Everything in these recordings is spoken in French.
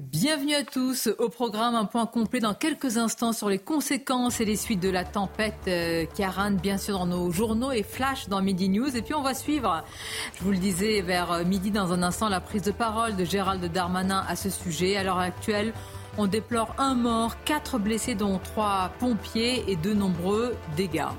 Bienvenue à tous au programme Un point complet dans quelques instants sur les conséquences et les suites de la tempête euh, Karan, bien sûr dans nos journaux et flash dans Midi News. Et puis on va suivre, je vous le disais, vers euh, midi dans un instant, la prise de parole de Gérald Darmanin à ce sujet. À l'heure actuelle, on déplore un mort, quatre blessés dont trois pompiers et de nombreux dégâts.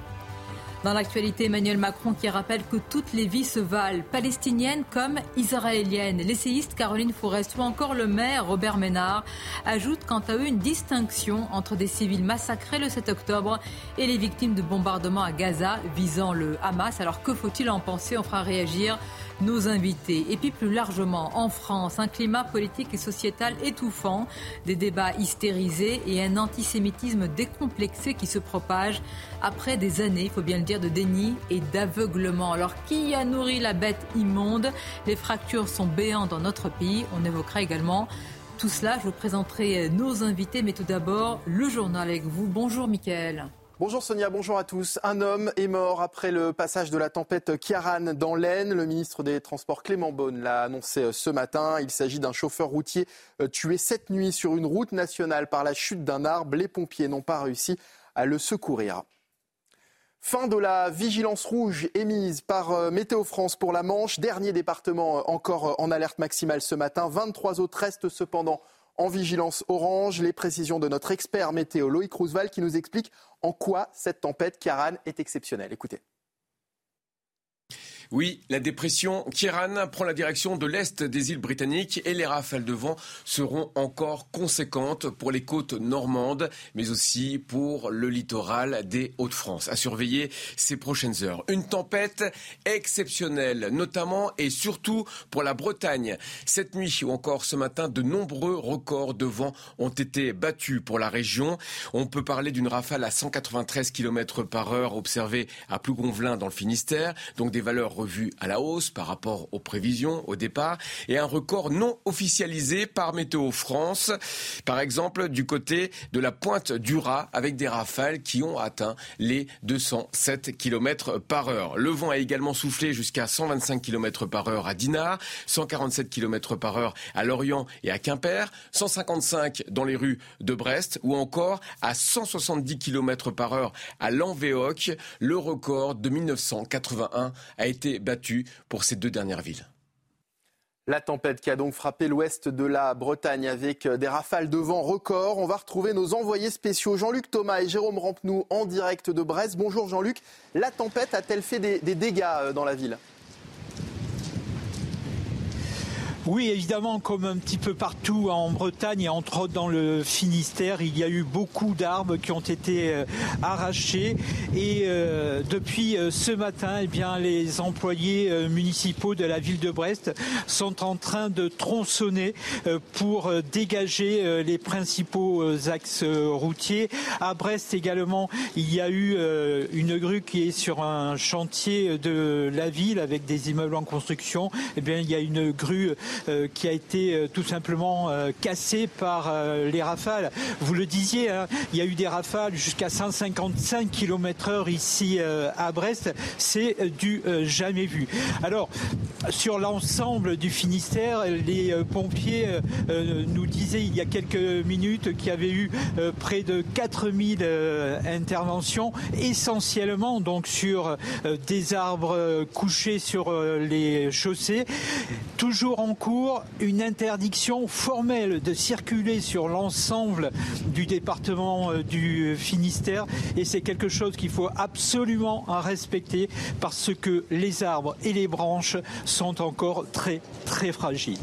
Dans l'actualité, Emmanuel Macron qui rappelle que toutes les vies se valent, palestiniennes comme israéliennes. L'essayiste Caroline Fourest ou encore le maire Robert Ménard ajoutent quant à eux une distinction entre des civils massacrés le 7 octobre et les victimes de bombardements à Gaza visant le Hamas. Alors que faut-il en penser? On fera réagir nos invités. Et puis plus largement, en France, un climat politique et sociétal étouffant, des débats hystérisés et un antisémitisme décomplexé qui se propage après des années, il faut bien le dire, de déni et d'aveuglement. Alors qui a nourri la bête immonde? Les fractures sont béantes dans notre pays. On évoquera également tout cela. Je vous présenterai nos invités, mais tout d'abord le journal avec vous. Bonjour Mickaël. Bonjour Sonia, bonjour à tous. Un homme est mort après le passage de la tempête Kiaran dans l'Aisne. Le ministre des Transports Clément Beaune l'a annoncé ce matin. Il s'agit d'un chauffeur routier euh, tué cette nuit sur une route nationale par la chute d'un arbre. Les pompiers n'ont pas réussi à le secourir. Fin de la vigilance rouge émise par euh, Météo France pour la Manche. Dernier département euh, encore en alerte maximale ce matin. 23 autres restent cependant en vigilance orange. Les précisions de notre expert météo Loïc Roosevelt qui nous explique en quoi cette tempête Kiaran est exceptionnelle. Écoutez. Oui, la dépression Kiran prend la direction de l'est des îles britanniques et les rafales de vent seront encore conséquentes pour les côtes normandes, mais aussi pour le littoral des Hauts-de-France. À surveiller ces prochaines heures. Une tempête exceptionnelle, notamment et surtout pour la Bretagne. Cette nuit ou encore ce matin, de nombreux records de vent ont été battus pour la région. On peut parler d'une rafale à 193 km par heure observée à Plougonvelin dans le Finistère, donc des valeurs revu à la hausse par rapport aux prévisions au départ et un record non officialisé par Météo France, par exemple du côté de la pointe du Raz avec des rafales qui ont atteint les 207 km par heure. Le vent a également soufflé jusqu'à 125 km par heure à Dinard, 147 km par heure à Lorient et à Quimper, 155 dans les rues de Brest ou encore à 170 km par heure à Lanvéoc. Le record de 1981 a été battu pour ces deux dernières villes. La tempête qui a donc frappé l'ouest de la Bretagne avec des rafales de vent records. On va retrouver nos envoyés spéciaux Jean-Luc Thomas et Jérôme Rampenou en direct de Brest. Bonjour Jean-Luc. La tempête a-t-elle fait des, dégâts euh, dans la ville? Oui, évidemment, comme un petit peu partout en Bretagne et entre autres dans le Finistère, il y a eu beaucoup d'arbres qui ont été euh, arrachés. Et euh, depuis euh, ce matin, eh bien, les employés municipaux de la ville de Brest sont en train de tronçonner pour dégager les principaux axes routiers. À Brest également, il y a eu une grue qui est sur un chantier de la ville avec des immeubles en construction. Eh bien, il y a une grue euh, qui a été euh, tout simplement euh, cassé par les rafales. Vous le disiez, hein, il y a eu des rafales jusqu'à 155 km heure ici à Brest. C'est du jamais vu. Alors, sur l'ensemble du Finistère, les pompiers nous disaient il y a quelques minutes qu'il y avait eu près de 4000 interventions, essentiellement donc sur des arbres couchés sur les chaussées, toujours en une interdiction formelle de circuler sur l'ensemble du département euh, du Finistère et c'est quelque chose qu'il faut absolument respecter parce que les arbres et les branches sont encore très très fragiles.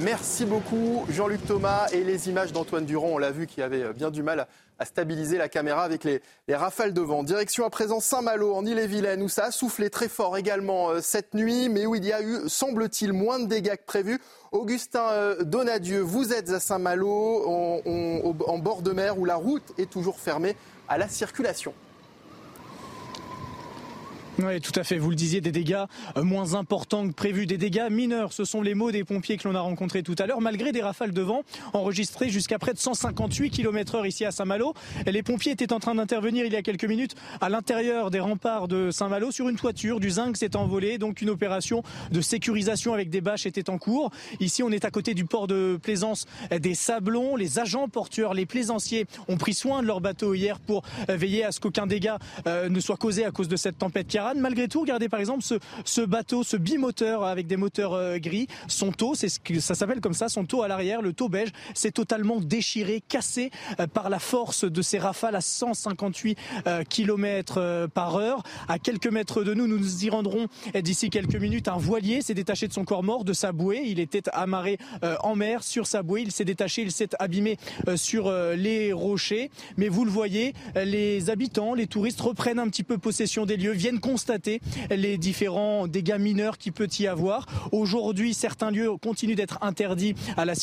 Merci beaucoup Jean-Luc Thomas et les images d'Antoine Durand, on l'a vu qui avait bien du mal stabiliser la caméra avec les, rafales de vent. Direction à présent Saint-Malo en Ille-et-Vilaine où ça a soufflé très fort également euh, cette nuit mais où il y a eu semble-t-il moins de dégâts que prévu. Augustin euh, Donadieu, vous êtes à Saint-Malo en bord de mer où la route est toujours fermée à la circulation. Oui, tout à fait. Vous le disiez, des dégâts euh, moins importants que prévu, des dégâts mineurs. Ce sont les mots des pompiers que l'on a rencontrés tout à l'heure, malgré des rafales de vent enregistrées jusqu'à près de 158 km heure ici à Saint-Malo. Les pompiers étaient en train d'intervenir il y a quelques minutes à l'intérieur des remparts de Saint-Malo sur une toiture. Du zinc s'est envolé, donc une opération de sécurisation avec des bâches était en cours. Ici, on est à côté du port de plaisance des Sablons. Les agents portueurs, les plaisanciers ont pris soin de leur bateau hier pour euh, veiller à ce qu'aucun dégât euh, ne soit causé à cause de cette tempête qui Malgré tout, regardez par exemple ce, bateau, ce bimoteur avec des moteurs euh, gris. Son taux, c'est ce que ça s'appelle comme ça, son taux à l'arrière, le taux beige, c'est totalement déchiré, cassé euh, par la force de ces rafales à 158 euh, km par heure. À quelques mètres de nous, nous nous y rendrons d'ici quelques minutes. Un voilier s'est détaché de son corps mort, de sa bouée. Il était amarré en mer sur sa bouée. Il s'est détaché, il s'est abîmé sur les rochers. Mais vous le voyez, les habitants, les touristes reprennent un petit peu possession des lieux, viennent constater les différents dégâts mineurs qu'il peut y avoir. Aujourd'hui, certains lieux continuent d'être interdits à la,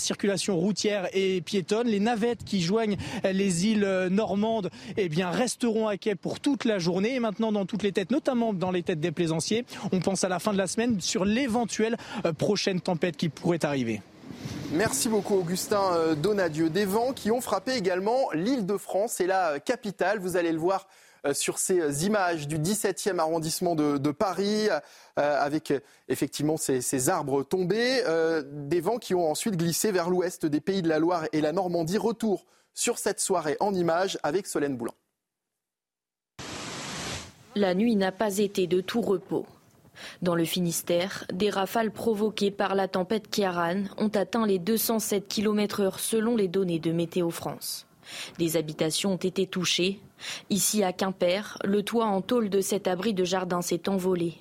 circulation routière et piétonne. Les navettes qui joignent les îles normandes eh bien, resteront à quai pour toute la journée. Et maintenant, dans toutes les têtes, notamment dans les têtes des plaisanciers, on pense à la fin de la semaine sur l'éventuelle euh, prochaine tempête qui pourrait arriver. Merci beaucoup Augustin euh, Donadieu. Des vents qui ont frappé également l'île de France et la capitale. Vous allez le voir sur ces images du 17e arrondissement de, Paris, euh, avec effectivement ces, arbres tombés, euh, des vents qui ont ensuite glissé vers l'ouest des pays de la Loire et la Normandie. Retour sur cette soirée en images avec Solène Boulan. La nuit n'a pas été de tout repos. Dans le Finistère, des rafales provoquées par la tempête Kiaran ont atteint les 207 km/h selon les données de Météo France. Des habitations ont été touchées. Ici à Quimper, le toit en tôle de cet abri de jardin s'est envolé.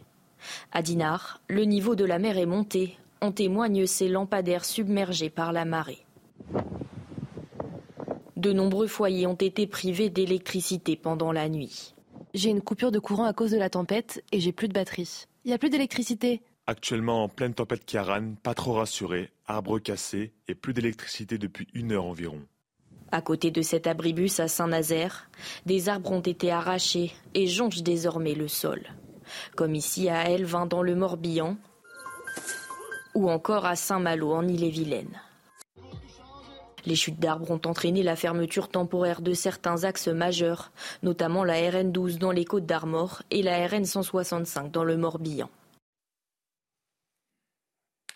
À Dinard, le niveau de la mer est monté. En témoignent ces lampadaires submergés par la marée. De nombreux foyers ont été privés d'électricité pendant la nuit. J'ai une coupure de courant à cause de la tempête et j'ai plus de batterie. Il n'y a plus d'électricité. Actuellement en pleine tempête Kiaran, pas trop rassuré, arbres cassés et plus d'électricité depuis une heure environ. À côté de cet abribus à Saint-Nazaire, des arbres ont été arrachés et jonchent désormais le sol. Comme ici à Elvin dans le Morbihan ou encore à Saint-Malo en Ille-et-Vilaine. Les chutes d'arbres ont entraîné la fermeture temporaire de certains axes majeurs, notamment la RN 12 dans les Côtes d'Armor et la RN 165 dans le Morbihan.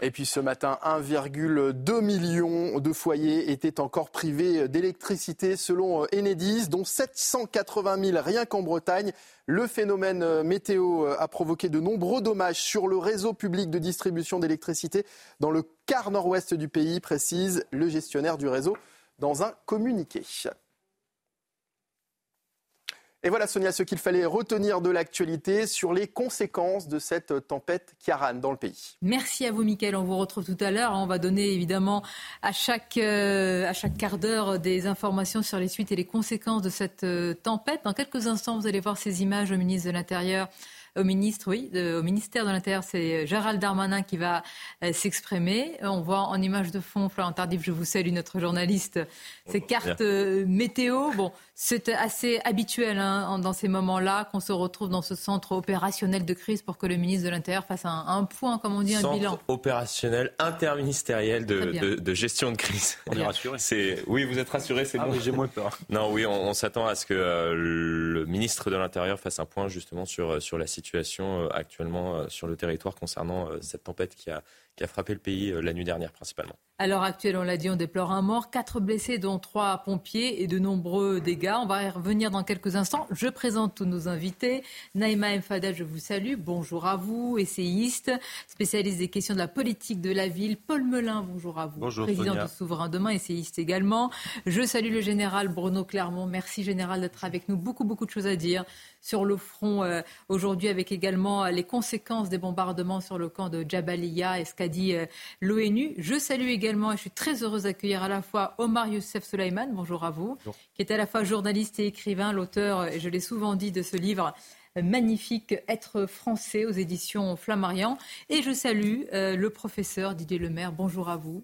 Et puis ce matin, 1,2 million de foyers étaient encore privés d'électricité selon Enedis, dont 780 000 rien qu'en Bretagne. Le phénomène météo a provoqué de nombreux dommages sur le réseau public de distribution d'électricité dans le quart nord-ouest du pays, précise le gestionnaire du réseau dans un communiqué. Et voilà, Sonia, ce qu'il fallait retenir de l'actualité sur les conséquences de cette tempête Kiaran dans le pays. Merci à vous, Mickaël. On vous retrouve tout à l'heure. On va donner évidemment à chaque, euh, à chaque quart d'heure des informations sur les suites et les conséquences de cette euh, tempête. Dans quelques instants, vous allez voir ces images au ministre de l'Intérieur au ministre, oui, au ministère de l'Intérieur, c'est Gérald Darmanin qui va euh, s'exprimer. On voit en image de fond, Florent Tardif, je vous salue, notre journaliste, ces cartes euh, météo. Bon, c'est assez habituel hein, dans ces moments-là qu'on se retrouve dans ce centre opérationnel de crise pour que le ministre de l'Intérieur fasse un, point, comme on dit, un bilan. opérationnel interministériel de, gestion de crise. On est rassuré. Oui, vous êtes rassuré, c'est ah, bon. J'ai moins peur. Non, oui, on, s'attend à ce que euh, le ministre de l'Intérieur fasse un point justement sur, sur la situation euh, actuellement euh, sur le territoire concernant euh, cette tempête qui a, qui a frappé le pays la nuit dernière principalement. À l'heure actuelle, on l'a dit, on déplore un mort, quatre blessés, dont trois pompiers et de nombreux dégâts. On va y revenir dans quelques instants. Je présente tous nos invités. Naïma Mfada, je vous salue. Bonjour à vous, essayiste, spécialiste des questions de la politique de la ville. Paul Melun, bonjour à vous. Bonjour, Président de Souverain Demain, essayiste également. Je salue le général Bruno Clermont. Merci, général, d'être avec nous. Beaucoup, beaucoup de choses à dire sur le front euh, aujourd'hui, avec également euh, les conséquences des bombardements sur le camp de Jabalia et ce qu'a dit euh, l'ONU. Je salue également, et je suis très heureuse d'accueillir à la fois Omar Youssef Soleiman, bonjour à vous, qui est à la fois journaliste et écrivain, l'auteur, et je l'ai souvent dit, de ce livre magnifique Être français aux éditions Flammarion. Et je salue le professeur Didier Lemaire. Bonjour à vous.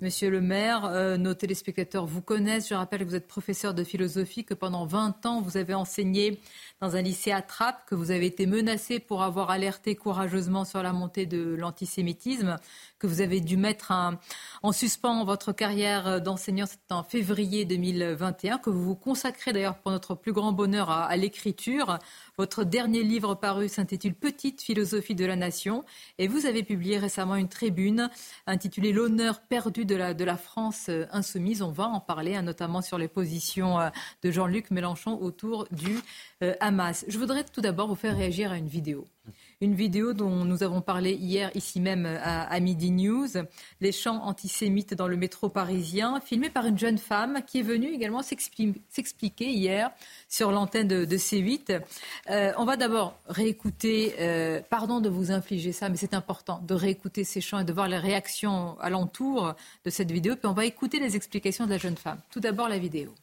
Monsieur le maire, euh, nos téléspectateurs vous connaissent. Je rappelle que vous êtes professeur de philosophie, que pendant 20 ans, vous avez enseigné dans un lycée à Trappes, que vous avez été menacé pour avoir alerté courageusement sur la montée de l'antisémitisme, que vous avez dû mettre en suspens votre carrière d'enseignant, en février 2021, que vous vous consacrez d'ailleurs pour notre plus grand bonheur à l'écriture. Votre dernier livre paru s'intitule Petite philosophie de la nation et vous avez publié récemment une tribune intitulée L'honneur perdu de la, de la France euh, insoumise. On va en parler, hein, notamment sur les positions euh, de Jean-Luc Mélenchon autour du euh, Hamas. Je voudrais tout d'abord vous faire réagir à une vidéo une vidéo dont nous avons parlé hier ici même à, Midi News, les chants antisémites dans le métro parisien, filmé par une jeune femme qui est venue également s'expliquer hier sur l'antenne de, C8. Euh, on va d'abord réécouter, euh, pardon de vous infliger ça, mais c'est important de réécouter ces chants et de voir les réactions alentour de cette vidéo, puis on va écouter les explications de la jeune femme. Tout d'abord la vidéo.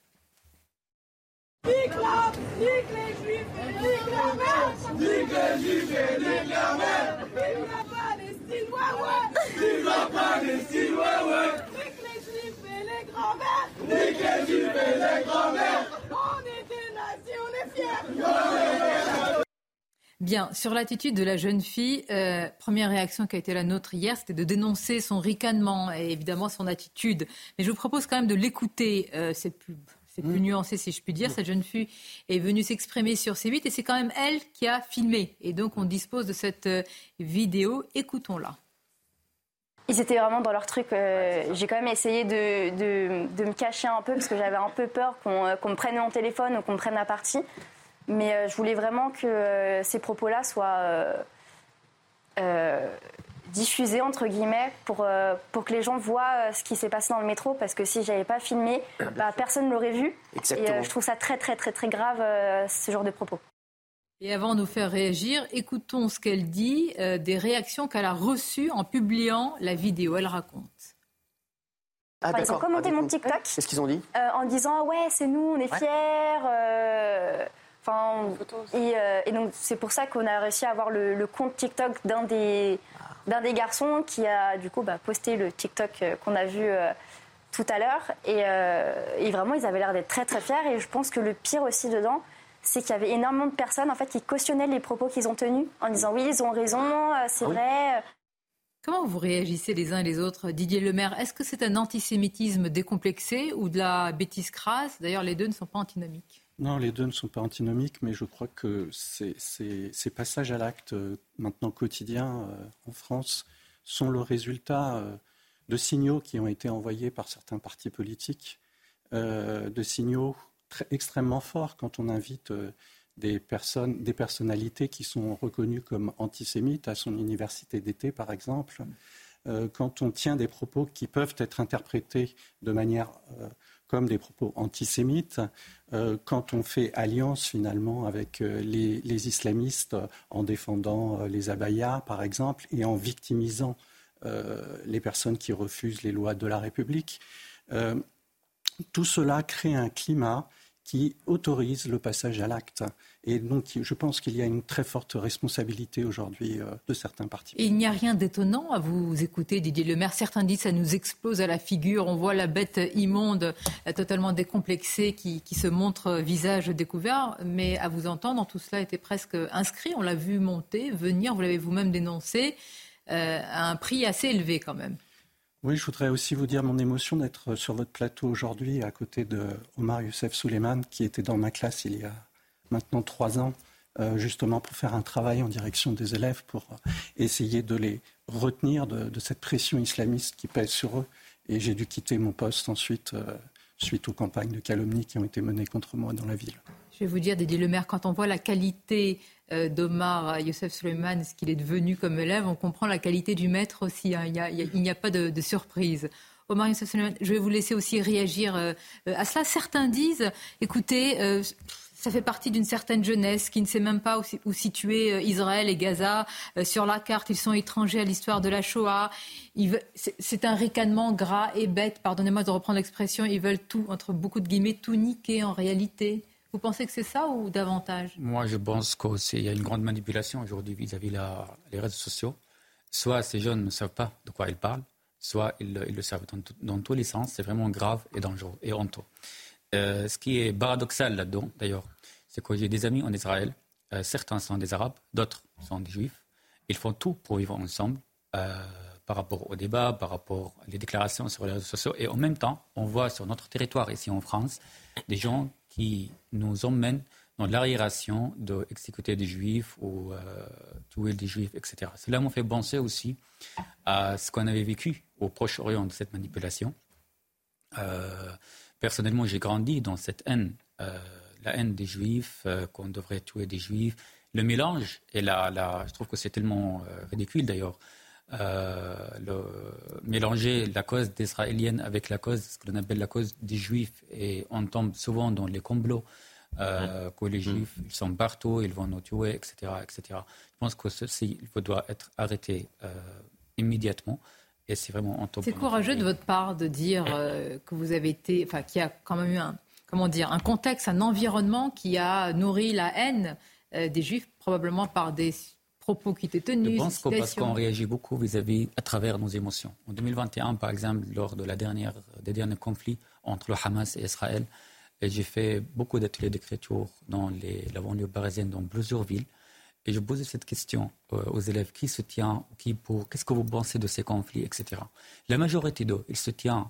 Bien, sur l'attitude de la jeune fille, euh, première réaction qui a été la nôtre hier, c'était de dénoncer son ricanement et évidemment son attitude. Mais je vous propose quand même de l'écouter. Euh, c'est plus c'est plus nuancé si je puis dire. Cette jeune fille est venue s'exprimer sur C8 et c'est quand même elle qui a filmé. Et donc on dispose de cette euh, vidéo. Écoutons-la. Ils étaient vraiment dans leur truc. Euh, j'ai quand même essayé de, de, me cacher un peu parce que j'avais un peu peur qu'on euh, me prenne mon téléphone ou qu'on me prenne la partie. Mais je voulais vraiment que ces propos-là soient diffuser entre guillemets pour, euh, pour que les gens voient euh, ce qui s'est passé dans le métro parce que si j'avais pas filmé, bah, personne ne l'aurait vu. Et euh, je trouve ça très très très très grave ce genre de propos. Et avant de nous faire réagir, écoutons ce qu'elle dit des réactions qu'elle a reçues en publiant la vidéo. Elle raconte. Ah, ils ont commenté ah, mon TikTok. Qu'est-ce qu'ils ont dit En disant ouais c'est nous, on est fiers. Enfin, et, et, donc c'est pour ça qu'on a réussi à avoir le, le compte TikTok d'un des d'un des garçons qui a du coup bah, posté le TikTok euh, qu'on a vu euh, tout à l'heure. Euh, et, vraiment, ils avaient l'air d'être très très fiers. Et je pense que le pire aussi dedans, c'est qu'il y avait énormément de personnes en fait qui cautionnaient les propos qu'ils ont tenus en disant oui, ils ont raison, c'est ah vrai. Comment vous réagissez les uns et les autres Didier Lemaire, est-ce que c'est un antisémitisme décomplexé ou de la bêtise crasse? D'ailleurs, les deux ne sont pas antinomiques. Non, les deux ne sont pas antinomiques, mais je crois que ces, passages à l'acte euh, maintenant quotidiens euh, en France sont le résultat euh, de signaux qui ont été envoyés par certains partis politiques, de signaux extrêmement forts quand on invite des personnes, des personnalités qui sont reconnues comme antisémites à son université d'été, par exemple, quand on tient des propos qui peuvent être interprétés de manière comme des propos antisémites, euh, quand on fait alliance finalement avec euh, les, islamistes en défendant euh, les abayas, par exemple, et en victimisant les personnes qui refusent les lois de la République. tout cela crée un climat qui autorise le passage à l'acte. Et donc, je pense qu'il y a une très forte responsabilité aujourd'hui euh, de certains partis. il n'y a rien d'étonnant à vous écouter, Didier Lemaire. Certains disent que ça nous explose à la figure. On voit la bête immonde, euh, totalement décomplexée, qui, se montre visage découvert. Mais à vous entendre, tout cela était presque inscrit. On l'a vu monter, venir. Vous l'avez vous-même dénoncé euh, à un prix assez élevé quand même. Oui, je voudrais aussi vous dire mon émotion d'être sur votre plateau aujourd'hui à côté de Omar Youssef Souleyman, qui était dans ma classe il y a maintenant trois ans, euh, justement pour faire un travail en direction des élèves, pour essayer de les retenir de, cette pression islamiste qui pèse sur eux Et j'ai dû quitter mon poste ensuite, suite aux campagnes de calomnie qui ont été menées contre moi dans la ville. Je vais vous dire, Didier Lemaire, quand on voit la qualité d'Omar Youssef Suleiman, ce qu'il est devenu comme élève, on comprend la qualité du maître aussi. Hein. Il n'y a, pas de, de surprise. Omar Youssef Suleiman, je vais vous laisser aussi réagir à cela. Certains disent, écoutez, ça fait partie d'une certaine jeunesse qui ne sait même pas où, situer euh, Israël et Gaza. Euh, sur la carte, ils sont étrangers à l'histoire de la Shoah. C'est un ricanement gras et bête, pardonnez-moi de reprendre l'expression. Ils veulent tout, entre beaucoup de guillemets, tout niquer en réalité. Vous pensez que c'est ça ou davantage? Moi, je pense qu'il y a une grande manipulation aujourd'hui vis-à-vis des réseaux sociaux. Soit ces jeunes ne savent pas de quoi ils parlent, soit ils, le savent dans, dans tous les sens. C'est vraiment grave et dangereux et honteux. Euh, ce qui est paradoxal là-dedans, d'ailleurs, c'est que j'ai des amis en Israël. Euh, certains sont des Arabes, d'autres sont des Juifs. Ils font tout pour vivre ensemble euh, par rapport au débat, par rapport aux déclarations sur les réseaux sociaux. Et en même temps, on voit sur notre territoire, ici en France, des gens qui nous emmènent dans l'arriération d'exécuter des juifs ou tuer des juifs, etc. Cela m'a fait penser aussi à ce qu'on avait vécu au Proche-Orient de cette manipulation. Personnellement, j'ai grandi dans cette haine, euh, la haine des juifs, euh, qu'on devrait tuer des juifs. Le mélange, et là, là je trouve que c'est tellement euh, ridicule d'ailleurs, le, mélanger la cause d'Israélienne avec la cause, ce que l'on appelle la cause des juifs, et on tombe souvent dans les complots. que les juifs ils sont partout, ils vont nous tuer, etc. etc. Je pense que ceci doit être arrêté immédiatement. Et c'est vraiment C'est courageux de votre part de dire euh, que vous avez été, enfin, qu'il y a quand même eu un, comment dire, un contexte, un environnement qui a nourri la haine euh, des Juifs, probablement par des propos qui étaient tenus. Je pense que parce qu'on réagit beaucoup vis-à-vis à travers nos émotions. En 2021, par exemple, lors de la dernière, des derniers conflits entre le Hamas et Israël, j'ai fait beaucoup d'ateliers d'écriture dans les, la banlieue parisienne, dans plusieurs villes. Et je posais cette question euh, aux élèves qui se tient, qui pour, qu'est-ce que vous pensez de ces conflits, etc. La majorité d'eux, ils se tiennent,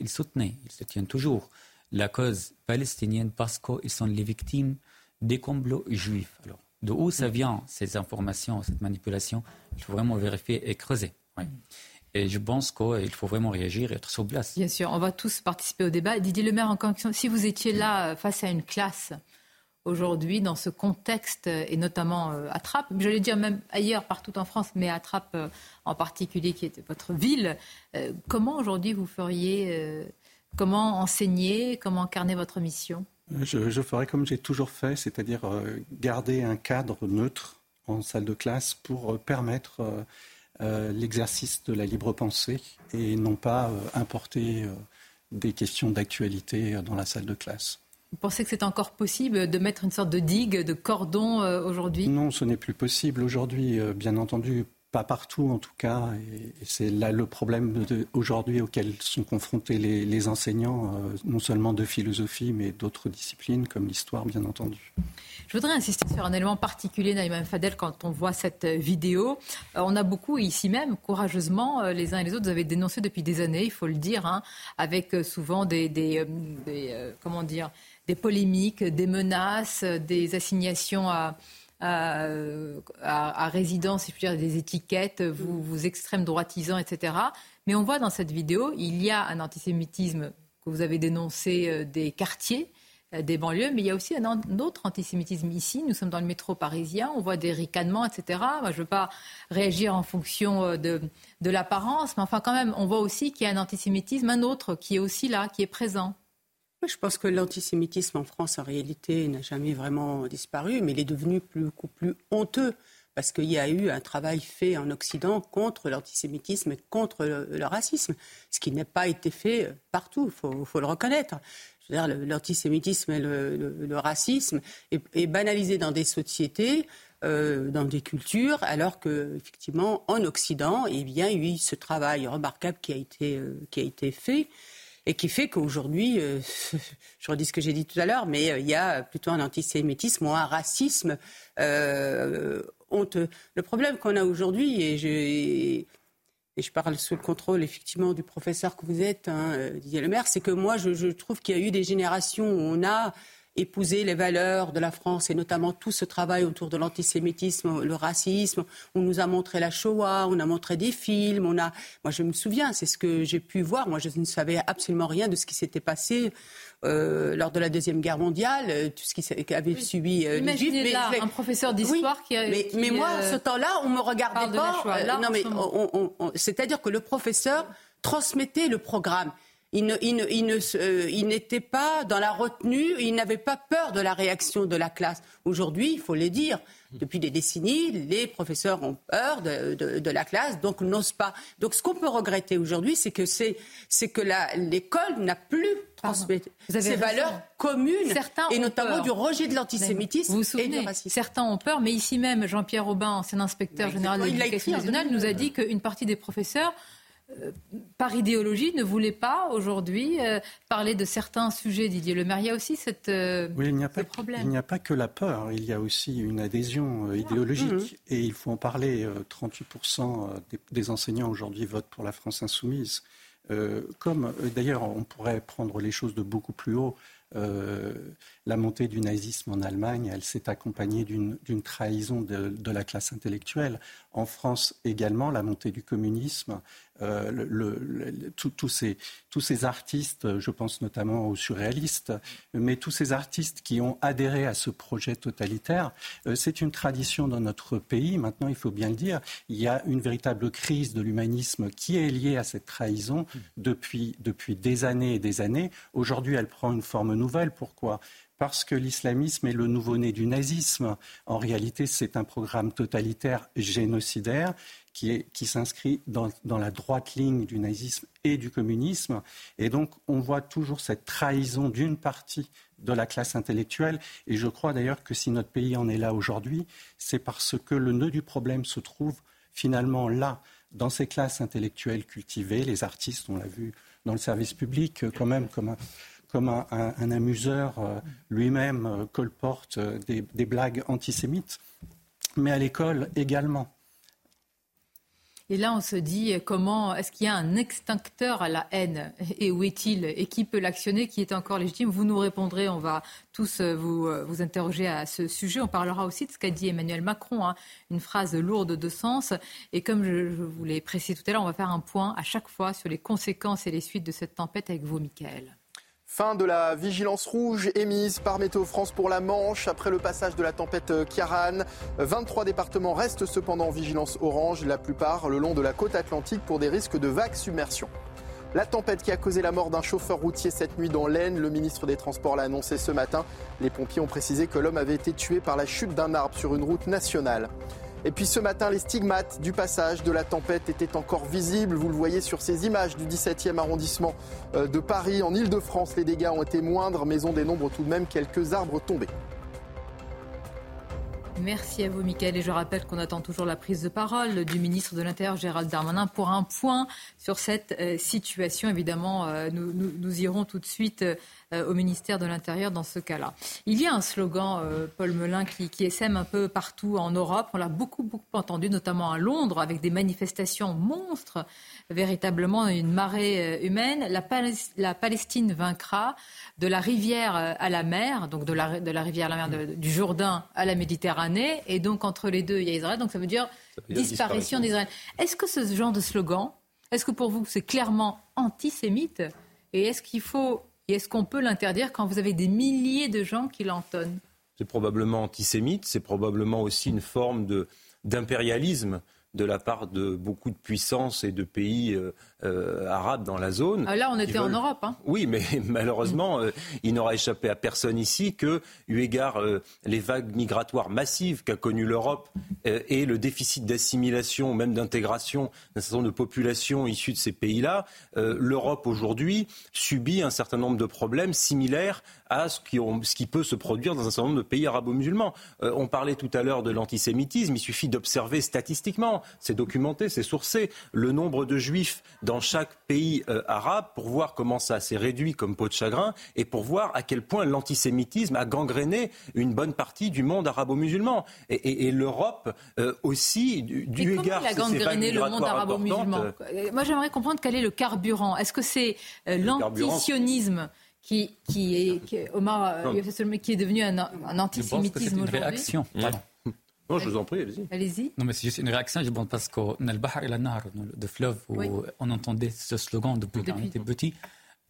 ils, soutenaient, ils se tiennent toujours la cause palestinienne parce qu'ils sont les victimes des complots juifs. Alors, de où ça vient ces informations, cette manipulation? Il faut vraiment vérifier et creuser. Et je pense qu'il faut vraiment réagir et être sur place. Bien sûr, on va tous participer au débat. Didier Lemaire, encore si vous étiez là euh, face à une classe aujourd'hui dans ce contexte, et notamment euh, à Trappes, j'allais dire même ailleurs, partout en France, mais à Trappes euh, en particulier, qui est votre ville. Euh, comment aujourd'hui vous feriez, comment enseigner, comment incarner votre mission? Je, je, ferai comme j'ai toujours fait, c'est-à-dire garder un cadre neutre en salle de classe pour permettre l'exercice de la libre pensée et non pas importer des questions d'actualité dans la salle de classe. Vous pensez que c'est encore possible de mettre une sorte de digue, de cordon euh, aujourd'hui? Non, ce n'est plus possible aujourd'hui. Euh, bien entendu, pas partout en tout cas. Et, c'est là le problème aujourd'hui auquel sont confrontés les, enseignants, euh, non seulement de philosophie, mais d'autres disciplines comme l'histoire, bien entendu. Je voudrais insister sur un élément particulier, Naïma Fadel, quand on voit cette vidéo. on a beaucoup, ici même, courageusement, les uns et les autres, vous avez dénoncé depuis des années, il faut le dire, hein, avec souvent des, des comment dire, des polémiques, des menaces, des assignations à, à, résidence, si je dire, des étiquettes, vous, vous extrême droitisant, etc. Mais on voit dans cette vidéo, il y a un antisémitisme que vous avez dénoncé euh, des quartiers, euh, des banlieues, mais il y a aussi un autre antisémitisme ici. Nous sommes dans le métro parisien, on voit des ricanements, etc. Moi, je ne veux pas réagir en fonction euh, de, de l'apparence, mais enfin, quand même, on voit aussi qu'il y a un antisémitisme, un autre qui est aussi là, qui est présent. Je pense que l'antisémitisme en France, en réalité, n'a jamais vraiment disparu, mais il est devenu beaucoup plus honteux parce qu'il y a eu un travail fait en Occident contre l'antisémitisme et contre le, racisme, ce qui n'a pas été fait partout, il faut, le reconnaître. L'antisémitisme et le, racisme est, banalisé dans des sociétés, euh, dans des cultures, alors que effectivement en Occident, eh bien, il y a eu ce travail remarquable qui a été, euh, qui a été fait et qui fait qu'aujourd'hui, euh, je redis ce que j'ai dit tout à l'heure, mais euh, il y a plutôt un antisémitisme ou un racisme euh. Le problème qu'on a aujourd'hui, et je, parle sous le contrôle effectivement du professeur que vous êtes, hein, Didier Lemaire, c'est que moi, je trouve qu'il y a eu des générations où on a épouser les valeurs de la France et notamment tout ce travail autour de l'antisémitisme, le racisme. On nous a montré la Shoah, on a montré des films, on a. Moi, je me souviens, c'est ce que j'ai pu voir. Moi, je ne savais absolument rien de ce qui s'était passé euh, lors de la Deuxième Guerre mondiale, euh, tout ce qui avait subi euh, les Juifs. là, un professeur d'histoire qui a... Mais, mais moi, ce temps-là, on me regardait pas. non, mais c'est-à-dire que le professeur transmettait le programme. Il, n'était pas dans la retenue, il n'avait pas peur de la réaction de la classe. Aujourd'hui, il faut le dire, depuis des décennies, les professeurs ont peur de, la classe, donc n'osent pas. Donc ce qu'on peut regretter aujourd'hui, c'est que, c'est, que l'école n'a plus transmis ces valeurs communes, et notamment du rejet de l'antisémitisme et du racisme. Certains ont peur, mais ici même, Jean-Pierre Aubin, ancien inspecteur général de l'éducation nationale, nous a dit qu'une partie des professeurs euh, par idéologie, ne voulait pas aujourd'hui euh, parler de certains sujets, Didier Le Maire. Il y a aussi cette, euh, oui, il n'y a pas, problème. Il n'y a pas que la peur, il y a aussi une adhésion idéologique. Mmh. Et il faut en parler. 38% des, enseignants aujourd'hui votent pour la France insoumise. comme d'ailleurs, on pourrait prendre les choses de beaucoup plus haut. la montée du nazisme en Allemagne, elle s'est accompagnée d'une trahison de, de, la classe intellectuelle. En France également, la montée du communisme euh, tous ces artistes, je pense notamment aux surréalistes, mais tous ces artistes qui ont adhéré à ce projet totalitaire, euh, c'est une tradition dans notre pays. Maintenant, il faut bien le dire, il y a une véritable crise de l'humanisme qui est liée à cette trahison depuis, depuis des années et des années. Aujourd'hui, elle prend une forme nouvelle. Pourquoi? Parce que l'islamisme est le nouveau-né du nazisme. En réalité, c'est un programme totalitaire génocidaire qui, s'inscrit dans, la droite ligne du nazisme et du communisme. Et donc, on voit toujours cette trahison d'une partie de la classe intellectuelle. Et je crois d'ailleurs que si notre pays en est là aujourd'hui, c'est parce que le nœud du problème se trouve finalement là, dans ces classes intellectuelles cultivées. Les artistes, on l'a vu dans le service public, quand même, comme un, comme un, amuseur euh, lui-même euh, colporte euh, des blagues antisémites, mais à l'école également. Et là, on se dit comment est-ce qu'il y a un extincteur à la haine? Et où est-il? Et qui peut l'actionner, qui est encore légitime? Vous nous répondrez. On va tous euh, vous, euh, vous interroger à ce sujet. On parlera aussi de ce qu'a dit Emmanuel Macron, hein, une phrase lourde de sens. Et comme je vous l'ai précisé tout à l'heure, on va faire un point à chaque fois sur les conséquences et les suites de cette tempête avec vous, Michael. Fin de la vigilance rouge émise par Météo France pour la Manche après le passage de la tempête Kiaran. 23 départements restent cependant en vigilance orange, la plupart le long de la côte atlantique pour des risques de vagues submersion. La tempête qui a causé la mort d'un chauffeur routier cette nuit dans l'Aisne, le ministre des Transports l'a annoncé ce matin. Les pompiers ont précisé que l'homme avait été tué par la chute d'un arbre sur une route nationale. Et puis ce matin, les stigmates du passage de la tempête étaient encore visibles. Vous le voyez sur ces images du 17e arrondissement euh, de Paris. En Ile-de-France, les dégâts ont été moindres, mais on dénombre tout de même quelques arbres tombés. Merci à vous, Mickaël. Et je rappelle qu'on attend toujours la prise de parole du ministre de l'Intérieur, Gérald Darmanin, pour un point sur cette euh, situation. Évidemment, euh, nous, irons tout de suite au ministère de l'Intérieur dans ce cas-là. Il y a un slogan, euh, Paul Melun, qui, qui essaime un peu partout en Europe. On l'a beaucoup, beaucoup entendu, notamment à Londres, avec des manifestations monstres, véritablement une marée euh, humaine. La, la Palestine vaincra de la rivière à la mer, donc de la, de la rivière à la mer du Jourdain à la Méditerranée. Et donc, entre les deux, il y a Israël. Donc, ça veut dire, disparition d'Israël. Est-ce que ce genre de slogan, est-ce que pour vous, c'est clairement antisémite? Et est-ce qu'il faut et est-ce qu'on peut l'interdire quand vous avez des milliers de gens qui l'entonnent? C'est probablement antisémite, c'est probablement aussi une forme d'impérialisme de la part de beaucoup de puissances et de pays euh, euh, arabes dans la zone. Ah, là, on était en Europe. Hein. Oui, mais malheureusement, euh, il n'aura échappé à personne ici que, eu égard les vagues migratoires massives qu'a connues l'Europe et le déficit d'assimilation, même d'intégration d'un certain nombre de populations issues de ces pays-là, l'Europe aujourd'hui subit un certain nombre de problèmes similaires à ce qui, ce qui, peut se produire dans un certain nombre de pays arabo-musulmans. on parlait tout à l'heure de l'antisémitisme, il suffit d'observer statistiquement c'est documenté, c'est sourcé, le nombre de juifs dans chaque pays euh, arabe pour voir comment ça s'est réduit comme peau de chagrin et pour voir à quel point l'antisémitisme a gangréné une bonne partie du monde arabo-musulman. Et, l'Europe euh, aussi, du, du égard... a gangréné le monde arabo-musulman euh, Moi j'aimerais comprendre quel est le carburant. Est-ce que c'est l'antisionisme qui, qui est, qui, Omar, qui est devenu un, un antisémitisme aujourd'hui. réaction. Pardon. Non, je vous en prie, allez-y. Allez-y. Non, mais c'est juste une réaction, je pense, parce qu'au Bahar et la fleuve, où oui. on entendait ce slogan depuis qu'on était petit,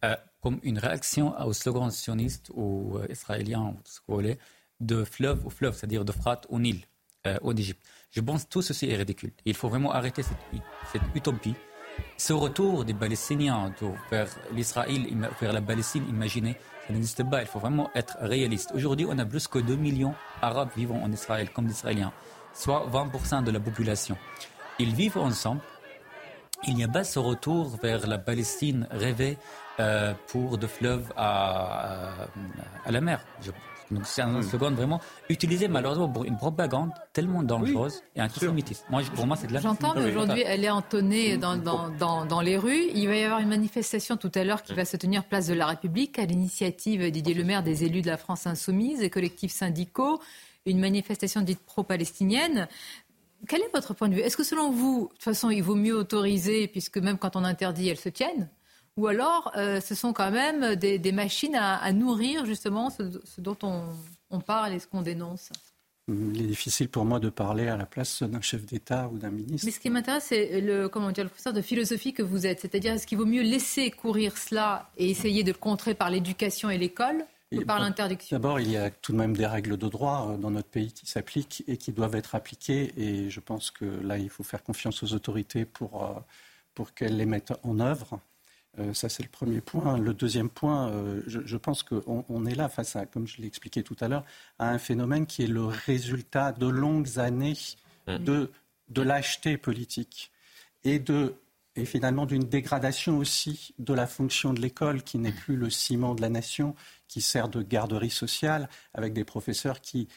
euh, comme une réaction au slogan sioniste ou euh, israélien, ou ce que vous voulez, de fleuve au fleuve, c'est-à-dire de Frat au Nil, euh, en Égypte. Je pense que tout ceci est ridicule. Il faut vraiment arrêter cette, cette utopie. Ce retour des Palestiniens vers l'Israël, vers la Palestine imaginée, ça n'existe pas. Il faut vraiment être réaliste. Aujourd'hui, on a plus que 2 millions d'Arabes vivant en Israël, comme d'Israéliens, soit 20% de la population. Ils vivent ensemble. Il n'y a pas ce retour vers la Palestine rêvée euh, pour de fleuves à, à, la mer. Donc c'est un slogan vraiment utilisé malheureusement pour une propagande tellement dangereuse oui, et antisémitiste. Moi, pour moi, c'est de la. J'entends, mais aujourd'hui, elle est entonnée dans, dans, dans, dans, les rues. Il va y avoir une manifestation tout à l'heure qui va se tenir place de la République à l'initiative Didier Lemaire des élus de la France insoumise et collectifs syndicaux. Une manifestation dite pro-palestinienne. Quel est votre point de vue? Est-ce que selon vous, de toute façon, il vaut mieux autoriser, puisque même quand on interdit, elles se tiennent? Ou alors euh, ce sont quand même des, des machines à, à, nourrir justement ce, ce dont on, on, parle et ce qu'on dénonce il est difficile pour moi de parler à la place d'un chef d'État ou d'un ministre. Mais ce qui m'intéresse, c'est le, comment dire, le professeur de philosophie que vous êtes. C'est-à-dire, est-ce qu'il vaut mieux laisser courir cela et essayer de le contrer par l'éducation et l'école ou par l'interdiction? D'abord, il y a tout de même des règles de droit dans notre pays qui s'appliquent et qui doivent être appliquées. Et je pense que là, il faut faire confiance aux autorités pour, pour qu'elles les mettent en œuvre. Euh, ça, c'est le premier point. Le deuxième point, euh, je, je, pense qu'on on est là face à, comme je l'ai expliqué tout à l'heure, à un phénomène qui est le résultat de longues années de, de lâcheté politique et, de, et finalement d'une dégradation aussi de la fonction de l'école, qui n'est plus le ciment de la nation, qui sert de garderie sociale, avec des professeurs qui,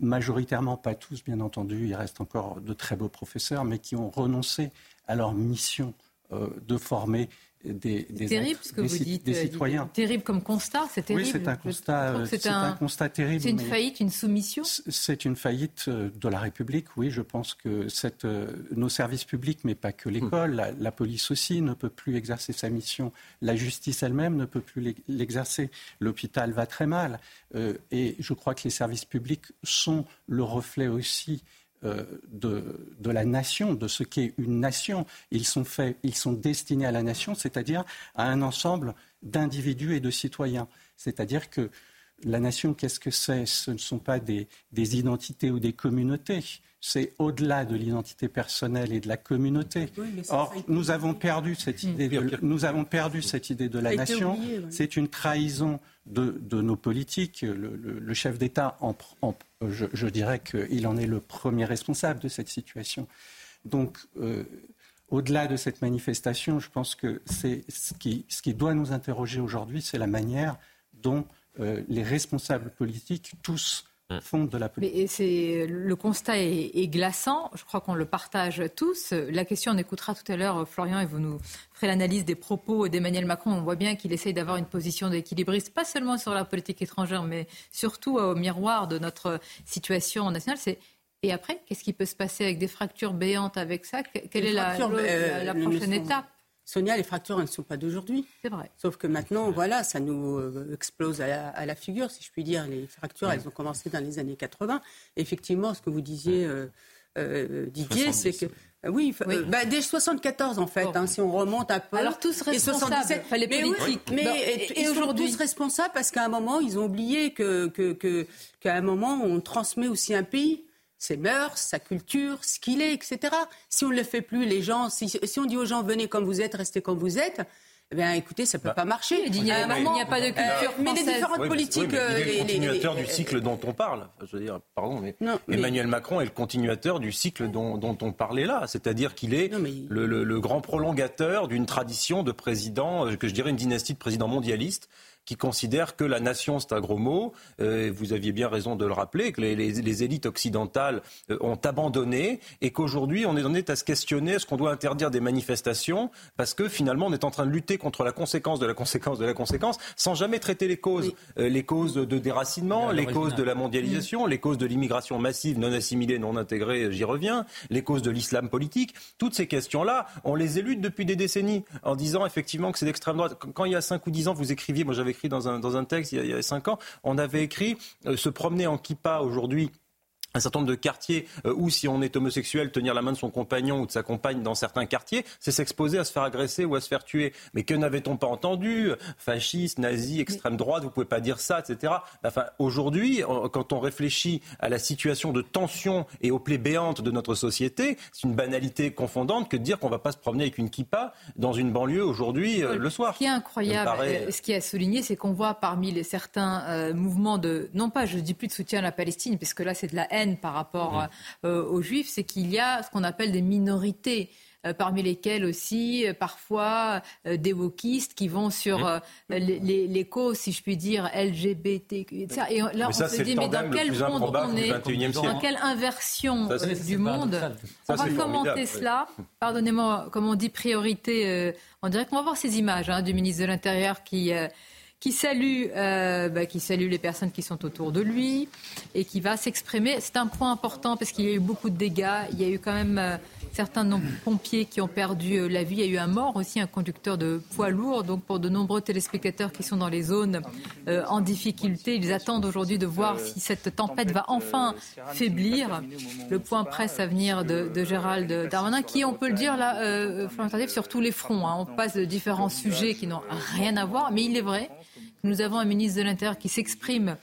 majoritairement, pas tous bien entendu, il reste encore de très beaux professeurs, mais qui ont renoncé à leur mission euh, de former des, des, terrible, ce que des, vous dites, des citoyens. Terrible comme constat, c'est terrible. Oui, c'est un constat, c'est un, un, constat terrible. C'est une faillite, une soumission C'est une faillite de la République, oui. Je pense que cette, nos services publics, mais pas que l'école, la, la, police aussi, ne peut plus exercer sa mission. La justice elle-même ne peut plus l'exercer. L'hôpital va très mal. Euh, et je crois que les services publics sont le reflet aussi de, de, la nation, de ce qu'est une nation. Ils sont, faits, ils sont destinés à la nation, c'est-à-dire à un ensemble d'individus et de citoyens. C'est-à-dire que la nation, qu'est-ce que c'est? Ce ne sont pas des, des, identités ou des communautés. C'est au-delà de l'identité personnelle et de la communauté. Oui, Or, nous avons perdu cette idée de, nous avons perdu cette idée de la nation. Oublié, oui. C'est une trahison de, de, nos politiques. Le, le, le chef d'État, en, en, je, je, dirais qu'il en est le premier responsable de cette situation. Donc, euh, au-delà de cette manifestation, je pense que c'est ce qui, ce qui doit nous interroger aujourd'hui, c'est la manière dont euh, les responsables politiques, tous, font de la politique. Mais c'est, le constat est, est, glaçant. Je crois qu'on le partage tous. La question, on écoutera tout à l'heure Florian et vous nous ferez l'analyse des propos d'Emmanuel Macron. On voit bien qu'il essaye d'avoir une position d'équilibriste, pas seulement sur la politique étrangère, mais surtout au miroir de notre situation nationale. C'est et après, qu'est-ce qui peut se passer avec des fractures béantes avec ça? Quelle les est la, euh, la, la prochaine étape? Sonia, les fractures, elles ne sont pas d'aujourd'hui. C'est vrai. Sauf que maintenant, voilà, ça nous euh, explose à la, à la, figure, si je puis dire. Les fractures, elles ont commencé dans les années 80. Effectivement, ce que vous disiez, euh, euh, Didier, c'est que. Oui, oui. Bah, dès 74 en fait, hein, si on remonte un peu. Alors tous responsables, les mais politiques. Oui, mais bon, et, et aujourd'hui tous responsables parce qu'à un moment ils ont oublié que qu'à que, qu un moment on transmet aussi un pays ses mœurs, sa culture, ce qu'il est, etc. Si on ne le fait plus, les gens, si, si, on dit aux gens venez comme vous êtes, restez comme vous êtes, eh bien, écoutez, ça ne peut bah, pas marcher. Il n'y a, a, pas de culture euh, Mais les différentes oui, politiques... Oui, euh, il est le continuateur les, les, du cycle dont on parle. Je veux dire, pardon, mais, non, mais Emmanuel Macron est le continuateur du cycle dont, dont on parlait là. C'est-à-dire qu'il est non, mais... le, le, le, grand prolongateur d'une tradition de président, euh, que je dirais une dynastie de présidents mondialistes, qui considère que la nation, c'est un gros mot. Euh, vous aviez bien raison de le rappeler, que les, les, les élites occidentales euh, ont abandonné et qu'aujourd'hui, on est à se questionner est-ce qu'on doit interdire des manifestations parce que finalement, on est en train de lutter contre la conséquence de la conséquence de la conséquence sans jamais traiter les causes. Oui. Euh, les causes de déracinement, les causes de la mondialisation, les causes de l'immigration massive, non assimilée, non intégrée, j'y reviens, les causes de l'islam politique. Toutes ces questions-là, on les élude depuis des décennies en disant effectivement que c'est d'extrême droite. Quand il y a 5 ou 10 ans, vous écriviez, moi j'avais écrit dans un, dans un texte il y, a, il y a cinq ans, on avait écrit se promener en kippa aujourd'hui un certain nombre de quartiers euh, où, si on est homosexuel, tenir la main de son compagnon ou de sa compagne dans certains quartiers, c'est s'exposer à se faire agresser ou à se faire tuer. Mais que n'avait-on pas entendu Fascistes, nazis, extrême droite, vous pouvez pas dire ça, etc. Enfin, aujourd'hui, quand on réfléchit à la situation de tension et aux plaies béantes de notre société, c'est une banalité confondante que de dire qu'on va pas se promener avec une kippa dans une banlieue aujourd'hui euh, le soir. Ce qui est incroyable, euh, ce qui est souligné, c'est qu'on voit parmi les certains mouvements de, non pas, je dis plus de soutien à la Palestine, puisque là c'est de la haine par rapport euh, aux juifs, c'est qu'il y a ce qu'on appelle des minorités euh, parmi lesquelles aussi euh, parfois des wokistes qui vont sur les, les, causes, si je puis dire, LGBT. Etc. Et là, on se dit, mais dans quel monde on est Dans quelle inversion du monde On va commenter cela. Pardonnez-moi, comme on dit, priorité. on dirait qu'on va voir ces images hein, du ministre de l'Intérieur qui qui salue, euh, bah, qui salue les personnes qui sont autour de lui et qui va s'exprimer. C'est un point important parce qu'il y a eu beaucoup de dégâts. Il y a eu quand même euh, certains pompiers qui ont perdu euh, la vie. Il y a eu un mort aussi, un conducteur de poids lourd. Donc pour de nombreux téléspectateurs qui sont dans les zones en difficulté, ils attendent aujourd'hui de voir si cette tempête va enfin faiblir. Le point presse à venir de, Gérald Darmanin, qui, on peut le dire là, euh, sur tous les fronts. Hein. On passe de différents sujets qui n'ont rien à voir, mais il est vrai nous avons un ministre de l'Intérieur qui s'exprime euh,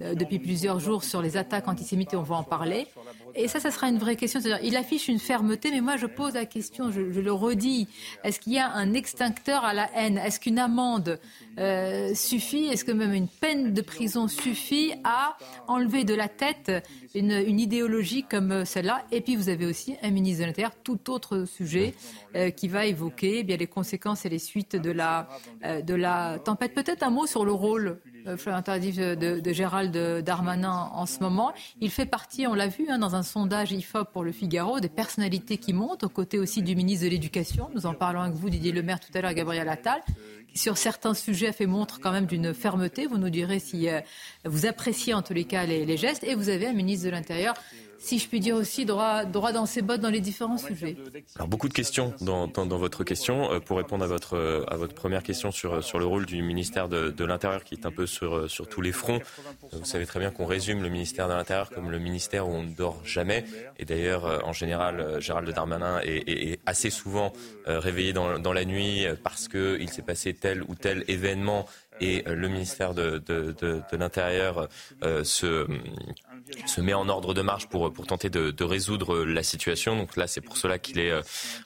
depuis plusieurs jours sur les attaques antisémites et on va en parler. Et ça, ça sera une vraie question. Il affiche une fermeté, mais moi, je pose la question, je, le redis. Est-ce qu'il y a un extincteur à la haine? Est-ce qu'une amende euh, suffit? Est-ce que même une peine de prison suffit à enlever de la tête une, idéologie comme celle-là? Et puis, vous avez aussi un ministre de l'Intérieur, tout autre sujet, euh, qui va évoquer eh bien, les conséquences et les suites euh, de la tempête. Peut-être un mot sur le rôle de, de, de, Gérald Darmanin en ce moment. Il fait partie, on l'a vu, hein, dans un sondage IFOP pour le Figaro, des personnalités qui montent, aux côtés aussi du ministre de l'Éducation. Nous en parlons avec vous, Didier Lemaire, tout à l'heure, Gabriel Attal, sur certains sujets a fait montre quand même d'une fermeté. Vous nous direz si euh, vous appréciez en tous les cas les, gestes. Et vous avez un ministre de l'Intérieur si je puis dire aussi, droit, dans ses bottes dans les différents sujets. Alors beaucoup de questions dans, votre question. Euh, pour répondre à votre, première question sur, le rôle du ministère de, l'Intérieur qui est un peu sur, sur tous les fronts, vous savez très bien qu'on résume le ministère de l'Intérieur comme le ministère où on ne dort jamais. Et d'ailleurs, euh, en général, euh, Gérald Darmanin est, est, assez souvent réveillé dans, dans la nuit parce qu'il s'est passé tel ou tel événement et le ministère de, l'Intérieur se se met en ordre de marche pour, pour tenter de, résoudre la situation. Donc là, c'est pour cela qu'il est euh,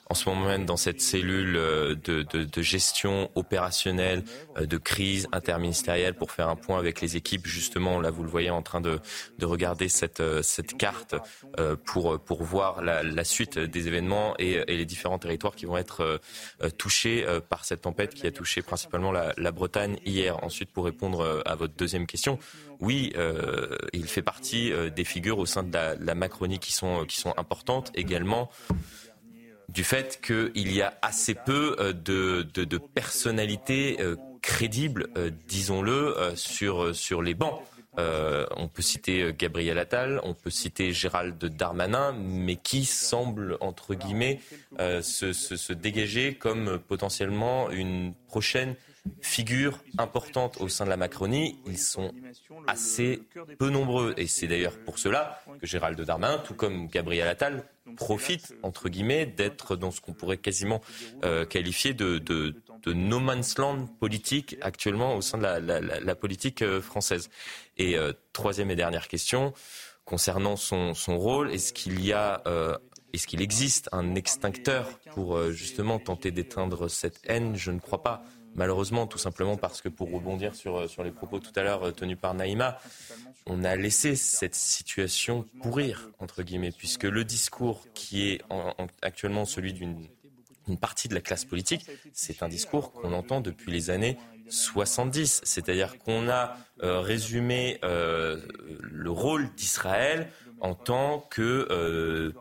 en ce moment même dans cette cellule euh, de, de, gestion opérationnelle euh, de crise interministérielle pour faire un point avec les équipes. Justement, là, vous le voyez en train de, de regarder cette, cette carte pour, pour voir la, suite des événements et, les différents territoires qui vont être touchés par cette tempête qui a touché principalement la Bretagne hier. Ensuite, pour répondre à votre deuxième question, oui, euh, il fait partie euh, des figures au sein de la, Macronie qui sont, qui sont importantes également du fait qu'il y a assez peu euh, de, de, personnalités crédibles, disons-le, sur, sur les bancs. on peut citer Gabriel Attal, on peut citer Gérald Darmanin, mais qui semble, entre guillemets, se, se, dégager comme potentiellement une prochaine figure importante au sein de la Macronie. Ils sont assez peu nombreux. Et c'est d'ailleurs pour cela que Gérald Darmanin, tout comme Gabriel Attal, profite, entre guillemets, d'être dans ce qu'on pourrait quasiment euh, qualifier de, no man's land politique actuellement au sein de la, politique euh, française. Et euh, troisième et dernière question, concernant son, son rôle, est-ce qu'il y a... est-ce qu'il existe un extincteur pour justement tenter d'éteindre cette haine? Je ne crois pas malheureusement, tout simplement parce que pour rebondir sur, euh, les propos tout à l'heure euh, tenus par Naïma, on a laissé cette situation pourrir, entre guillemets, puisque le discours qui est actuellement celui d'une une partie de la classe politique, c'est un discours qu'on entend depuis les années 70. C'est-à-dire qu'on a euh, résumé le rôle d'Israël en tant que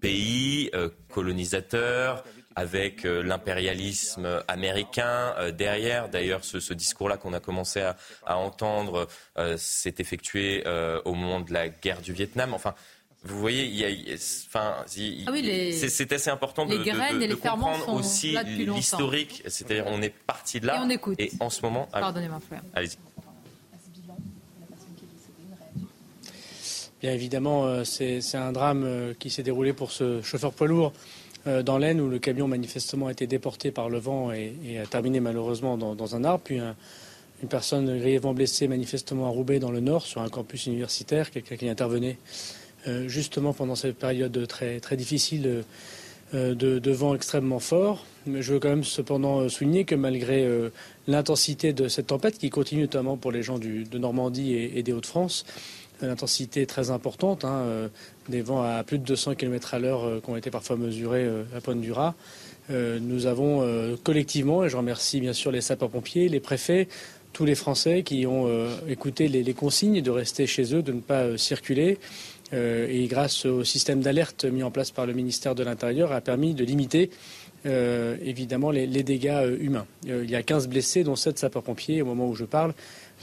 pays colonisateur, avec euh, l'impérialisme américain euh, derrière. D'ailleurs, ce, ce discours-là qu'on a commencé à, à entendre euh, s'est effectué au moment de la guerre du Vietnam. Enfin, vous voyez, il y a, enfin, ah oui, c'est assez important de, de, de, comprendre aussi l'historique. C'est-à-dire, on est parti de là. Et on écoute. Et en ce moment, pardonnez-moi, frère. Allez-y. Bien évidemment, c'est un drame qui s'est déroulé pour ce chauffeur poids lourd euh, dans l'Aisne où le camion manifestement a été déporté par le vent et, a terminé malheureusement dans, un arbre. Puis une personne grièvement blessée manifestement à Roubaix dans le nord sur un campus universitaire, quelqu'un qui intervenait justement pendant cette période très, très difficile de, vent extrêmement fort. Mais je veux quand même cependant souligner que malgré l'intensité de cette tempête qui continue notamment pour les gens de Normandie et des Hauts-de-France, intensité très importante, hein, euh, des vents à plus de 200 km à l'heure euh, qui ont été parfois mesurés euh, à Pointe du nous avons collectivement, et je remercie bien sûr les sapeurs-pompiers, les préfets, tous les Français qui ont écouté les, consignes de rester chez eux, de ne pas circuler. et grâce au système d'alerte mis en place par le ministère de l'Intérieur, a permis de limiter évidemment les dégâts humains. il y a 15 blessés, dont 7 sapeurs-pompiers au moment où je parle.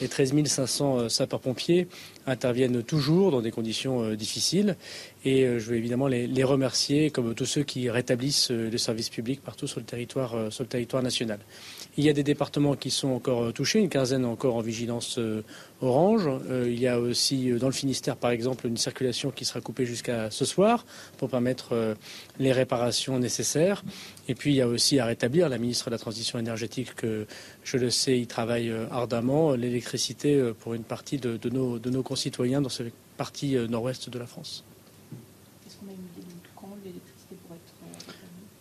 Les 13 500 sapeurs-pompiers interviennent toujours dans des conditions euh, difficiles. Et euh, je veux évidemment les, remercier, comme tous ceux qui rétablissent euh, les services publics partout le sur le territoire national. Il y a des départements qui sont encore touchés, une quinzaine encore en vigilance orange. il y a aussi dans le Finistère, par exemple, une circulation qui sera coupée jusqu'à ce soir pour permettre les réparations nécessaires. Et puis il y a aussi à rétablir, la ministre de la Transition énergétique, que je le sais, il travaille ardemment, l'électricité pour une partie de, nos, de nos concitoyens dans cette partie euh, nord-ouest de la France.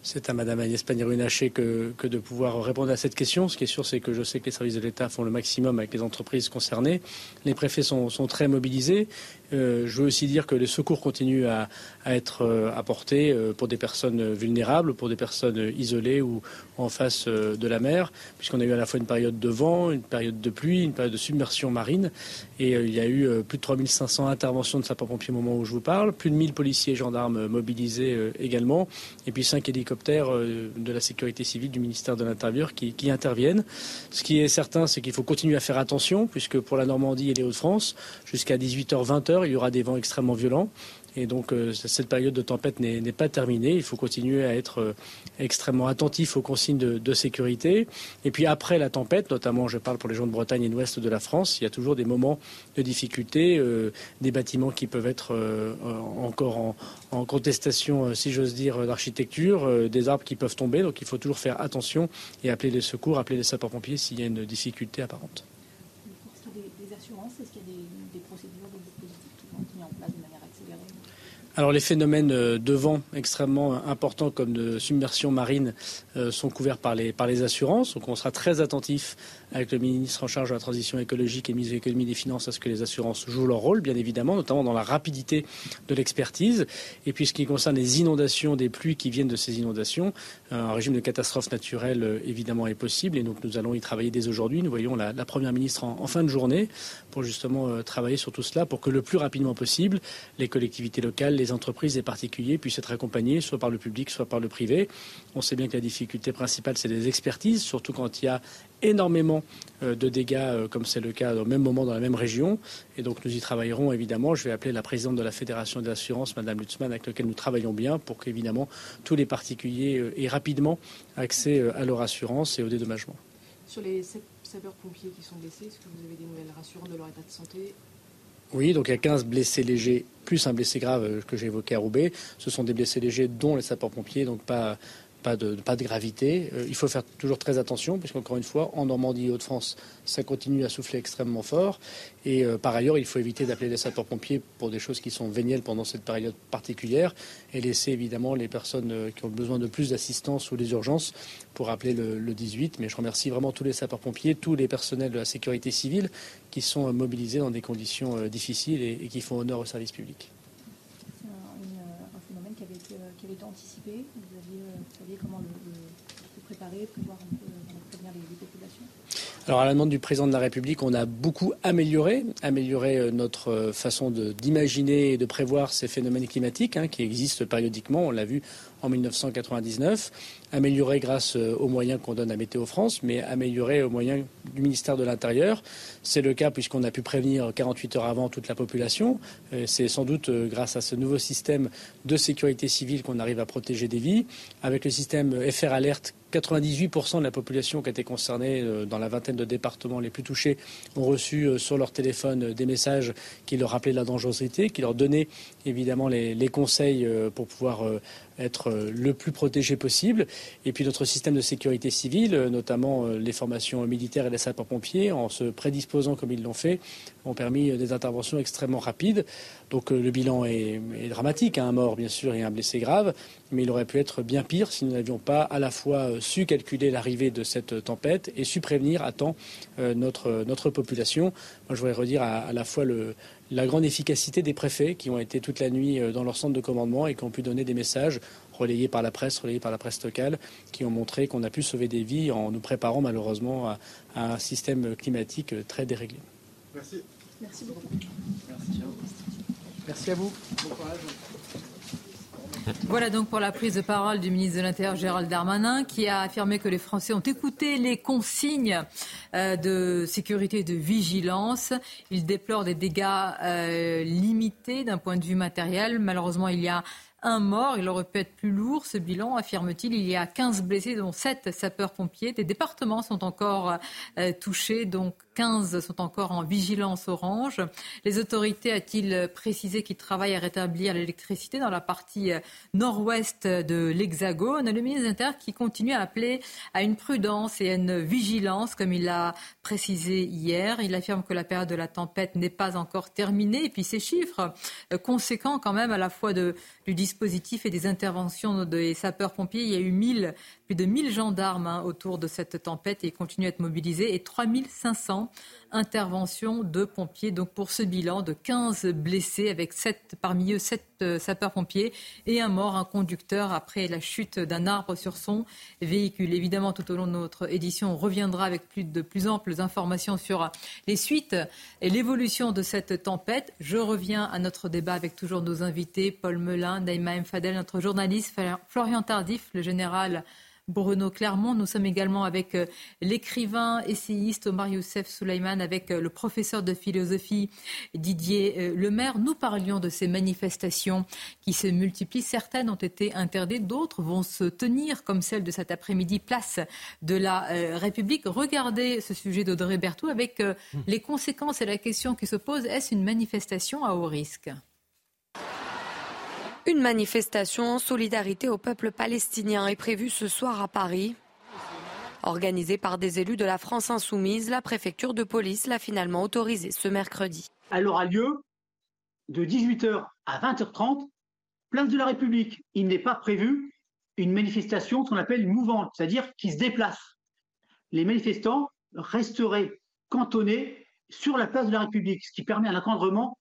C'est à Madame Agnès Pannier-Runacher que, que, de pouvoir répondre à cette question. Ce qui est sûr, c'est que je sais que les services de l'État font le maximum avec les entreprises concernées. Les préfets sont très mobilisés. Euh, je veux aussi dire que les secours continuent à, être euh, apportés euh, pour des personnes vulnérables, pour des personnes isolées ou en face de la mer, puisqu'on a eu à la fois une période de vent, une période de pluie, une période de submersion marine. Et il y a eu plus de 3500 interventions de sapeurs-pompiers au moment où je vous parle, plus de 1000 policiers et gendarmes mobilisés également, et puis 5 hélicoptères de la sécurité civile du ministère de l'Intérieur qui, qui interviennent. Ce qui est certain, c'est qu'il faut continuer à faire attention, puisque pour la Normandie et les Hauts-de-France, jusqu'à 18h, 20h, il y aura des vents extrêmement violents. Et donc euh, cette période de tempête n'est pas terminée. Il faut continuer à être euh, extrêmement attentif aux consignes de, sécurité. Et puis après la tempête, notamment je parle pour les gens de Bretagne et de l'ouest de la France, il y a toujours des moments de difficulté, euh, des bâtiments qui peuvent être encore en, en, contestation, si j'ose dire, d'architecture, des arbres qui peuvent tomber. Donc il faut toujours faire attention et appeler les secours, appeler les sapeurs-pompiers s'il y a une difficulté apparente. Alors les phénomènes euh, de vent extrêmement importants comme de submersion marine euh, sont couverts par les, par les assurances. Donc on sera très attentif avec le ministre en charge de la transition écologique et mise de l'économie des finances à ce que les assurances jouent leur rôle, bien évidemment, notamment dans la rapidité de l'expertise. Et puis ce qui concerne les inondations, des pluies qui viennent de ces inondations, euh, un régime de catastrophe naturelle évidemment est possible et donc nous allons y travailler dès aujourd'hui. Nous voyons la, Première ministre en, fin de journée pour justement travailler sur tout cela pour que le plus rapidement possible les collectivités locales, les entreprises et particuliers puissent être accompagnés, soit par le public, soit par le privé. On sait bien que la difficulté principale, c'est des expertises, surtout quand il y a énormément euh, de dégâts, euh, comme c'est le cas au même moment dans la même région. Et donc nous y travaillerons évidemment. Je vais appeler la présidente de la Fédération des assurances, Madame Lutzmann, avec laquelle nous travaillons bien, pour qu'évidemment tous les particuliers euh, aient rapidement accès à leur assurance et au dédommagement. Sur les sapeurs-pompiers qui sont blessés, est-ce que vous avez des nouvelles rassurantes de leur état de santé? Oui, donc il y a 15 blessés légers, plus un blessé grave que j'ai évoqué à Roubaix. Ce sont des blessés légers, dont les sapeurs-pompiers, donc pas, pas de, gravité. Euh, il faut faire toujours très attention, puisqu'encore une fois, en Normandie et Hauts-de-France, ça continue à souffler extrêmement fort. Et euh, par ailleurs, il faut éviter d'appeler les sapeurs-pompiers pour des choses qui sont vénielles pendant cette période particulière, et laisser évidemment les personnes euh, qui ont besoin de plus d'assistance ou des urgences pour appeler le, 18. Mais je remercie vraiment tous les sapeurs-pompiers, tous les personnels de la sécurité civile qui sont mobilisés dans des conditions difficiles et, qui font honneur au service public. C'est un, phénomène qui avait qui avait été anticipé préparer, prévoir un peu, prévenir les populations? Alors à la demande du président de la République, on a beaucoup amélioré, amélioré euh, notre euh, façon d'imaginer et de prévoir ces phénomènes climatiques hein, qui existent périodiquement. On l'a vu en 1999, amélioré grâce euh, aux moyens qu'on donne à Météo France, mais amélioré aux moyens du ministère de l'Intérieur. C'est le cas puisqu'on a pu prévenir 48 heures avant toute la population. C'est sans doute grâce à ce nouveau système de sécurité civile qu'on arrive à protéger des vies. Avec le système FR Alerte 98% de la population qui a été concernée euh, dans la vingtaine de départements les plus touchés ont reçu euh, sur leur téléphone euh, des messages qui leur rappelaient la dangerosité, qui leur donnaient évidemment les, conseils pour pouvoir être le plus protégé possible. Et puis notre système de sécurité civile, notamment les formations militaires et les sapeurs-pompiers, en se prédisposant comme ils l'ont fait, ont permis des interventions extrêmement rapides. Donc le bilan est, dramatique, hein, un mort bien sûr et un blessé grave, mais il aurait pu être bien pire si nous n'avions pas à la fois su calculer l'arrivée de cette tempête et su prévenir à temps euh, notre, notre population. Moi, je voudrais redire à, la fois le, la grande efficacité des préfets qui ont été toute la nuit euh, dans leur centre de commandement et qui ont pu donner des messages relayés par la presse, relayés par la presse locale, qui ont montré qu'on a pu sauver des vies en nous préparant malheureusement à, un système climatique très déréglé. Merci. Merci beaucoup. Merci à vous. Bon courage. Voilà donc pour la prise de parole du ministre de l'Intérieur Gérald Darmanin qui a affirmé que les Français ont écouté les consignes euh, de sécurité et de vigilance. Il déplore des dégâts euh, limités d'un point de vue matériel. Malheureusement, il y a un mort. Il aurait pu être plus lourd, ce bilan, affirme-t-il. Il y a 15 blessés, dont 7 sapeurs-pompiers. Des départements sont encore euh, touchés, donc 15 sont encore en vigilance orange. Les autorités, a-t-il précisé, qu'ils travaillent à rétablir l'électricité dans la partie euh, nord-ouest de l'Hexagone? Le ministre de l'Intérieur qui continue à appeler à une prudence et à une vigilance, comme il l'a précisé hier. Il affirme que la période de la tempête n'est pas encore terminée. Et puis ces chiffres euh, conséquents quand même à la fois du dispositif et des interventions des sapeurs-pompiers. Il y a eu 1000, plus de 1000 gendarmes hein, autour de cette tempête et ils continuent à être mobilisés. Et 3500 interventions de pompiers. Donc pour ce bilan de 15 blessés, avec 7, parmi eux 7 euh, sapeurs-pompiers et un mort, un conducteur, après la chute d'un arbre sur son véhicule. Évidemment, tout au long de notre édition, on reviendra avec plus de plus amples informations sur les suites et l'évolution de cette tempête. Je reviens à notre débat avec toujours nos invités, Paul Melun, Naïma M. Fadel, notre journaliste, Florian Tardif, le général Bruno Clermont. Nous sommes également avec euh, l'écrivain essayiste Omar Youssef Souleyman, avec euh, le professeur de philosophie Didier euh, Lemaire. Nous parlions de ces manifestations qui se multiplient. Certaines ont été interdites, d'autres vont se tenir, comme celle de cet après-midi, place de la République. Regardez ce sujet d'Audrey Berthoud avec mmh. les conséquences et la question qui se pose est-ce une manifestation à haut risque? Une manifestation en solidarité au peuple palestinien est prévue ce soir à Paris. Organisée par des élus de la France insoumise, la préfecture de police l'a finalement autorisée ce mercredi. Elle aura lieu de 18h à 20h30, place de la République. Il n'est pas prévu une manifestation qu'on appelle mouvante, c'est-à-dire qui se déplace. Les manifestants resteraient cantonnés sur la place de la République, ce qui permet un encadrement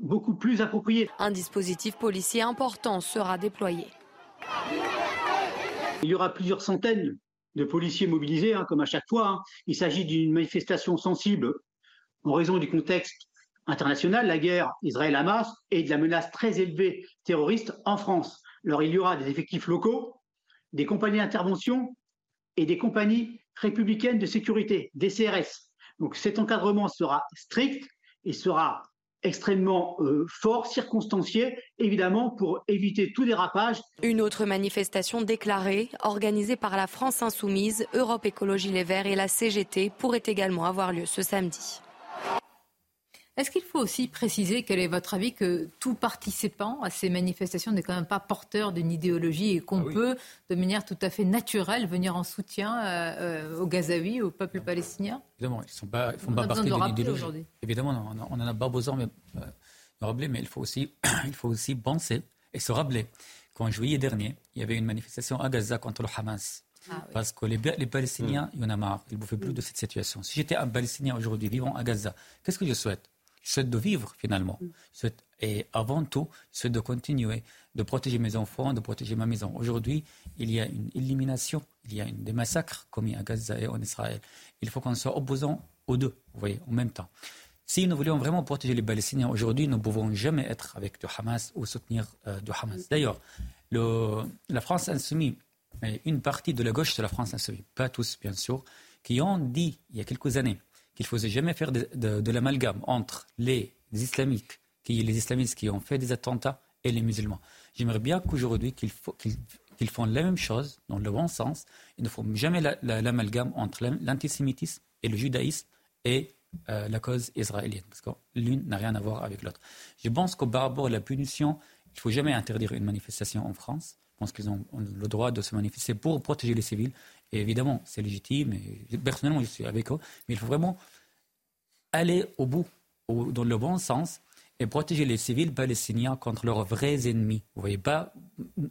beaucoup plus approprié. Un dispositif policier important sera déployé. Il y aura plusieurs centaines de policiers mobilisés, hein, comme à chaque fois. Hein. Il s'agit d'une manifestation sensible en raison du contexte international, la guerre Israël-Hamas et de la menace très élevée terroriste en France. Alors il y aura des effectifs locaux, des compagnies d'intervention et des compagnies républicaines de sécurité, des CRS. Donc cet encadrement sera strict et sera extrêmement euh, fort, circonstancié, évidemment, pour éviter tout dérapage. Une autre manifestation déclarée, organisée par la France Insoumise, Europe Écologie Les Verts et la CGT, pourrait également avoir lieu ce samedi. Est-ce qu'il faut aussi préciser, quel est votre avis, que tout participant à ces manifestations n'est quand même pas porteur d'une idéologie et qu'on ah peut, de manière tout à fait naturelle, venir en soutien euh, aux Gazaouis, au peuple palestinien? Évidemment, ils ne font pas partie d'une idéologie. Évidemment, on, en a pas besoin mais, euh, mais il faut, aussi, il faut aussi penser et se rappeler qu'en juillet dernier, il y avait une manifestation à Gaza contre le Hamas. Ah Parce que les, les Palestiniens, il y en a marre, ils ne bouffent plus de cette situation. Si j'étais un Palestinien aujourd'hui vivant à Gaza, qu'est-ce que je souhaite? C'est de vivre finalement. Mm. Et avant tout, c'est de continuer, de protéger mes enfants, de protéger ma maison. Aujourd'hui, il y a une élimination, il y a des massacres commis à Gaza et en Israël. Il faut qu'on soit opposants aux deux, vous voyez, en même temps. Si nous voulions vraiment protéger les Palestiniens aujourd'hui, nous ne pouvons jamais être avec le Hamas ou soutenir euh, Hamas. D'ailleurs, la France insoumise, une partie de la gauche de la France insoumise, pas tous bien sûr, qui ont dit il y a quelques années qu'il ne faisait jamais faire de, l'amalgame entre les islamiques, qui, les islamistes qui ont fait des attentats et les musulmans. J'aimerais bien qu'aujourd'hui qu'ils qu'ils font la même chose dans le bon sens. Il ne faut jamais l'amalgame entre l'antisémitisme et le judaïsme et euh, la cause israélienne, parce que l'une n'a rien à voir avec l'autre. Je pense qu'au rapport à la punition, il ne faut jamais interdire une manifestation en France. Je pense qu'ils ont, le droit de se manifester pour protéger les civils. Et évidemment, c'est légitime. Et personnellement, je suis avec eux. Mais il faut vraiment aller au bout, dans le bon sens, et protéger les civils palestiniens contre leurs vrais ennemis. Vous voyez pas,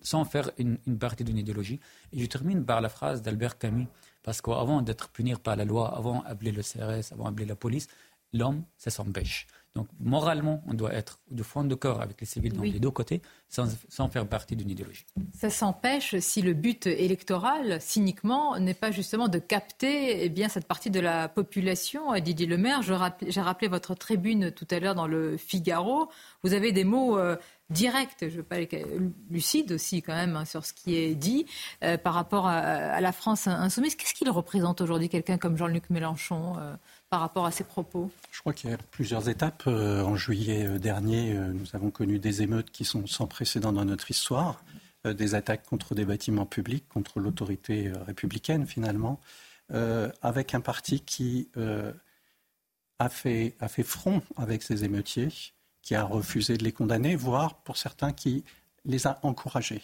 sans faire une, partie d'une idéologie. Et je termine par la phrase d'Albert Camus. Parce qu'avant d'être puni par la loi, avant d'appeler le CRS, avant d'appeler la police, l'homme, ça s'empêche. Donc moralement, on doit être de fond de corps avec les civils dans les deux côtés, sans, faire partie d'une idéologie. Ça s'empêche si le but électoral, cyniquement, n'est pas justement de capter eh bien, cette partie de la population. Didier Lemaire, j'ai rappelé votre tribune tout à l'heure dans le Figaro. Vous avez des mots euh, directs, je veux pas lucides aussi quand même hein, sur ce qui est dit euh, par rapport à, la France insoumise. Qu'est-ce qu'il représente aujourd'hui quelqu'un comme Jean-Luc Mélenchon euh, par rapport à ces propos? Je crois qu'il y a plusieurs étapes. Euh, en juillet euh, dernier, euh, nous avons connu des émeutes qui sont sans précédent dans notre histoire, des attaques contre des bâtiments publics, contre l'autorité républicaine finalement, avec un parti qui a, fait, a fait front avec ces émeutiers, qui a refusé de les condamner, voire pour certains qui les a encouragés.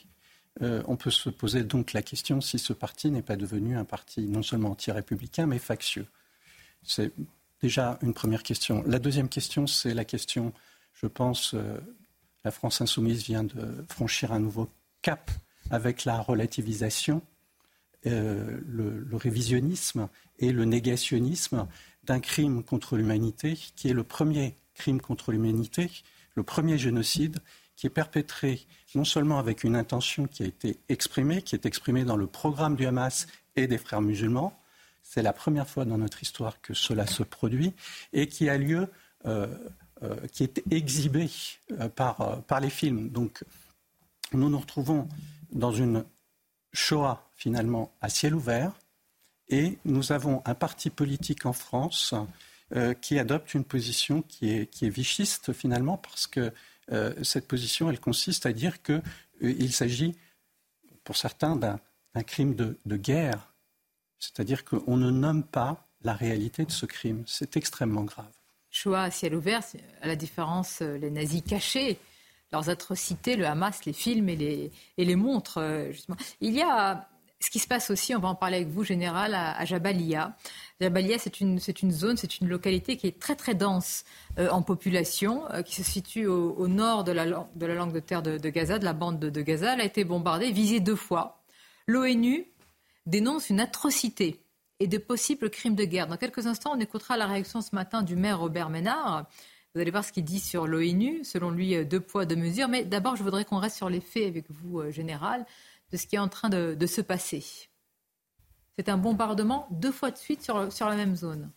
on peut se poser donc la question si ce parti n'est pas devenu un parti non seulement anti-républicain, mais factieux. C'est déjà une première question. La deuxième question, c'est la question, je pense, euh, la France insoumise vient de franchir un nouveau cap avec la relativisation, euh, le, révisionnisme et le négationnisme d'un crime contre l'humanité qui est le premier crime contre l'humanité, le premier génocide qui est perpétré non seulement avec une intention qui a été exprimée, qui est exprimée dans le programme du Hamas et des frères musulmans, c'est la première fois dans notre histoire que cela se produit et qui a lieu, euh, euh, qui est exhibé euh, par, les films. Donc, nous nous retrouvons dans une Shoah finalement à ciel ouvert et nous avons un parti politique en France qui adopte une position qui est, qui vichiste finalement parce que cette position, elle consiste à dire qu'il s'agit, pour certains, d'un crime de guerre c'est-à-dire qu'on ne nomme pas la réalité de ce crime. C'est extrêmement grave. Choix à ciel ouvert, à la différence, euh, les nazis cachés, leurs atrocités, le Hamas les films et les, et les montres, euh, justement. Il y a ce qui se passe aussi, on va en parler avec vous, Général, à, Jabalia. Jabalia, c'est une, zone, c'est une localité qui est très très dense euh, en population, qui se situe au, nord de la, langue de terre de, Gaza, de la bande de, de, Gaza. Elle a été bombardée, visée deux fois. L'ONU dénonce une atrocité et de possibles crimes de guerre. Dans quelques instants, on écoutera la réaction ce matin du maire Robert Ménard. Vous allez voir ce qu'il dit sur l'ONU. Selon lui, euh, deux poids, deux mesures. Mais d'abord, je voudrais qu'on reste sur les faits avec vous, euh, Général, de ce qui est en train de, se passer. C'est un bombardement deux fois de suite sur, sur la même zone.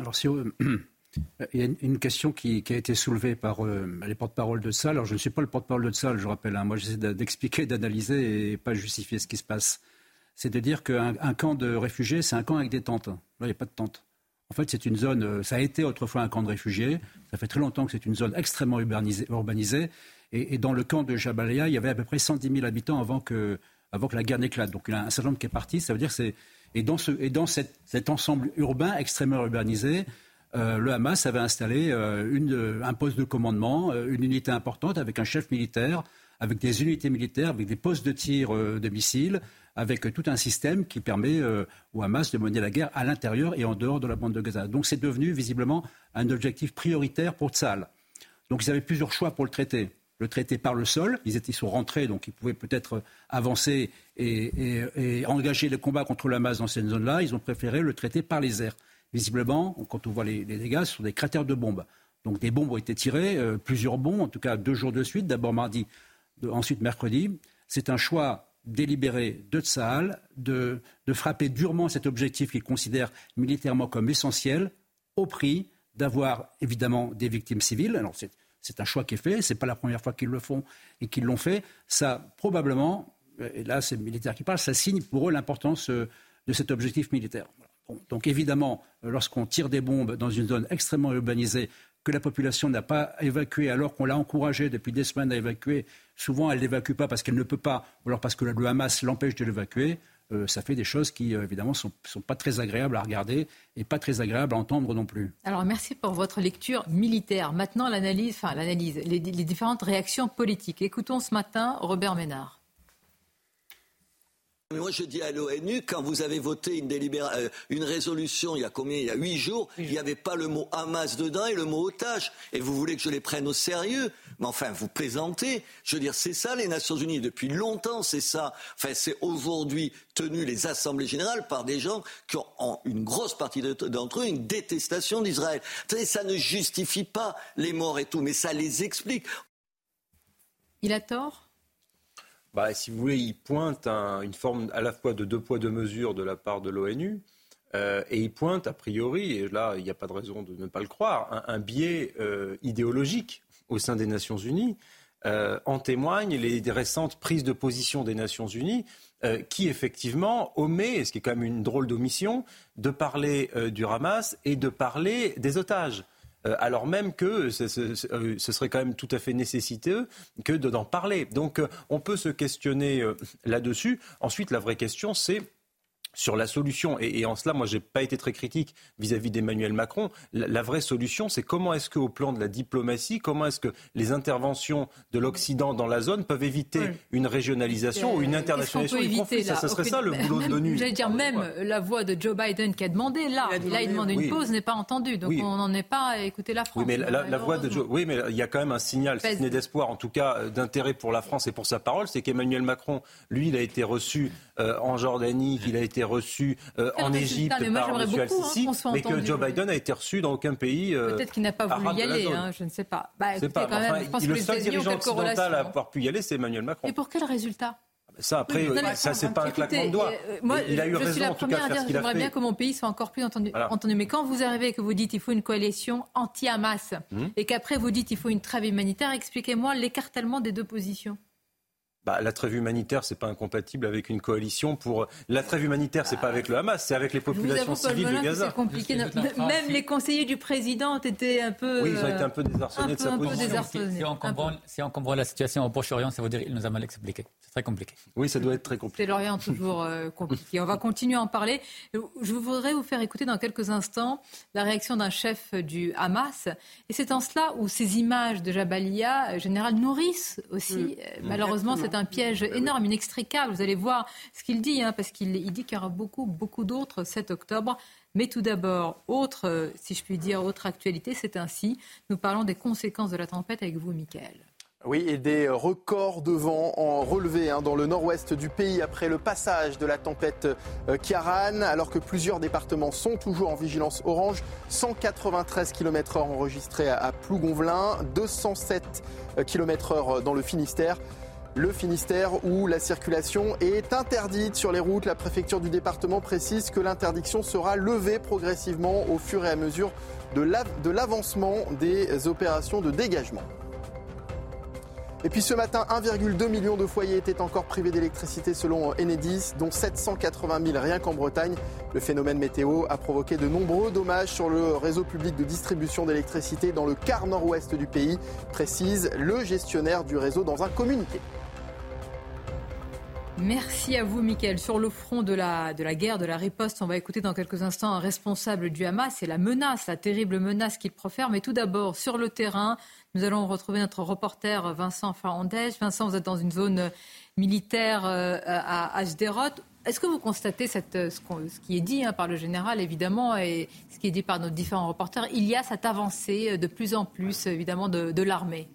Alors, euh, il y a une question qui, a été soulevée par les porte-parole de salle. Alors, je ne suis pas le porte-parole de salle, je rappelle. Hein. Moi, j'essaie d'expliquer, d'analyser et pas justifier ce qui se passe c'est de dire qu'un camp de réfugiés, c'est un camp avec des tentes. Là, il n'y a pas de tentes. En fait, c'est une zone, euh, ça a été autrefois un camp de réfugiés. Ça fait très longtemps que c'est une zone extrêmement urbanisée. Et, dans le camp de Jabalia, il y avait à peu près 110 000 habitants avant que, avant que la guerre n'éclate. Donc il y a un certain nombre qui est parti. Ça veut dire c'est et dans, ce, et dans cet ensemble urbain extrêmement urbanisé, euh, le Hamas avait installé euh, un poste de commandement, une unité importante avec un chef militaire, avec des unités militaires, avec des postes de tir de missiles, avec tout un système qui permet euh, au Hamas de mener la guerre à l'intérieur et en dehors de la bande de Gaza. Donc c'est devenu visiblement un objectif prioritaire pour Tzal. Donc ils avaient plusieurs choix pour le traiter. Le traiter par le sol, ils, sont rentrés, donc ils pouvaient peut-être avancer et, engager le combat contre le Hamas dans cette zone-là. Ils ont préféré le traiter par les airs. Visiblement, quand on voit les, dégâts, ce sont des cratères de bombes. Donc des bombes ont été tirées, euh, plusieurs bombes, en tout cas deux jours de suite, d'abord mardi, ensuite mercredi. C'est un choix délibéré de Tsahal de, de frapper durement cet objectif qu'il considère militairement comme essentiel, au prix d'avoir évidemment des victimes civiles. Alors c'est un choix qui est fait, ce n'est pas la première fois qu'ils le font et qu'ils l'ont fait. Ça, probablement, et là c'est le militaire qui parle, ça signe pour eux l'importance euh, de cet objectif militaire. donc évidemment, lorsqu'on tire des bombes dans une zone extrêmement urbanisée, que la population n'a pas évacué alors qu'on l'a encouragé depuis des semaines à évacuer, souvent elle ne l'évacue pas parce qu'elle ne peut pas, ou alors parce que le Hamas l'empêche de l'évacuer, euh, ça fait des choses qui, euh, évidemment, ne sont, sont, pas très agréables à regarder et pas très agréables à entendre non plus. Alors, merci pour votre lecture militaire. Maintenant, l'analyse, enfin, l'analyse, les, les différentes réactions politiques. Écoutons ce matin Robert Ménard. Mais moi, je dis à l'ONU, quand vous avez voté une, euh, une résolution il y a combien? Il y a huit jours, il n'y avait pas le mot Hamas dedans et le mot otage. Et vous voulez que je les prenne au sérieux? Mais enfin, vous plaisantez. Je veux dire, c'est ça les Nations Unies. Depuis longtemps, c'est ça. Enfin, c'est aujourd'hui tenu les assemblées générales par des gens qui ont, en une grosse partie d'entre eux, une détestation d'Israël. Ça ne justifie pas les morts et tout, mais ça les explique. Il a tort? Bah, si vous voulez, il pointe une forme à la fois de deux poids, deux mesures de la part de l'ONU. Euh, et il pointe, a priori, et là, il n'y a pas de raison de ne pas le croire, un, biais euh, idéologique au sein des Nations Unies. Euh, en témoignent les récentes prises de position des Nations Unies qui, effectivement, omet, ce qui est quand même une drôle d'omission, de parler du Hamas et de parler des otages. Euh, alors même que euh, ce, serait quand même tout à fait nécessiteux que d'en parler. Donc euh, on peut se questionner là-dessus. Ensuite, la vraie question, c'est sur la solution. Et, en cela, moi, je n'ai pas été très critique vis-à-vis d'Emmanuel Macron. La, vraie solution, c'est comment est-ce qu'au plan de la diplomatie, comment est-ce que les interventions de l'Occident dans la zone peuvent éviter une régionalisation ou une internationalisation du conflit Ça, serait ça le boulot de l'ONU. J'allais dire, même la voix de Joe Biden qui a demandé, là, il, là, il demande une pause, n'est pas entendue. Donc on n'en est pas à écouter la France. Oui, mais la, voix de Joe, oui, mais il y a quand même un signal, si ce n'est d'espoir, en tout cas euh, d'intérêt pour la France et pour sa parole, c'est qu'Emmanuel Macron, lui, il a été reçu euh, en Jordanie, qu'il a été reçu euh, en Égypte par M. Al-Sisi, hein, mais que Joe Biden a été reçu dans aucun pays. Euh, Peut-être qu'il n'a pas voulu y aller, hein, je ne sais pas. Bah, pas. Quand même, je pense le que seul dirigeant occidental à avoir pu y aller, c'est Emmanuel Macron. Et pour quel résultat? Ça, après, ça, c'est pas un claquement de doigts. moi, il a eu je raison, suis la première à dire que j'aimerais bien que mon pays soit encore plus entendu, entendu. Mais quand vous arrivez et que vous dites qu'il faut une coalition anti-Hamas hum. et qu'après vous dites qu'il faut une trêve humanitaire, expliquez-moi l'écartèlement des deux positions. Bah, la trêve humanitaire, c'est pas incompatible avec une coalition pour. La trêve humanitaire, c'est pas avec le Hamas, c'est avec les populations civiles de Gaza. C'est compliqué. Même les conseillers du président ont été un peu. Oui, ils ont été un peu désarçonnés de sa position. Si, on comprend, la situation au Proche-Orient, ça veut dire qu'il nous a mal expliqué. Très compliqué. Oui, ça doit être très compliqué. C'est l'Orient toujours euh, compliqué. On va continuer à en parler. Je voudrais vous faire écouter dans quelques instants la réaction d'un chef du Hamas. Et c'est en cela où ces images de Jabalia, euh, général, nourrissent aussi, mm. euh, malheureusement, c'est un piège énorme, inextricable. Vous allez voir ce qu'il dit, hein, parce qu'il dit qu'il y aura beaucoup, beaucoup d'autres 7 octobre. Mais tout d'abord, autre, si je puis dire, autre actualité, c'est ainsi. Nous parlons des conséquences de la tempête avec vous, Michael. Oui, et des records de vent en relevé hein, dans le nord-ouest du pays après le passage de la tempête euh, Kiaran, alors que plusieurs départements sont toujours en vigilance orange. 193 km/h enregistrés à Plougonvelin, 207 km/h dans le Finistère le Finistère où la circulation est interdite sur les routes. La préfecture du département précise que l'interdiction sera levée progressivement au fur et à mesure de l'avancement des opérations de dégagement. Et puis ce matin, 1,2 million de foyers étaient encore privés d'électricité selon Enedis, dont 780 000 rien qu'en Bretagne. Le phénomène météo a provoqué de nombreux dommages sur le réseau public de distribution d'électricité dans le quart nord-ouest du pays, précise le gestionnaire du réseau dans un communiqué. Merci à vous, Mickaël. Sur le front de la, de la guerre, de la riposte, on va écouter dans quelques instants un responsable du Hamas et la menace, la terrible menace qu'il profère. Mais tout d'abord, sur le terrain, nous allons retrouver notre reporter Vincent Farandège. Vincent, vous êtes dans une zone militaire euh, à Asderot. Est-ce que vous constatez cette, ce, qui est dit hein, par le général, évidemment, et ce qui est dit par nos différents reporters Il y a cette avancée de plus en plus, évidemment, de l'armée?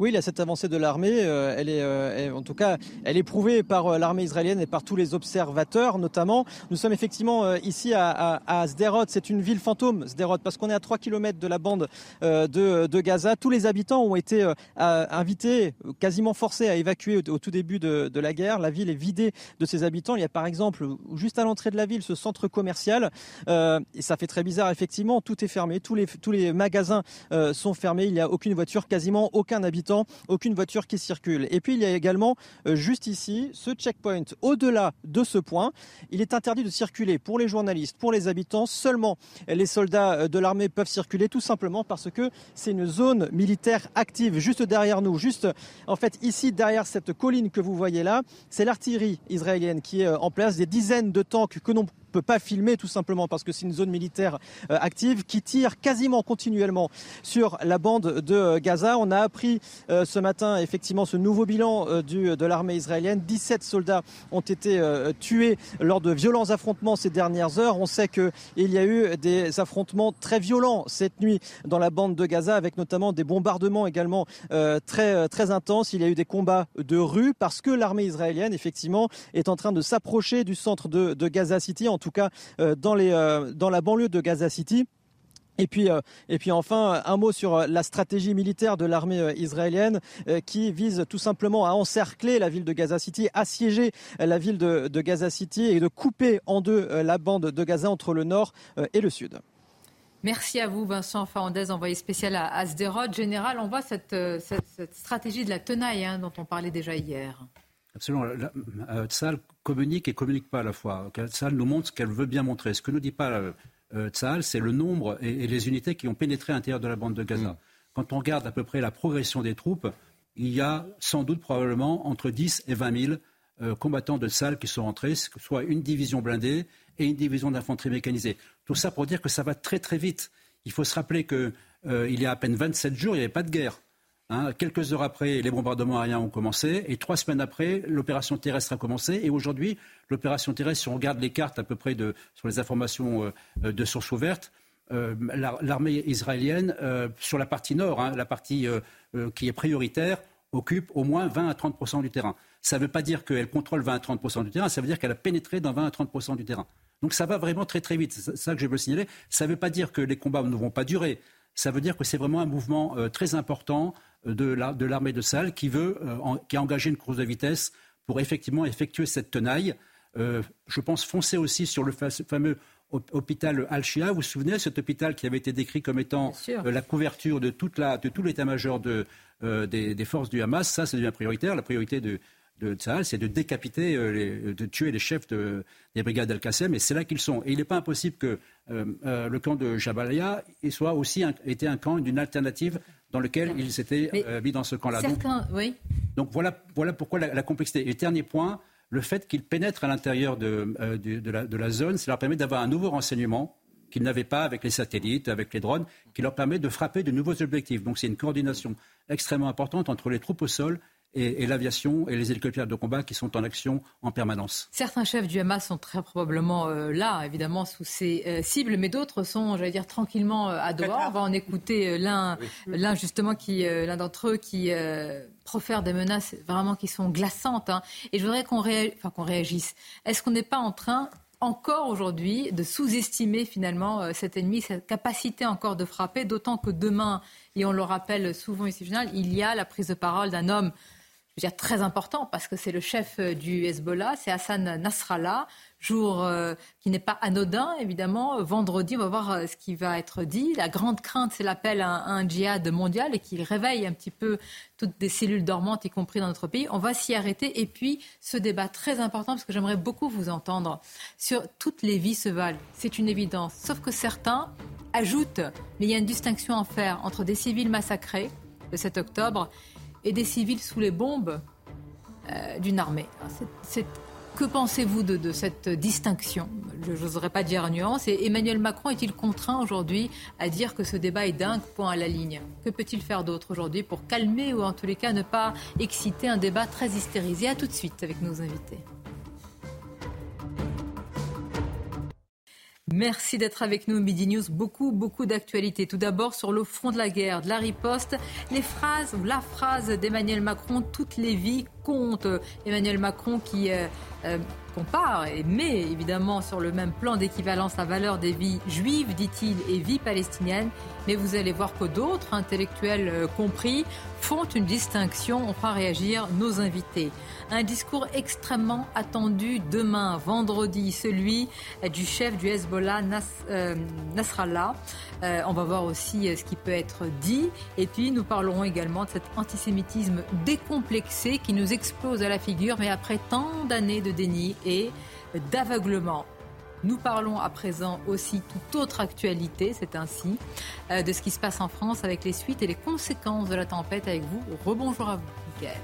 Oui, il y a cette avancée de l'armée. Euh, elle est, euh, en tout cas, elle est prouvée par euh, l'armée israélienne et par tous les observateurs, notamment. Nous sommes effectivement ici à, à, Sderot. C'est une ville fantôme, Sderot, parce qu'on est à 3 km de la bande de, Gaza. Tous les habitants ont été invités, quasiment forcés à évacuer au, tout début de, la guerre. La ville est vidée de ses habitants. Il y a par exemple, juste à l'entrée de la ville, ce centre commercial. et ça fait très bizarre, effectivement. Tout est fermé. Tous les, tous les magasins sont fermés. Il n'y a aucune voiture, quasiment aucun habitant aucune voiture qui circule. Et puis il y a également euh, juste ici ce checkpoint. Au-delà de ce point, il est interdit de circuler pour les journalistes, pour les habitants. Seulement les soldats euh, de l'armée peuvent circuler tout simplement parce que c'est une zone militaire active juste derrière nous. Juste en fait ici derrière cette colline que vous voyez là, c'est l'artillerie israélienne qui est euh, en place, des dizaines de tanks que l'on peut pas filmer tout simplement parce que c'est une zone militaire euh, active qui tire quasiment continuellement sur la bande de euh, Gaza. On a appris euh, ce matin effectivement ce nouveau bilan du, de l'armée israélienne. 17 soldats ont été tués lors de violents affrontements ces dernières heures. On sait qu'il y a eu des affrontements très violents cette nuit dans la bande de Gaza avec notamment des bombardements également très, très intenses. Il y a eu des combats de rue parce que l'armée israélienne effectivement est en train de s'approcher du centre de Gaza City tout cas euh, dans, les, euh, dans la banlieue de Gaza City. Et puis, euh, et puis enfin, un mot sur la stratégie militaire de l'armée israélienne qui vise tout simplement à encercler la ville de Gaza City, assiéger la ville de, Gaza City et de couper en deux la bande de Gaza entre le nord et le sud. Merci à vous, Vincent Fernandez, envoyé spécial à Asderot. Général, on voit cette, cette, stratégie de la tenaille hein, dont on parlait déjà hier. Absolument. Tzal communique et communique pas à la fois. Tzal nous montre ce qu'elle veut bien montrer. Ce que nous dit pas euh, Tzal, c'est le nombre et, les unités qui ont pénétré à l'intérieur de la bande de Gaza. Mm. Quand on regarde à peu près la progression des troupes, il y a sans doute probablement entre 10 et 20 000 euh, combattants de Tzal qui sont rentrés, soit une division blindée et une division d'infanterie mécanisée. Tout ça pour dire que ça va très très vite. Il faut se rappeler qu'il euh, y a à peine 27 jours, il n'y avait pas de guerre. Hein, quelques heures après, les bombardements aériens ont commencé, et trois semaines après, l'opération terrestre a commencé. Et aujourd'hui, l'opération terrestre, si on regarde les cartes à peu près de, sur les informations euh, de sources ouvertes, euh, l'armée israélienne, euh, sur la partie nord, hein, la partie qui est prioritaire, occupe au moins 20 à 30% du terrain. Ça ne veut pas dire qu'elle contrôle 20 à 30 du terrain, ça veut dire qu'elle a pénétré dans 20 à 30 du terrain. Donc ça va vraiment très très vite. C'est ça que je veux signaler. Ça ne veut pas dire que les combats ne vont pas durer. Ça veut dire que c'est vraiment un mouvement très important de l'armée de salle qui veut, euh, qui a engagé une course de vitesse pour effectivement effectuer cette tenaille. Euh, je pense foncer aussi sur le fameux hôpital Al-Shia. Vous vous souvenez, cet hôpital qui avait été décrit comme étant euh, la couverture de, toute la, de tout l'état-major de, des, forces du Hamas? Ça, c'est devient prioritaire. La priorité de, de c'est de décapiter, de tuer les chefs de, des brigades Al-Qassem. Et c'est là qu'ils sont. Et il n'est pas impossible que le camp de Jabalia soit aussi été un camp d'une alternative dans lequel ils s'étaient euh, mis dans ce camp-là. Donc, oui. donc voilà, voilà pourquoi la, complexité. Et dernier point, le fait qu'ils pénètrent à l'intérieur de, euh, de, la, de, la, zone, ça leur permet d'avoir un nouveau renseignement qu'ils n'avaient pas avec les satellites, avec les drones, qui leur permet de frapper de nouveaux objectifs. Donc c'est une coordination extrêmement importante entre les troupes au sol et, l'aviation et les hélicoptères de combat qui sont en action en permanence. Certains chefs du Hamas sont très probablement euh, là, évidemment, sous ces euh, cibles, mais d'autres sont, j'allais dire, tranquillement euh, à Doha. On va en écouter l'un, l'un justement, qui, l'un d'entre eux qui profère des menaces vraiment qui sont glaçantes. Hein. Et je voudrais qu'on, enfin, qu'on réagisse. Est-ce qu'on n'est pas en train encore aujourd'hui de sous-estimer finalement cet ennemi, cette capacité encore de frapper, d'autant que demain, et on le rappelle souvent ici, il y a la prise de parole d'un homme je veux dire, très important parce que c'est le chef euh, du Hezbollah, c'est Hassan Nasrallah, jour euh, qui n'est pas anodin, évidemment. Vendredi, on va voir euh, ce qui va être dit. La grande crainte, c'est l'appel à un, djihad mondial et qu'il réveille un petit peu toutes des cellules dormantes, y compris dans notre pays. On va s'y arrêter. Et puis, ce débat très important, parce que j'aimerais beaucoup vous entendre, sur toutes les vies se valent. C'est une évidence. Sauf que certains ajoutent, mais il y a une distinction à faire entre des civils massacrés le 7 octobre et des civils sous les bombes euh, d'une armée. que pensez-vous de, cette distinction? Je n'oserais pas dire nuance. Et Emmanuel Macron est-il contraint aujourd'hui à dire que ce débat est dingue, point à la ligne? Que peut-il faire d'autre aujourd'hui pour calmer ou en tous les cas ne pas exciter un débat très hystérisé? À tout de suite avec nos invités. Merci d'être avec nous, Midi News. Beaucoup, beaucoup d'actualités. Tout d'abord, sur le front de la guerre, de la riposte, les phrases la phrase d'Emmanuel Macron, toutes les vies comptent. Emmanuel Macron qui euh, euh, compare et met évidemment sur le même plan d'équivalence la valeur des vies juives, dit-il, et vies palestiniennes. Mais vous allez voir que d'autres, intellectuels euh, compris, font une distinction. On fera réagir nos invités. Un discours extrêmement attendu demain, vendredi, celui du chef du Hezbollah, euh, Nasrallah. Euh, on va voir aussi ce qui peut être dit. Et puis, nous parlerons également de cet antisémitisme décomplexé qui nous explose à la figure, mais après tant d'années de déni et d'aveuglement. Nous parlons à présent aussi toute autre actualité, c'est ainsi, euh, de ce qui se passe en France avec les suites et les conséquences de la tempête avec vous. Rebonjour à vous, Miguel.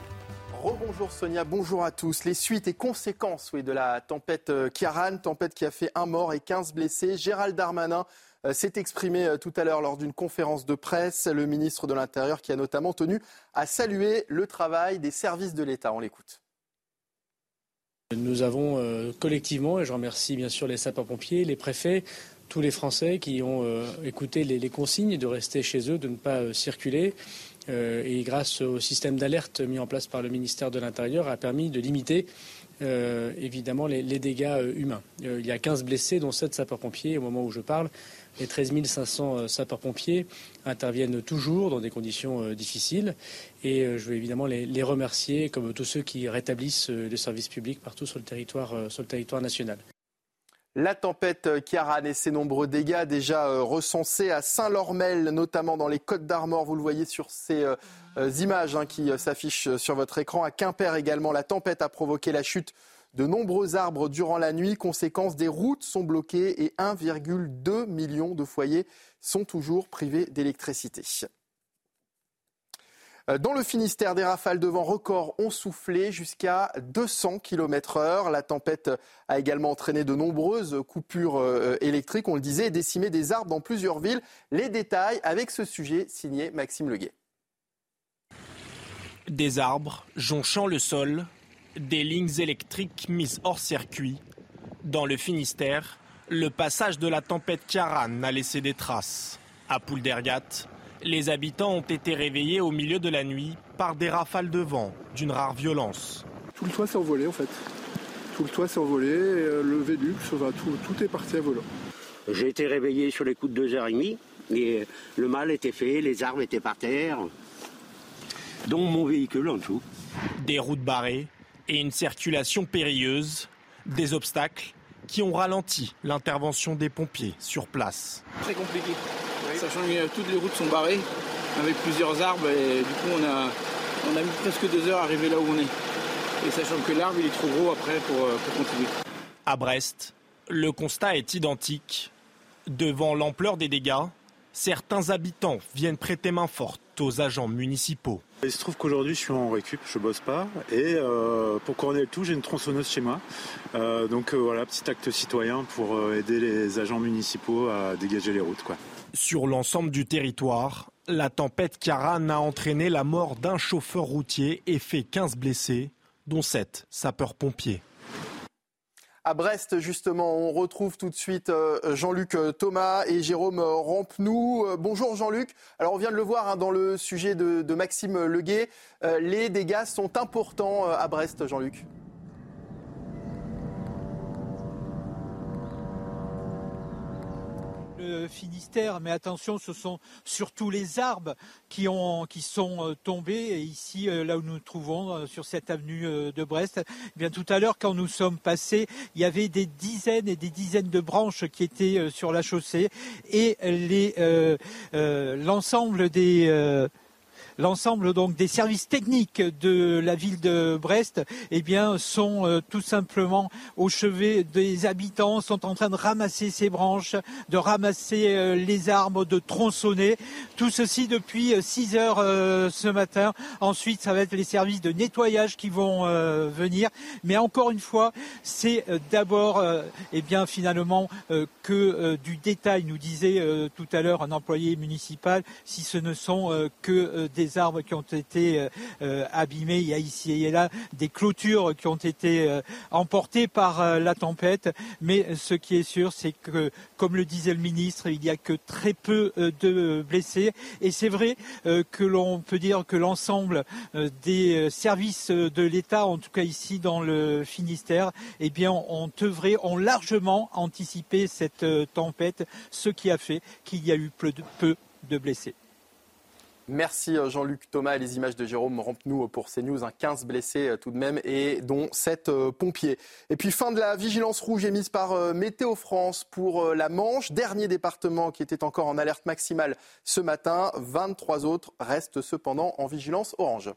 Rebonjour Sonia, bonjour à tous. Les suites et conséquences de la tempête euh, Kiaran, tempête qui a fait un mort et 15 blessés. Gérald Darmanin euh, s'est exprimé tout à l'heure lors d'une conférence de presse, le ministre de l'Intérieur qui a notamment tenu à saluer le travail des services de l'État. On l'écoute. Nous avons euh, collectivement, et je remercie bien sûr les sapeurs-pompiers, les préfets, tous les Français qui ont euh, écouté les, consignes de rester chez eux, de ne pas euh, circuler. Et grâce au système d'alerte mis en place par le ministère de l'Intérieur, a permis de limiter évidemment les, dégâts humains. il y a 15 blessés, dont 7 sapeurs-pompiers au moment où je parle. Les 13 500 euh, sapeurs-pompiers interviennent toujours dans des conditions euh, difficiles. Et euh, je veux évidemment les, remercier, comme tous ceux qui rétablissent le service public partout sur le territoire, sur le territoire national. La tempête Kiaran et ses nombreux dégâts déjà recensés à Saint-Lormel, notamment dans les Côtes d'Armor. Vous le voyez sur ces images hein, qui s'affichent sur votre écran. À Quimper également, la tempête a provoqué la chute de nombreux arbres durant la nuit. Conséquence, des routes sont bloquées et 1,2 million de foyers sont toujours privés d'électricité. Euh, dans le Finistère, des rafales de vent records ont soufflé jusqu'à 200 km/h. La tempête a également entraîné de nombreuses coupures euh, électriques, on le disait, et décimé des arbres dans plusieurs villes. Les détails avec ce sujet signé Maxime Leguet. Des arbres jonchant le sol, des lignes électriques mises hors circuit. Dans le Finistère, le passage de la tempête Kiaran a laissé des traces. À Pouldergat, les habitants ont été réveillés au milieu de la nuit par des rafales de vent d'une rare violence. Tout le toit s'est envolé en fait. Tout le toit s'est envolé, euh, le Vélux, tout, tout est parti à volant. J'ai été réveillé sur les coups de 2h30 et le mal était fait, les arbres étaient par terre, dont mon véhicule en dessous. Des routes barrées, et une circulation périlleuse, des obstacles qui ont ralenti l'intervention des pompiers sur place. Très compliqué, sachant que toutes les routes sont barrées avec plusieurs arbres et du coup on a, on a mis presque deux heures à arriver là où on est. Et sachant que l'arbre il est trop gros après pour, euh, pour continuer. À Brest, le constat est identique. Devant l'ampleur des dégâts, certains habitants viennent prêter main forte aux agents municipaux. Il se trouve qu'aujourd'hui je suis en récup, je bosse pas et euh, pour couronner le tout j'ai une tronçonneuse chez moi. Euh, donc euh, voilà, petit acte citoyen pour aider les agents municipaux à dégager les routes. Quoi. Sur l'ensemble du territoire, la tempête Karan a entraîné la mort d'un chauffeur routier et fait 15 blessés, dont 7 sapeurs-pompiers. À Brest, justement, on retrouve tout de suite euh, Jean-Luc euh, Thomas et Jérôme Rampenou. Euh, bonjour Jean-Luc. Alors on vient de le voir hein, dans le sujet de, Maxime Leguet. les dégâts sont importants à Brest, Jean-Luc. Finistère, mais attention, ce sont surtout les arbres qui, ont, qui sont euh, tombés. Ici, euh, là où nous nous trouvons, euh, sur cette avenue de Brest, eh bien tout à l'heure, quand nous sommes passés, il y avait des dizaines et des dizaines de branches qui étaient sur la chaussée et l'ensemble des l'ensemble donc des services techniques de la ville de Brest, eh bien, sont euh, tout simplement au chevet des habitants, sont en train de ramasser ces branches, de ramasser euh, les arbres, de tronçonner. Tout ceci depuis 6 euh, heures ce matin. Ensuite, ça va être les services de nettoyage qui vont venir. Mais encore une fois, c'est d'abord, eh bien, finalement, que du détail, nous disait tout à l'heure un employé municipal, si ce ne sont que des des arbres qui ont été abîmés, il y a ici et là des clôtures qui ont été emportées par la tempête. Mais ce qui est sûr, c'est que, comme le disait le ministre, il n'y a que très peu de blessés. Et c'est vrai que l'on peut dire que l'ensemble des services de l'État, en tout cas ici dans le Finistère, eh bien, ont œuvré, ont largement anticipé cette tempête, ce qui a fait qu'il y a eu peu de, blessés. Merci euh, Jean-Luc Thomas. Les images de Jérôme Rampenou pour CNews. 15 blessés euh, tout de même et dont 7 euh, pompiers. Et puis fin de la vigilance rouge émise par Météo France pour la Manche. Dernier département qui était encore en alerte maximale ce matin. 23 autres restent cependant en vigilance orange.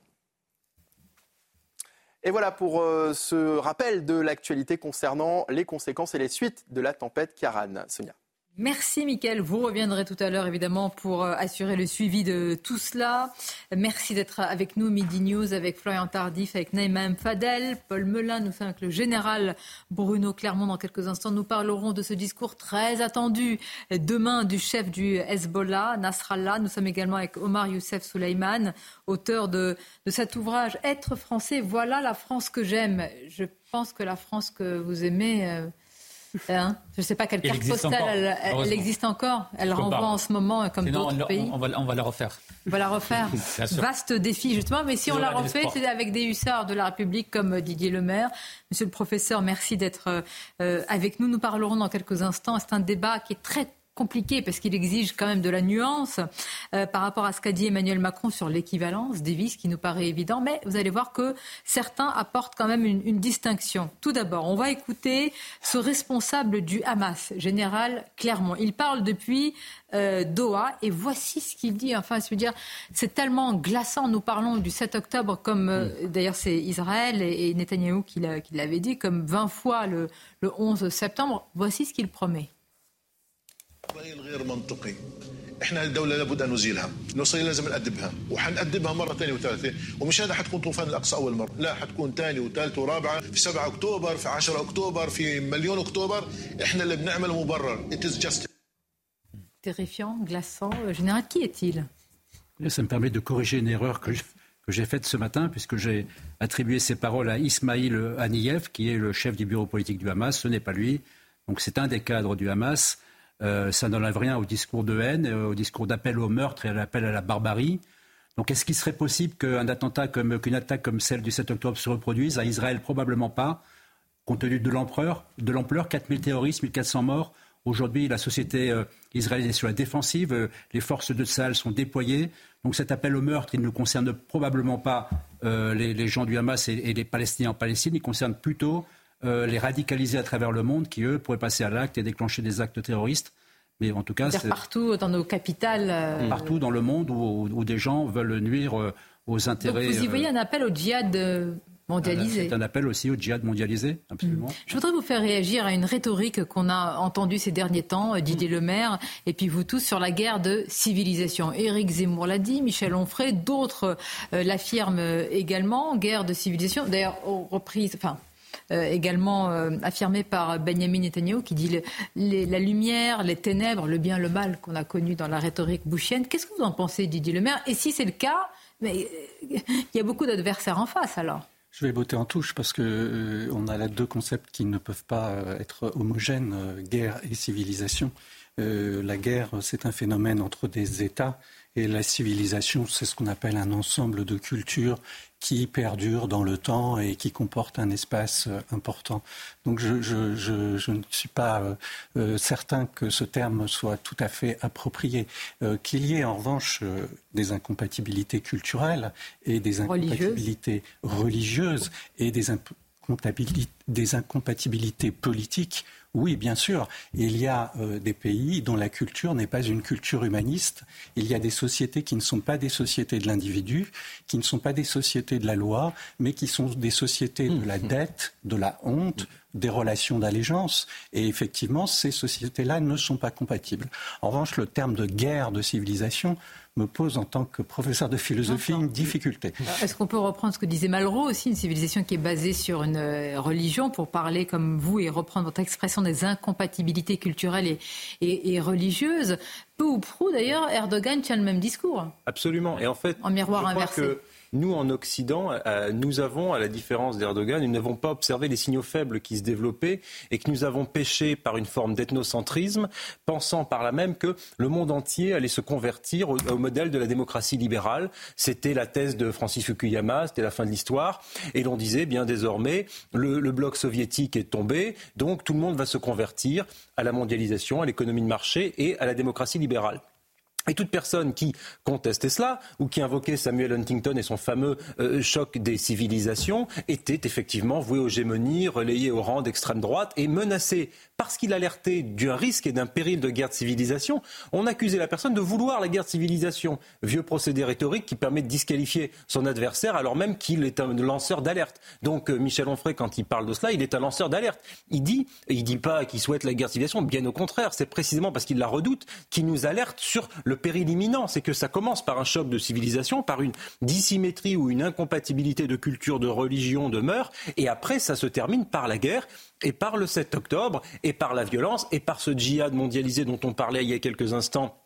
Et voilà pour ce rappel de l'actualité concernant les conséquences et les suites de la tempête Kiaran. Sonia. Merci Mickaël. Vous reviendrez tout à l'heure évidemment pour euh, assurer le suivi de tout cela. Merci d'être avec nous, Midi News, avec Florian Tardif, avec Naïma Fadel, Paul Melun. Nous sommes avec le général Bruno Clermont dans quelques instants. Nous parlerons de ce discours très attendu demain du chef du Hezbollah, Nasrallah. Nous sommes également avec Omar Youssef Souleyman, auteur de, cet ouvrage Être français, voilà la France que j'aime. Je pense que la France que vous aimez... Euh, Hein je ne sais pas quelle carte postale, elle, existe encore. Elle renvoie en ce moment comme d'autres pays. On va, on va, la refaire. On va la refaire. Vaste défi, justement. Mais si on la refait, c'est avec des hussards de la République comme Didier Lemaire. Monsieur le professeur, merci d'être euh, avec nous. Nous parlerons dans quelques instants. C'est un débat qui est très compliqué parce qu'il exige quand même de la nuance euh, par rapport à ce qu'a dit Emmanuel Macron sur l'équivalence des vices qui nous paraît évident. Mais vous allez voir que certains apportent quand même une, distinction. Tout d'abord, on va écouter ce responsable du Hamas, général Clermont. Il parle depuis euh, Doha et voici ce qu'il dit. Enfin, je veux dire, c'est tellement glaçant. Nous parlons du 7 octobre comme, euh, d'ailleurs c'est Israël et, et Netanyahou qui l'avait dit, comme 20 fois le 11 septembre. Voici ce qu'il promet غير منطقي احنا الدولة لابد ان نزيلها، الاسرائيليه لازم نأدبها، وحنأدبها مرة ثانية وثالثة، ومش هذا حتكون طوفان الاقصى أول مرة، لا حتكون ثانية وثالثة ورابعة، في 7 أكتوبر، في 10 أكتوبر، في مليون أكتوبر، احنا اللي بنعمل مبرر، it is just Terrifiant, glaçant. Euh, général, qui est-il Ça me permet de corriger une erreur que que j'ai faite ce matin, puisque j'ai attribué ces paroles à Ismail Haniyeh, qui est le chef du bureau politique du Hamas. Ce n'est pas lui. Donc c'est un des cadres du Hamas. Euh, ça n'enlève rien au discours de haine, euh, au discours d'appel au meurtre et à l'appel à la barbarie. Donc est-ce qu'il serait possible qu'un attentat comme qu'une attaque comme celle du 7 octobre se reproduise à Israël? Probablement pas, compte tenu de l'ampleur, de l'ampleur, 4000 terroristes, 1400 morts. Aujourd'hui, la société euh, israélienne est sur la défensive, les forces de salle sont déployées. Donc cet appel au meurtre, il ne concerne probablement pas les, gens du Hamas et, et, les Palestiniens en Palestine, il concerne plutôt euh, les radicaliser à travers le monde, qui eux pourraient passer à l'acte et déclencher des actes terroristes. Mais en tout cas, c'est partout dans nos capitales. Euh, partout dans le monde où, des gens veulent nuire euh, aux intérêts. Donc vous y voyez un appel au djihad mondialisé. C'est un appel aussi au djihad mondialisé, absolument. Mm. Je voudrais vous faire réagir à une rhétorique qu'on a entendue ces derniers temps, Didier mm. Lemaire, et puis vous tous, sur la guerre de civilisation. Éric Zemmour l'a dit, Michel Onfray, d'autres l'affirment également, guerre de civilisation. D'ailleurs, reprise, enfin, également euh, affirmé par Benjamin Netanyahu, qui dit la lumière, les ténèbres, le bien, le mal qu'on a connu dans la rhétorique bouchienne. Qu'est-ce que vous en pensez, Didier Lemaire Et si c'est le cas, mais, euh, il y a beaucoup d'adversaires en face alors je vais botter en touche parce que on a là deux concepts qui ne peuvent pas être homogènes, guerre et civilisation. la guerre, c'est un phénomène entre des États et la civilisation, c'est ce qu'on appelle un ensemble de cultures qui perdure dans le temps et qui comporte un espace euh, important. Donc je, ne suis pas euh, euh, certain que ce terme soit tout à fait approprié. Qu'il y ait en revanche des incompatibilités culturelles et des incompatibilités religieuses et des, des incompatibilités politiques oui, bien sûr. Il y a euh, des pays dont la culture n'est pas une culture humaniste. Il y a des sociétés qui ne sont pas des sociétés de l'individu, qui ne sont pas des sociétés de la loi, mais qui sont des sociétés de la mmh. dette, de la honte, des relations d'allégeance. Et effectivement, ces sociétés-là ne sont pas compatibles. En revanche, le terme de guerre de civilisation me pose en tant que professeur de philosophie une difficulté. Est-ce qu'on peut reprendre ce que disait Malraux aussi, une civilisation qui est basée sur une euh, religion, pour parler comme vous et reprendre votre expression des incompatibilités culturelles et, et, et religieuses? Peu ou prou, d'ailleurs, Erdogan tient le même discours. Absolument. Et en fait, en miroir je crois inversé. Que nous, en Occident, euh, nous avons, à la différence d'Erdogan, nous n'avons pas observé les signaux faibles qui se développaient et que nous avons péché par une forme d'ethnocentrisme, pensant par là même que le monde entier allait se convertir au, modèle de la démocratie libérale. C'était la thèse de Francis Fukuyama, c'était la fin de l'histoire. Et l'on disait, bien désormais, le bloc soviétique est tombé, donc tout le monde va se convertir à la mondialisation, à l'économie de marché et à la démocratie libérale. Et toute personne qui contestait cela ou qui invoquait Samuel Huntington et son fameux euh, choc des civilisations était effectivement voué aux gémonies, relayé au rang d'extrême droite et menacé parce qu'il alertait d'un risque et d'un péril de guerre de civilisation. On accusait la personne de vouloir la guerre de civilisation. Vieux procédé rhétorique qui permet de disqualifier son adversaire alors même qu'il est un lanceur d'alerte. Donc euh, Michel Onfray, quand il parle de cela, il est un lanceur d'alerte. Il dit, il dit pas qu'il souhaite la guerre de civilisation, bien au contraire, c'est précisément parce qu'il la redoute qu'il nous alerte sur le péril imminent. C'est que ça commence par un choc de civilisation, par une dissymétrie ou une incompatibilité de culture, de religion, de mœurs, et après ça se termine par la guerre et par le 7 octobre et par la violence et par ce djihad mondialisé dont on parlait il y a quelques instants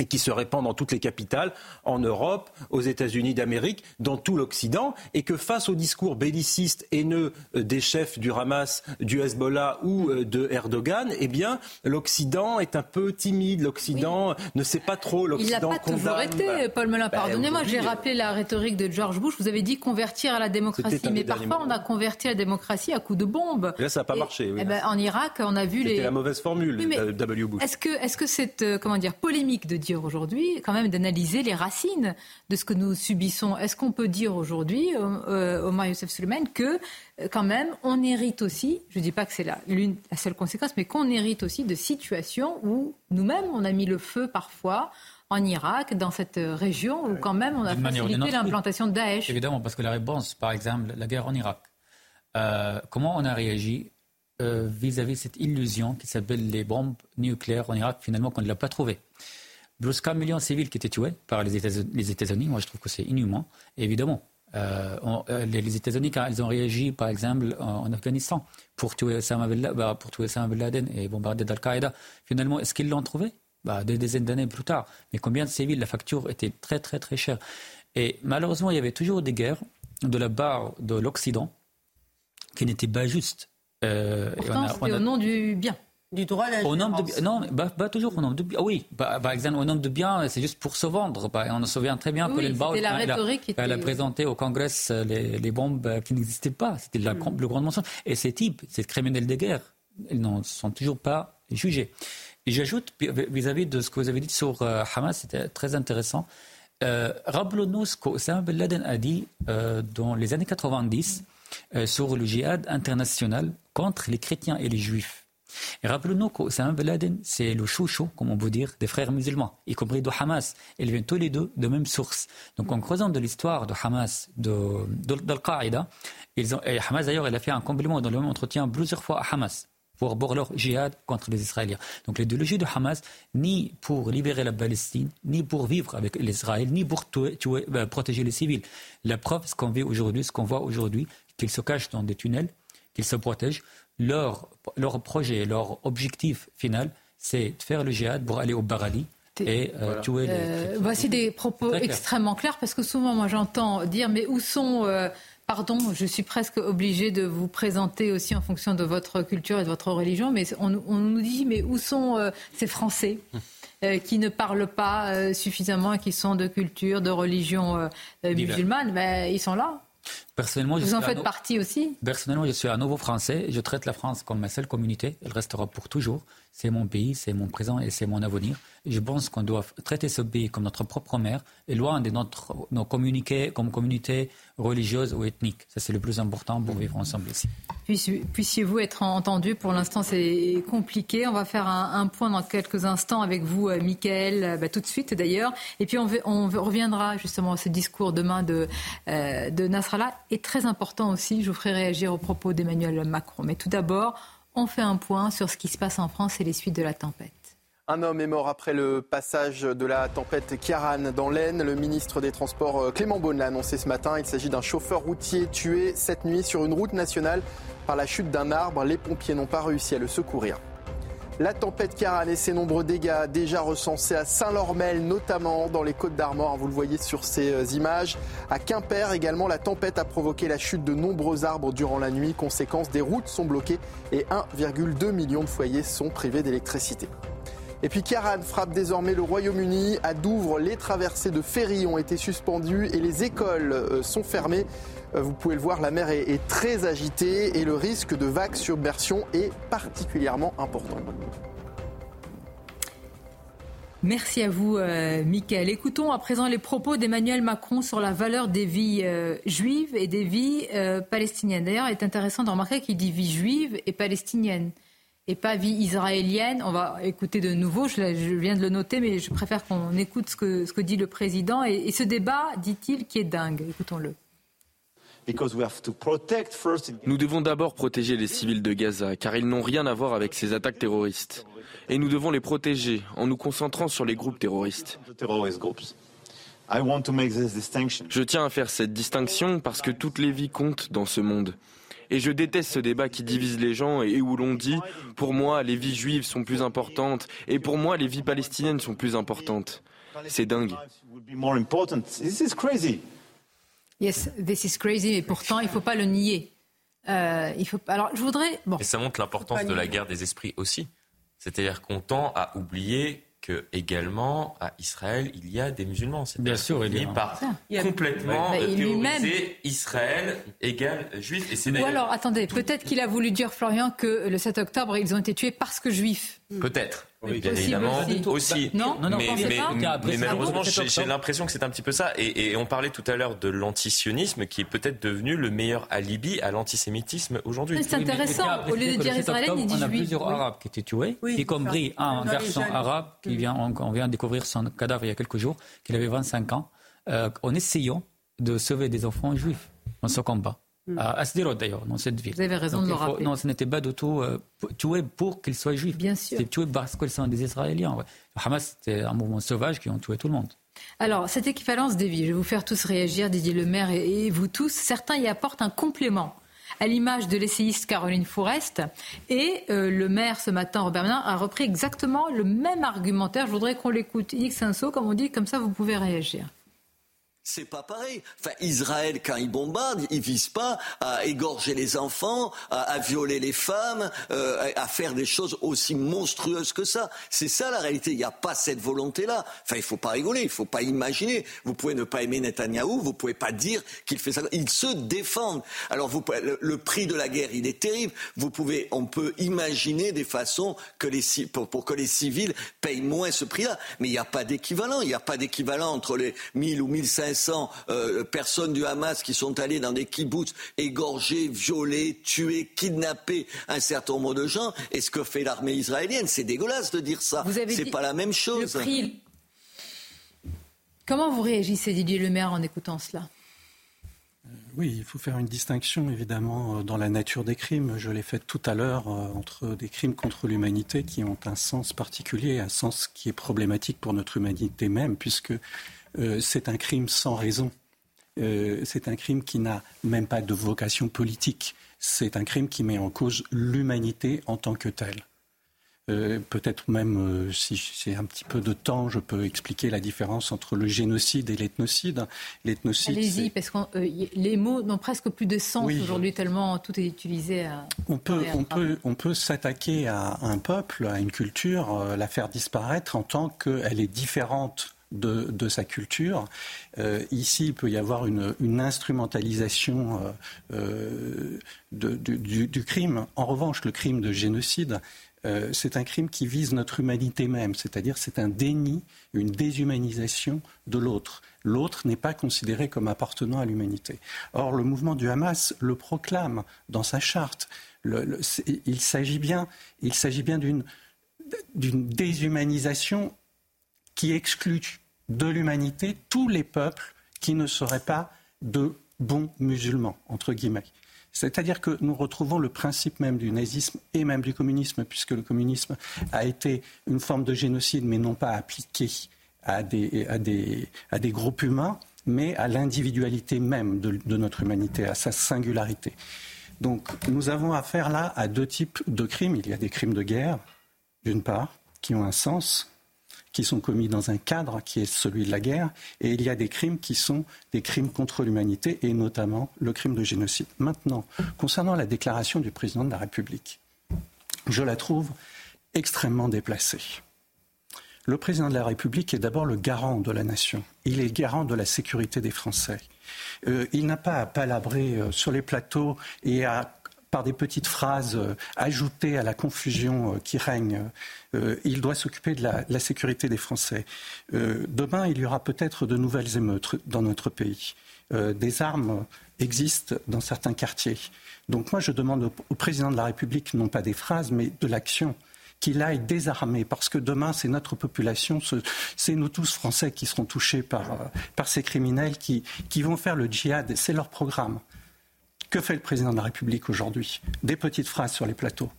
et qui se répand dans toutes les capitales, en Europe, aux États-Unis d'Amérique, dans tout l'Occident, et que face au discours belliciste haineux euh, des chefs du Hamas, du Hezbollah ou euh, de Erdogan, eh bien, l'Occident est un peu timide, l'Occident ne sait pas trop, Il n'a l'Occident pas toujours été, Paul Melun. Bah, Pardonnez-moi, j'ai rappelé la rhétorique de George Bush. Vous avez dit convertir à la démocratie. C'était Mais parfois, on a converti la démocratie à coups de bombe. Là, ça n'a pas marché. oui. Eh ben, en Irak, on a vu C'était les. la mauvaise formule Oui, mais W. Bush. Est-ce que, est-ce que cette euh, comment dire, polémique de dire aujourd'hui, quand même, d'analyser les racines de ce que nous subissons Est-ce qu'on peut dire aujourd'hui, euh, euh, Omar Youssef Suleiman, que euh, quand même, on hérite aussi, je ne dis pas que c'est la, seule conséquence, mais qu'on hérite aussi de situations où nous-mêmes, on a mis le feu parfois en Irak, dans cette euh, région, où quand même on a facilité l'implantation de Daesh. Évidemment, parce que la réponse, par exemple, la guerre en Irak, euh, comment on a réagi euh, vis-à-vis de cette illusion qui s'appelle les bombes nucléaires en Irak, finalement, qu'on ne l'a pas trouvée? Plus qu'un million de civils qui étaient tués par les États- les États-Unis, moi je trouve que c'est inhumain. Évidemment, euh, on- euh, les, États-Unis, quand ils ont réagi, par exemple, en, en Afghanistan, pour tuer Osama bin La- bah, pour tuer Osama bin Laden et bombarder Al-Qaïda, finalement, est-ce qu'ils l'ont trouvé? Bah, Des dizaines d'années plus tard. Mais combien de civils? La facture était très, très, très chère. Et malheureusement, il y avait toujours des guerres de la part de l'Occident qui n'étaient pas justes. Euh, Pourtant, c'était a- au nom du bien. Du droit à la au nom de, non, pas toujours au nom de bien. Ah Oui, par, par exemple, au nom de bien, c'est juste pour se vendre. Bah, on se souvient très bien Oui, Colin c'était Powell, la quand elle a- elle a présenté au Congrès euh, les, les bombes euh, qui n'existaient pas. C'était la, Hmm. le grand mensonge. Et ces types, ces criminels de guerre, ils ne sont toujours pas jugés. Et j'ajoute, vis-à-vis de ce que vous avez dit sur euh, Hamas, c'était très intéressant. Euh, Rappelons-nous ce qu'Osama bin Laden a dit euh, dans les années 90 euh, sur le djihad international contre les chrétiens et les juifs. Et rappelons-nous qu'Osama bin Laden, c'est le chouchou, comme on peut dire, des frères musulmans, y compris de Hamas. Ils viennent tous les deux de même source. Donc en creusant de l'histoire de Hamas, de, d'Al-Qaïda, et Hamas d'ailleurs, il a fait un compliment dans le même entretien plusieurs fois à Hamas pour, pour leur djihad contre les Israéliens. Donc l'idéologie de Hamas, ni pour libérer la Palestine, ni pour vivre avec l'Israël, ni pour euh, protéger les civils. La preuve, ce qu'on vit aujourd'hui, ce qu'on voit aujourd'hui, qu'ils se cachent dans des tunnels, qu'ils se protègent. Leur, leur projet, leur objectif final, c'est de faire le djihad pour aller au Barali et euh, tuer les... Euh, voici des propos clair. extrêmement clairs parce que souvent, moi, j'entends dire mais où sont. euh, Pardon, je suis presque obligée de vous présenter aussi en fonction de votre culture et de votre religion, mais on, on nous dit mais où sont euh, ces Français euh, qui ne parlent pas euh, suffisamment et qui sont de culture, de religion musulmane? Ben, Ils sont là. Personnellement, je Vous en faites no- partie aussi Personnellement, je suis un nouveau Français. Je traite la France comme ma seule communauté. Elle restera pour toujours. C'est mon pays, c'est mon présent et c'est mon avenir. Je pense qu'on doit traiter ce pays comme notre propre mère et loin de notre, nos communiqués comme communauté religieuse ou ethnique. Ça, c'est le plus important pour vivre ensemble ici. Puissi- Puissiez-vous être entendu? Pour l'instant, c'est compliqué. On va faire un, un point dans quelques instants avec vous, euh, Michael, euh, bah, tout de suite d'ailleurs. Et puis, on, reviendra justement à ce discours demain de, euh, de Nasrallah. Et très important aussi, je vous ferai réagir aux propos d'Emmanuel Macron. Mais tout d'abord, on fait un point sur ce qui se passe en France et les suites de la tempête. Un homme est mort après le passage de la tempête Kiaran dans l'Aisne. Le ministre des Transports euh, Clément Beaune l'a annoncé ce matin. Il s'agit d'un chauffeur routier tué cette nuit sur une route nationale par la chute d'un arbre. Les pompiers n'ont pas réussi à le secourir. La tempête Kiaran et ses nombreux dégâts déjà recensés à Saint-Lormel, notamment dans les Côtes d'Armor. Vous le voyez sur ces euh, images. À Quimper également, la tempête a provoqué la chute de nombreux arbres durant la nuit. Conséquence, des routes sont bloquées et 1,2 million de foyers sont privés d'électricité. Et puis Kiaran frappe désormais le Royaume-Uni. À Douvres, les traversées de ferry ont été suspendues et les écoles euh, sont fermées. Euh, vous pouvez le voir, la mer est, très agitée et le risque de vagues submersion est particulièrement important. Merci à vous, euh, Mickaël. Écoutons à présent les propos d'Emmanuel Macron sur la valeur des vies euh, juives et des vies palestiniennes. D'ailleurs, il est intéressant de remarquer qu'il dit vie juive et palestinienne et pas vie israélienne. On va écouter de nouveau, je, viens de le noter, mais je préfère qu'on écoute ce que, ce que dit le président. et ce débat, dit-il, qui est dingue. Écoutons-le. Nous devons d'abord protéger les civils de Gaza, car ils n'ont rien à voir avec ces attaques terroristes. Et nous devons les protéger en nous concentrant sur les groupes terroristes. Je tiens à faire cette distinction parce que toutes les vies comptent dans ce monde. Et je déteste ce débat qui divise les gens et où l'on dit, pour moi, les vies juives sont plus importantes et pour moi, les vies palestiniennes sont plus importantes. C'est dingue. Yes, this is crazy, mais pourtant, il ne faut pas le nier. Euh, il faut... Alors, je voudrais. Bon. Et ça montre l'importance de la guerre des esprits aussi. C'est-à-dire qu'on tend à oublier que également à Israël il y a des musulmans. Bien sûr, il est par complètement bah, théoriser Israël égale juif. Et Ou alors, attendez, peut-être qu'il a voulu dire Florian que le 7 octobre ils ont été tués parce que juifs. Peut-être. Oui, bien évidemment, aussi. Non, non, non mais, mais, malheureusement, j'ai l'impression que c'est un petit peu ça. Et, on parlait tout à l'heure de l'antisionisme, qui est peut-être devenu le meilleur alibi à l'antisémitisme aujourd'hui. C'est intéressant. Au lieu de dire Israël, il dit On a plusieurs Arabes qui étaient tués, y compris un garçon arabe qui vient, on, vient de découvrir son cadavre il y a quelques jours, qu'il avait 25 ans, euh, en essayant de sauver des enfants juifs dans ce combat. Mm. à Sderot d'ailleurs, dans cette ville. Vous avez raison de le rappeler. Non, ce n'était pas du tout euh, tué pour qu'ils soient juifs. Bien sûr. C'était tué parce qu'ils sont des Israéliens. Ouais. Le Hamas, c'était un mouvement sauvage qui ont tué tout le monde. Alors, cette équivalence des vies, je vais vous faire tous réagir, Didier Lemaire et, et vous tous. Certains y apportent un complément à l'image de l'essayiste Caroline Fourest. Et euh, le maire, ce matin, Robert Ménard, a repris exactement le même argumentaire. Je voudrais qu'on l'écoute. X comme on dit, comme ça vous pouvez réagir. C'est pas pareil. Enfin, Israël, quand il bombarde, il vise pas à égorger les enfants, à, violer les femmes, euh, à faire des choses aussi monstrueuses que ça. C'est ça la réalité. Il n'y a pas cette volonté-là. Enfin, il faut pas rigoler, il faut pas imaginer. Vous pouvez ne pas aimer Netanyahou, vous pouvez pas dire qu'il fait ça. Ils se défendent. Alors, vous, le, prix de la guerre, il est terrible. Vous pouvez, on peut imaginer des façons que pour que les civils payent moins ce prix-là. Mais il n'y a pas d'équivalent. Il n'y a pas d'équivalent entre les 1000 ou 1500 500 euh, personnes du Hamas qui sont allées dans des kibbutz égorger, violer, tuer, kidnapper un certain nombre de gens. Et ce que fait l'armée israélienne, c'est dégueulasse de dire ça. C'est pas la même chose. Comment vous réagissez, Didier Lemaire, en écoutant cela? Euh, oui, il faut faire une distinction évidemment euh, dans la nature des crimes. Je l'ai fait tout à l'heure entre des crimes contre l'humanité qui ont un sens particulier, un sens qui est problématique pour notre humanité même, puisque euh, c'est un crime sans raison. Euh, c'est un crime qui n'a même pas de vocation politique. C'est un crime qui met en cause l'humanité en tant que telle. Euh, peut-être même, si j'ai un petit peu de temps, je peux expliquer la différence entre le génocide et l'ethnocide. Allez-y, parce que les mots n'ont presque plus de sens aujourd'hui, tellement tout est utilisé à. On peut, on peut, on peut s'attaquer à un peuple, à une culture, la faire disparaître en tant qu'elle est différente de, sa culture. Euh, ici, il peut y avoir une, instrumentalisation euh, euh, du, crime. En revanche, le crime de génocide, c'est un crime qui vise notre humanité même, c'est-à-dire c'est un déni, une déshumanisation de l'autre. L'autre n'est pas considéré comme appartenant à l'humanité. Or, le mouvement du Hamas le proclame dans sa charte. il s'agit bien, il s'agit bien d'une déshumanisation qui exclut de l'humanité tous les peuples qui ne seraient pas de bons musulmans, entre guillemets. C'est-à-dire que nous retrouvons le principe même du nazisme et même du communisme, puisque le communisme a été une forme de génocide, mais non pas appliqué à des, à des, à des groupes humains, mais à l'individualité même de, de notre humanité, à sa singularité. Donc nous avons affaire là à deux types de crimes. Il y a des crimes de guerre, d'une part, qui ont un sens, qui sont commis dans un cadre qui est celui de la guerre, et il y a des crimes qui sont des crimes contre l'humanité, et notamment le crime de génocide. Maintenant, concernant la déclaration du président de la République, je la trouve extrêmement déplacée. Le président de la République est d'abord le garant de la nation. Il est garant de la sécurité des Français. Euh, il n'a pas à palabrer euh, sur les plateaux et à par des petites phrases euh, ajoutées à la confusion euh, qui règne. Euh, il doit s'occuper de la, la, sécurité des Français. demain, il y aura peut-être de nouvelles émeutes dans notre pays. des armes existent dans certains quartiers. Donc moi, je demande au, président de la République non pas des phrases, mais de l'action qu'il aille désarmer, parce que demain, c'est notre population, c'est nous tous Français qui seront touchés par, par ces criminels qui, qui vont faire le djihad. C'est leur programme. Que fait le président de la République aujourd'hui? Des petites phrases sur les plateaux.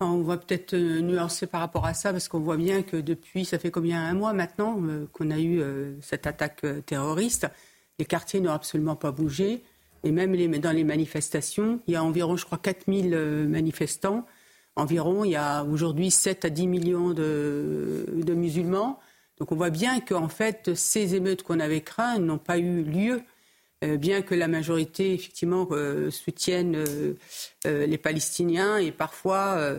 On va peut-être euh, nuancer par rapport à ça, parce qu'on voit bien que depuis, ça fait combien un mois maintenant euh, qu'on a eu euh, cette attaque terroriste, les quartiers n'ont absolument pas bougé. Et même dans les manifestations, il y a environ, je crois, 4000 manifestants. Environ, il y a aujourd'hui 7 à 10 millions de, de musulmans. Donc on voit bien qu'en fait, ces émeutes qu'on avait craintes n'ont pas eu lieu. Euh, bien que la majorité, effectivement, euh, soutienne euh, les Palestiniens et parfois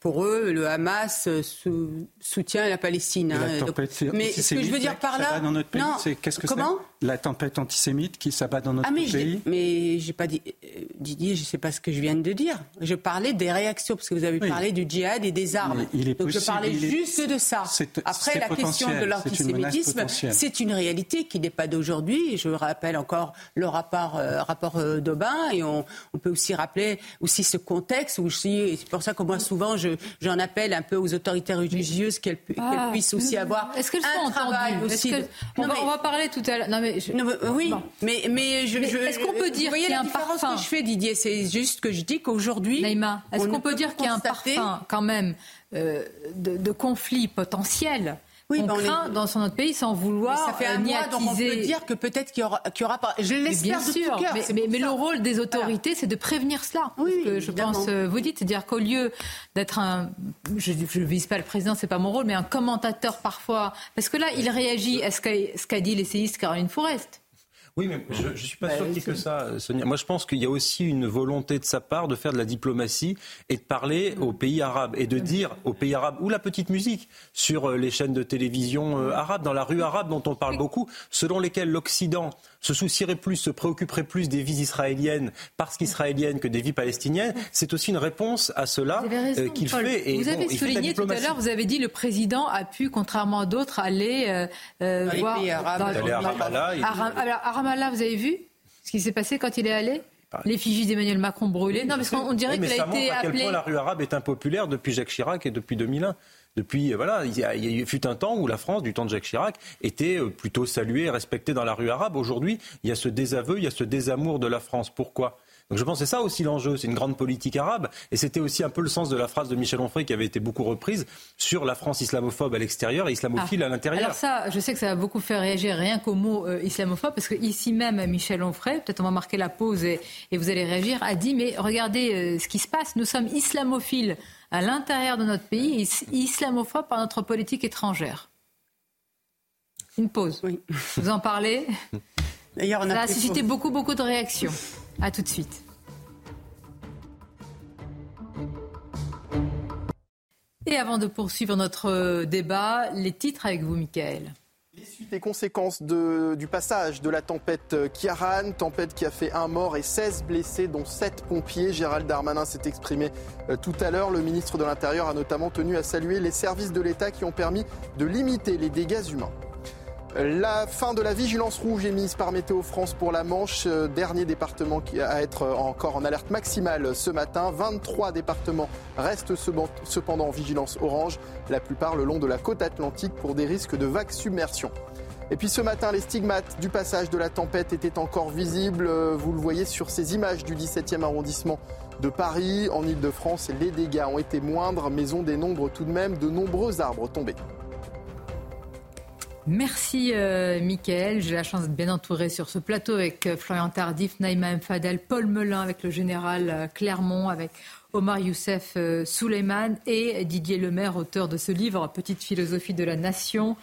pour eux, le Hamas soutient la Palestine. Hein. mais ce que je veux dire par là, dans notre pays, c'est qu'est-ce que c'est La tempête antisémite qui s'abat dans notre ah, mais pays. Mais j'ai pas dit, euh, Didier, je sais pas ce que je viens de dire. Je parlais des réactions parce que vous avez parlé du djihad et des armes. il est Donc je parlais juste de ça. Après la question de l'antisémitisme, c'est une, réalité qui n'est pas d'aujourd'hui. Je rappelle encore le rapport, euh, rapport euh, d'Aubin et on, on, peut aussi rappeler aussi ce contexte où c'est pour ça que moi souvent je j'en appelle un peu aux autorités religieuses qu'elles ah. puissent aussi avoir Est-ce qu'elles un travail aussi. on, va, parler tout à l'heure. Non mais oui, mais mais je. Est-ce qu'on peut dire qu'il y a un parfum que je fais, Didier? C'est juste que je dis qu'aujourd'hui. Naïma, est-ce qu'on peut dire qu'il y a un parfum quand même euh, de, de conflit potentiel oui, on ben craint dans son autre pays sans vouloir mais ça fait un mois, donc on peut dire que peut-être qu'il y aura, qu'il y aura pas. Je l'espère de sûr, tout cœur, mais, mais, le rôle des autorités, c'est de prévenir cela. Oui, que je pense, euh, vous dites, c'est-à-dire qu'au lieu d'être un, je ne vise pas le président, c'est pas mon rôle, mais un commentateur parfois, parce que là, il réagit à ce qu'a dit l'essayiste Caroline Forest. Oui, mais je ne suis pas sûr qu'il y ait que ça, Sonia. Moi, je pense qu'il y a aussi une volonté de sa part de faire de la diplomatie et de parler aux pays arabes et de dire aux pays arabes ou la petite musique sur euh, les chaînes de télévision euh, arabes, dans la rue arabe dont on parle beaucoup, selon lesquelles l'Occident se soucierait plus, se préoccuperait plus des vies israéliennes parce qu'israéliennes que des vies palestiniennes, c'est aussi une réponse à cela euh, qu'il fait. Et vous avez souligné tout à l'heure, vous avez dit le président a pu, contrairement à d'autres, aller euh, euh voir à Ramallah. vous avez vu ce qui s'est passé quand il est allé L'effigie d'Emmanuel Macron brûlée. Non, parce qu'on dirait qu'il a été à quel point la rue arabe est impopulaire depuis Jacques Chirac et depuis 2001. Depuis, voilà, il y, a, il y a fut un temps où la France, du temps de Jacques Chirac, était euh, plutôt saluée et respectée dans la rue arabe. Aujourd'hui, il y a ce désaveu, il y a ce désamour de la France. Pourquoi? Donc je pense que c'est ça aussi l'enjeu, c'est une grande politique arabe. Et c'était aussi un peu le sens de la phrase de Michel Onfray qui avait été beaucoup reprise sur la France islamophobe à l'extérieur et islamophile ah. à l'intérieur. Alors ça, je sais que ça va beaucoup faire réagir rien qu'au mot euh, islamophobe, parce que ici même, Michel Onfray, peut-être on va marquer la pause et, vous allez réagir, a dit, mais regardez euh, ce qui se passe, nous sommes islamophiles à l'intérieur de notre pays et islamophobes par notre politique étrangère. Une pause. Oui. Vous en parlez D'ailleurs, on a Ça a suscité beaucoup, beaucoup de réactions. A tout de suite. Et avant de poursuivre notre débat, les titres avec vous, Michael. Les suites conséquences du passage de la tempête Kiaran, tempête qui a fait un mort et 16 blessés, dont 7 pompiers. Gérald Darmanin s'est exprimé euh, tout à l'heure. Le ministre de l'Intérieur a notamment tenu à saluer les services de l'État qui ont permis de limiter les dégâts humains. La fin de la vigilance rouge émise par Météo France pour la Manche, euh, dernier département à être encore en alerte maximale ce matin. 23 départements restent cependant en vigilance orange, la plupart le long de la côte atlantique pour des risques de vagues submersion. Et puis ce matin, les stigmates du passage de la tempête étaient encore visibles. Vous le voyez sur ces images du 17e arrondissement de Paris. En Ile-de-France, les dégâts ont été moindres, mais on dénombre tout de même de nombreux arbres tombés. Merci euh, Mickaël. J'ai la chance d'être bien entouré sur ce plateau avec euh, Florian Tardif, Naïma Fadel, Paul Melun, avec le général euh, Clermont, avec Omar Youssef euh, Souleyman et Didier Lemaire, auteur de ce livre Petite philosophie de la nation.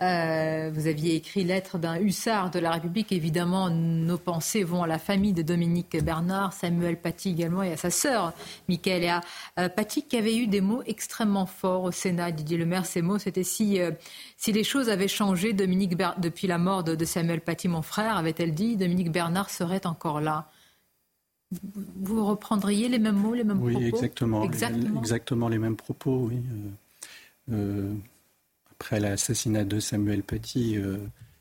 Euh, vous aviez écrit Lettre d'un hussard de la République. Évidemment, nos pensées vont à la famille de Dominique Bernard, Samuel Paty également, et à sa sœur, Michaela euh, Paty, qui avait eu des mots extrêmement forts au Sénat. Didier Lemaire, ces mots, c'était si, euh, si les choses avaient changé, Dominique depuis la mort de, Samuel Paty, mon frère, avait-elle dit, Dominique Bernard serait encore là. Vous reprendriez les mêmes mots, les mêmes propos? exactement, exactement. Exactement les mêmes propos, oui. Euh, après l'assassinat de Samuel Petit, euh,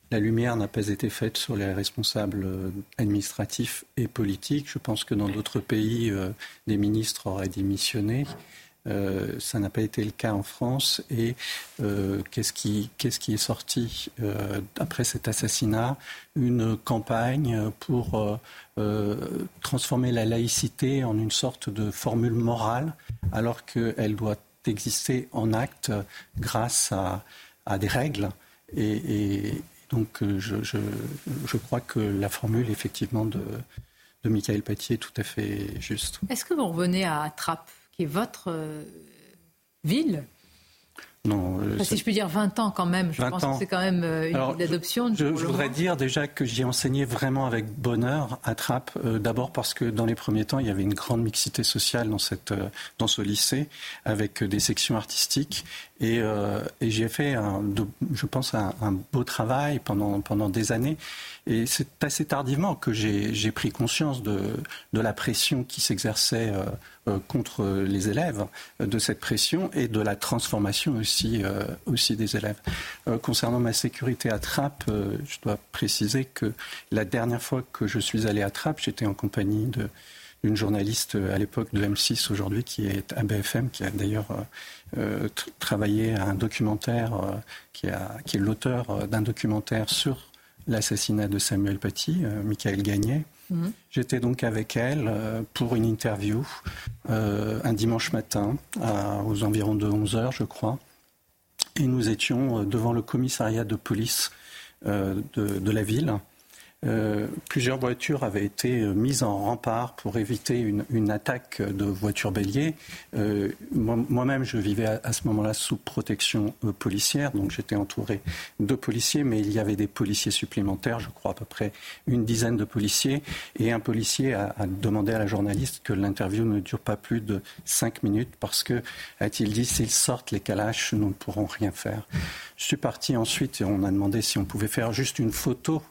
la lumière n'a pas été faite sur les responsables euh, administratifs et politiques. Je pense que dans d'autres pays, euh, des ministres auraient démissionné. ça n'a pas été le cas en France. Et qu'est-ce qui, est sorti après cet assassinat? Une campagne pour transformer la laïcité en une sorte de formule morale, alors qu'elle doit exister en acte grâce à, des règles. Et, donc, euh, je, crois que la formule, effectivement, de, de Michael Paty est tout à fait juste. Est-ce que vous revenez à Trappes, qui est votre euh, ville? Non. Euh, si je puis dire 20 ans quand même, je pense que c'est quand même euh, une ville d'adoption. Je, voudrais dire déjà que j'y ai enseigné vraiment avec bonheur à Trappes. Euh, d'abord parce que dans les premiers temps, il y avait une grande mixité sociale dans, cette, dans ce lycée, avec des sections artistiques. Et, et j'ai fait, un, je pense, un, un, beau travail pendant, pendant des années. Et c'est assez tardivement que j'ai pris conscience de, de, la pression qui s'exerçait euh, contre les élèves, euh, de cette pression et de la transformation aussi, euh, aussi des élèves. concernant ma sécurité à Trappes, je dois préciser que la dernière fois que je suis allé à Trappes, j'étais en compagnie de d'une journaliste à l'époque de M6 aujourd'hui qui est à BFM, qui a d'ailleurs travaillé à un documentaire, qui, est l'auteur d'un documentaire sur l'assassinat de Samuel Paty, Michael Gagné. Mhm. J'étais donc avec elle euh, pour une interview euh, un dimanche matin, aux environs de 11 heures, je crois. Et nous étions euh, devant le commissariat de police de, la ville. Euh, plusieurs voitures avaient été euh, mises en rempart pour éviter une, attaque de voitures béliers. Euh, moi-même, je vivais à, ce moment-là sous protection policière, donc j'étais entouré de policiers, mais il y avait des policiers supplémentaires, je crois à peu près une dizaine de policiers, et un policier a, demandé à la journaliste que l'interview ne dure pas plus de cinq minutes parce que, a-t-il dit, s'ils sortent les calaches, nous ne pourrons rien faire. Je suis parti ensuite et on a demandé si on pouvait faire juste une photo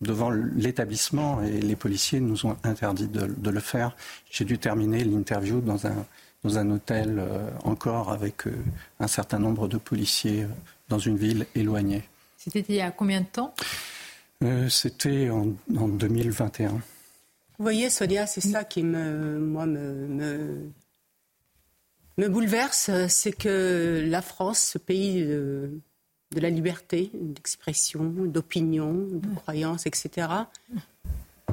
devant l'établissement et les policiers nous ont interdit de, le faire. J'ai dû terminer l'interview dans un, dans un hôtel euh, encore avec euh, un certain nombre de policiers euh, dans une ville éloignée. C'était il y a combien de temps? C'était en, 2021. Vous voyez, Sonia, c'est ça qui me, moi, me, me, me bouleverse, c'est que la France, ce pays de la liberté d'expression, d'opinion, de croyance, etc.,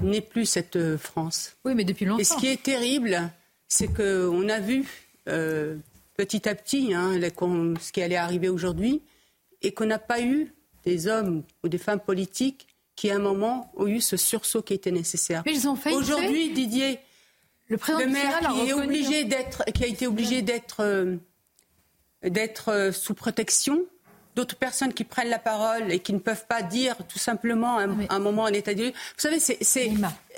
n'est plus cette euh, France. Oui, mais depuis longtemps. Et ce qui est terrible, c'est qu'on a vu euh, petit à petit hein, ce qui allait arriver aujourd'hui et qu'on n'a pas eu des hommes ou des femmes politiques qui, à un moment, ont eu ce sursaut qui était nécessaire. Mais ils ont fait. Aujourd'hui, Didier, le, maire qui, est obligé d'être, qui a été obligé d'être, euh, d'être sous protection, d'autres personnes qui prennent la parole et qui ne peuvent pas dire tout simplement un, un moment en état de Vous savez, c'est.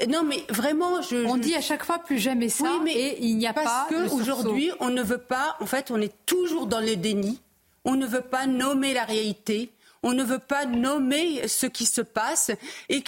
Non, mais vraiment, je. On dit à chaque fois plus jamais ça, oui, mais et il n'y a pas. Parce qu'aujourd'hui, on ne veut pas. En fait, on est toujours dans le déni. On ne veut pas nommer la réalité on ne veut pas nommer ce qui se passe et,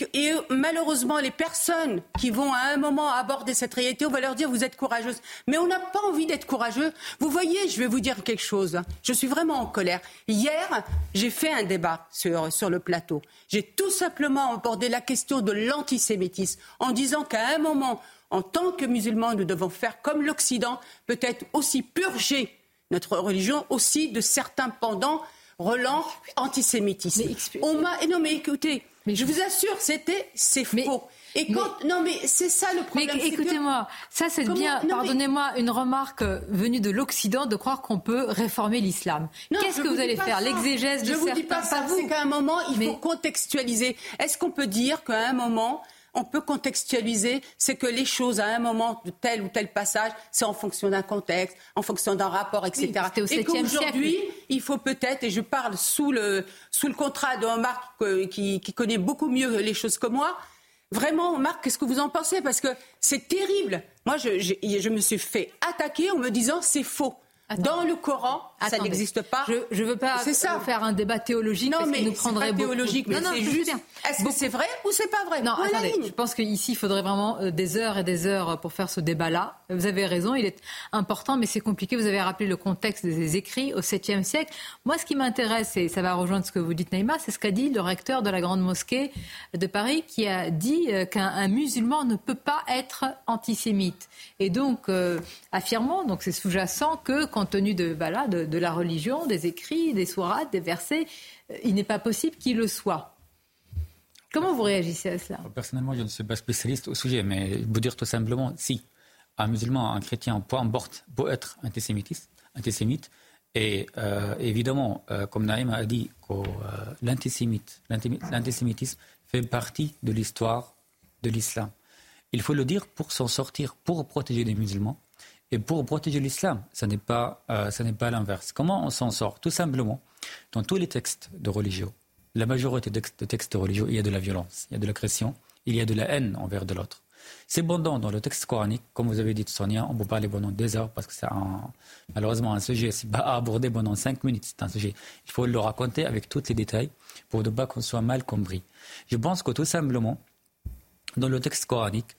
malheureusement les personnes qui vont à un moment aborder cette réalité, on va leur dire vous êtes courageuse. Mais on n'a pas envie d'être courageux. Vous voyez, je vais vous dire quelque chose. Je suis vraiment en colère. Hier, j'ai fait un débat sur, sur le plateau. J'ai tout simplement abordé la question de l'antisémitisme en disant qu'à un moment, en tant que musulmans, nous devons faire comme l'Occident, peut-être aussi purger notre religion aussi de certains pendants Roland, antisémitisme. On m'a. Non, mais écoutez, mais je vous assure, c'était. C'est faux. Et quand, non, mais c'est ça le problème. Mais écoutez-moi, ça c'est bien, pardonnez-moi, une remarque venue de l'Occident de croire qu'on peut réformer l'islam. Qu'est-ce que vous, allez faire? L'exégèse de Je vous dis pas ça, c'est qu'à un moment, il faut contextualiser. Est-ce qu'on peut dire qu'à un moment, on peut contextualiser, c'est que les choses à un moment de tel ou tel passage, c'est en fonction d'un contexte, en fonction d'un rapport, etc. et qu'aujourd'hui, il faut peut-être, et je parle sous le, sous le contrat de Marc qui, qui connaît beaucoup mieux les choses que moi, Vraiment, Marc, qu'est-ce que vous en pensez? Parce que c'est terrible. Moi, je, je, me suis fait attaquer en me disant c'est faux. Dans le Coran, ça n'existe pas. Je ne veux pas faire un débat théologique non, mais nous prendrait beaucoup. théologique, mais c'est juste. Est-ce que c'est vrai ou c'est pas vrai? Non, attendez. Je pense qu'ici, il faudrait vraiment euh, des heures et des heures pour faire ce débat-là. Vous avez raison, il est important, mais c'est compliqué. Vous avez rappelé le contexte des écrits au 7e siècle. Moi, ce qui m'intéresse, et ça va rejoindre ce que vous dites, Naïma, c'est ce qu'a dit le recteur de la grande mosquée de Paris, qui a dit euh, qu'un musulman ne peut pas être antisémite. Et donc, euh, affirmant, donc c'est sous-jacent que compte tenu de, bah de, la religion, des écrits, des sourates, des versets, euh, il n'est pas possible qu'il le soit. Comment vous réagissez à cela? Personnellement, je ne suis pas spécialiste au sujet, mais vous dire tout simplement, si un musulman, un chrétien, peu importe, peut être antisémite, antisémite et euh, évidemment, euh, comme Naïm a dit, l'antisémitisme fait partie de l'histoire de l'islam. Il faut le dire pour s'en sortir, pour protéger les musulmans, et pour protéger l'islam. Ce n'est pas, euh, pas l'inverse. Comment on s'en sort? Tout simplement, dans tous les textes de religion, la majorité des textes de religion, il y a de la violence, il y a de l'agression, il y a de la haine envers de l'autre. Bon dans le texte coranique, comme vous avez dit Sonia, on peut parler pendant deux heures parce que c'est malheureusement un sujet, à aborder pendant cinq minutes, c'est un sujet. Il faut le raconter avec tous les détails pour ne pas qu'on soit mal compris. Je pense que tout simplement, dans le texte coranique,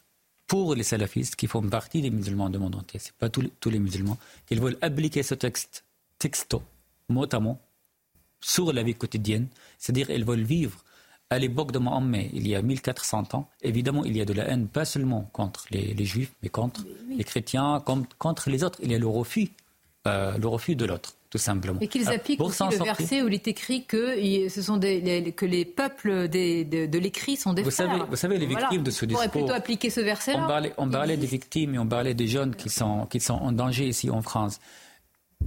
pour les salafistes qui font partie des musulmans du monde entier, ce pas tous les, musulmans, qu'ils veulent appliquer ce texte, texto, mot à mot, sur la vie quotidienne, c'est-à-dire ils veulent vivre. À l'époque de Mohammed, il y a 1400 ans, évidemment, il y a de la haine, pas seulement contre les, juifs, mais contre les chrétiens, contre, les autres. Il y a le refus, euh, le refus de l'autre tout simplement. Et qu'ils appliquent aussi le verset où il est écrit que, ce sont des, les, que les peuples des, de, l'écrit sont des vous frères. Savez, vous savez, les victimes de ce discours... On plutôt appliquer ce verset-là. On parlait, on parlait des victimes et on parlait des jeunes qui sont, qui sont en danger ici en France.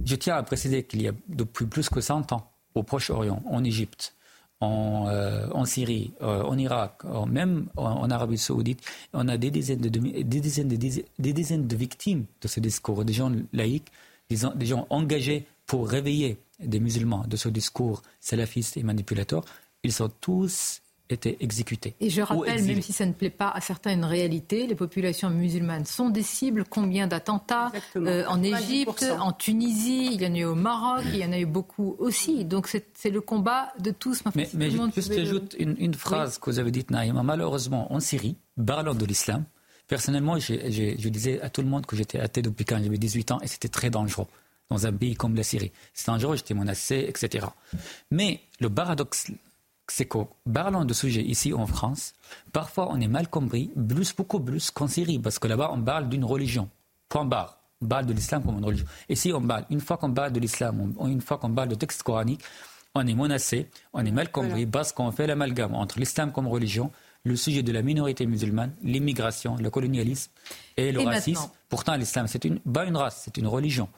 Je tiens à préciser qu'il y a depuis plus que 100 ans, au Proche-Orient, en Égypte, en, euh, en, Syrie, euh, en Irak, même en, Arabie Saoudite, on a des dizaines de, des dizaines de, des dizaines de victimes de ce discours, des gens laïcs, des, des gens engagés pour réveiller des musulmans de ce discours salafiste et manipulateur, ils ont tous été exécutés. Et je rappelle, même si ça ne plaît pas à certains, une réalité, les populations musulmanes sont des cibles. Combien d'attentats euh, en Égypte, en Tunisie, il y en a eu au Maroc, il y en a eu beaucoup aussi. Donc c'est le combat de tous. mais, mais juste ajoute une, phrase que vous avez dite, Naïma. Malheureusement, en Syrie, parlant de l'islam, personnellement, je disais à tout le monde que j'étais athée depuis quand j'avais 18 ans et c'était très dangereux dans un pays comme la Syrie. C'est dangereux, j'étais menacé, etc. Mais le paradoxe, c'est qu'en parlant de sujet ici en France, parfois on est mal compris, plus, beaucoup plus qu'en Syrie, parce que là-bas on parle d'une religion. Point barre. On parle de l'islam comme une religion. Ici, on parle, une fois qu'on parle de l'islam, une fois qu'on parle de texte coranique, on est menacé, on est mal compris, parce qu'on fait l'amalgame entre l'islam comme religion, le sujet de la minorité musulmane, l'immigration, le colonialisme et le racisme. Pourtant, l'islam, c'est une, pas une race, c'est une religion.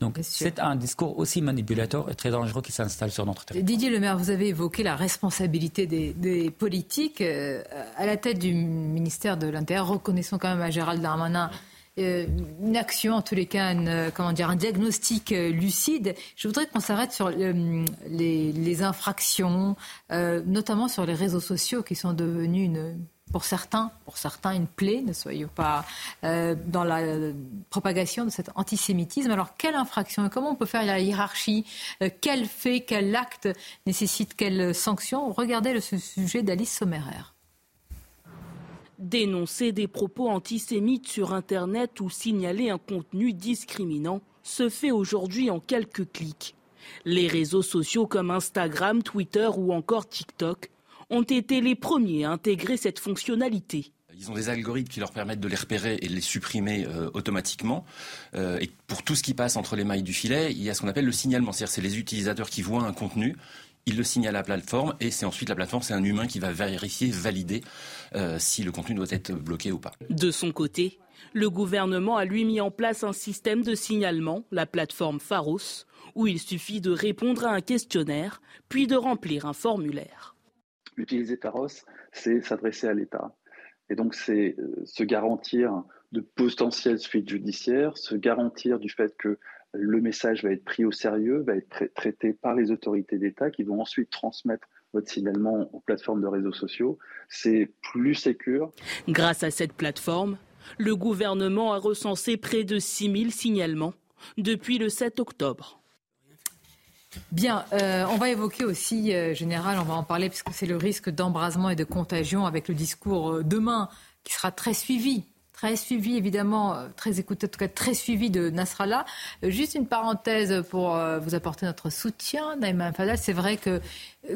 Donc c'est un discours aussi manipulateur et très dangereux qui s'installe sur notre territoire. Didier Lemaire, vous avez évoqué la responsabilité des, politiques. Euh, à la tête du ministère de l'Intérieur, reconnaissons quand même à Gérald Darmanin euh, une action, en tous les cas, euh, comment dire, un diagnostic lucide. Je voudrais qu'on s'arrête sur les, infractions, notamment sur les réseaux sociaux qui sont devenus une pour certains, pour certains une plaie, ne soyons pas euh, dans la propagation de cet antisémitisme. Alors, quelle infraction et comment on peut faire la hiérarchie euh, Quel fait, quel acte nécessite quelle sanction? Regardez le sujet d'Alice Sommerer. Dénoncer des propos antisémites sur Internet ou signaler un contenu discriminant se fait aujourd'hui en quelques clics. Les réseaux sociaux comme Instagram, Twitter ou encore TikTok ont été les premiers à intégrer cette fonctionnalité. Ils ont des algorithmes qui leur permettent de les repérer et de les supprimer euh, automatiquement. Euh, et pour tout ce qui passe entre les mailles du filet, il y a ce qu'on appelle le signalement. C'est-à-dire c'est les utilisateurs qui voient un contenu, ils le signalent à la plateforme et c'est ensuite la plateforme, c'est un humain qui va vérifier, valider euh, si le contenu doit être bloqué ou pas. De son côté, le gouvernement a lui mis en place un système de signalement, la plateforme Pharos, où il suffit de répondre à un questionnaire, puis de remplir un formulaire. Utiliser Pharos, c'est s'adresser à l'État. Et donc, c'est euh, se garantir de potentielles suites judiciaires, se garantir du fait que le message va être pris au sérieux, va être traité par les autorités d'État qui vont ensuite transmettre votre signalement aux plateformes de réseaux sociaux. C'est plus sécur. Grâce à cette plateforme, le gouvernement a recensé près de 6000 signalements depuis le 7 octobre. Bien, euh, on va évoquer aussi, euh, général, on va en parler puisque c'est le risque d'embrasement et de contagion avec le discours euh, demain qui sera très suivi très suivi, évidemment, très écouté, en tout cas très suivi de Nasrallah. Juste une parenthèse pour vous apporter notre soutien, Naïma Fadal. C'est vrai que,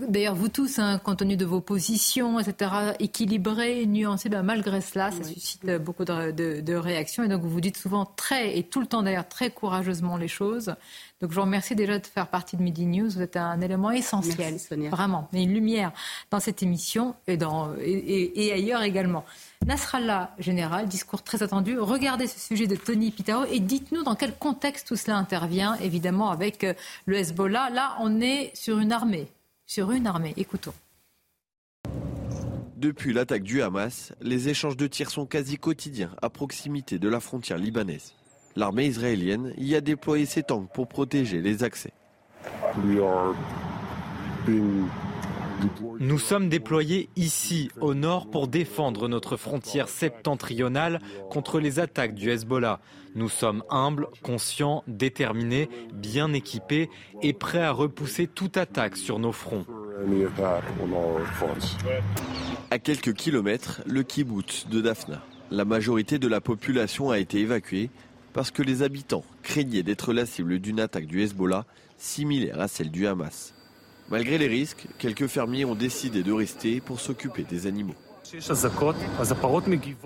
d'ailleurs, vous tous, hein, compte tenu de vos positions, etc., équilibrées, nuancées, ben, malgré cela, ça suscite beaucoup de, réactions. Et donc, vous vous dites souvent très, et tout le temps d'ailleurs, très courageusement les choses. Donc, je vous remercie déjà de faire partie de Midi News. Vous êtes un élément essentiel, vraiment, une lumière dans cette émission et, dans, et ailleurs également. Nasrallah Général, discours très attendu. Regardez ce sujet de Tony Pitao et dites-nous dans quel contexte tout cela intervient, évidemment avec euh, le Hezbollah. Là, on est sur une armée. Sur une armée. Écoutons. Depuis l'attaque du Hamas, les échanges de tirs sont quasi quotidiens à proximité de la frontière libanaise. L'armée israélienne y a déployé ses tanks pour protéger les accès. Nous sommes déployés ici, au nord, pour défendre notre frontière septentrionale contre les attaques du Hezbollah. Nous sommes humbles, conscients, déterminés, bien équipés et prêts à repousser toute attaque sur nos fronts? À quelques kilomètres, le kibbutz de Daphna. La majorité de la population a été évacuée parce que les habitants craignaient d'être la cible d'une attaque du Hezbollah similaire à celle du Hamas. Malgré les risques, quelques fermiers ont décidé de rester pour s'occuper des animaux.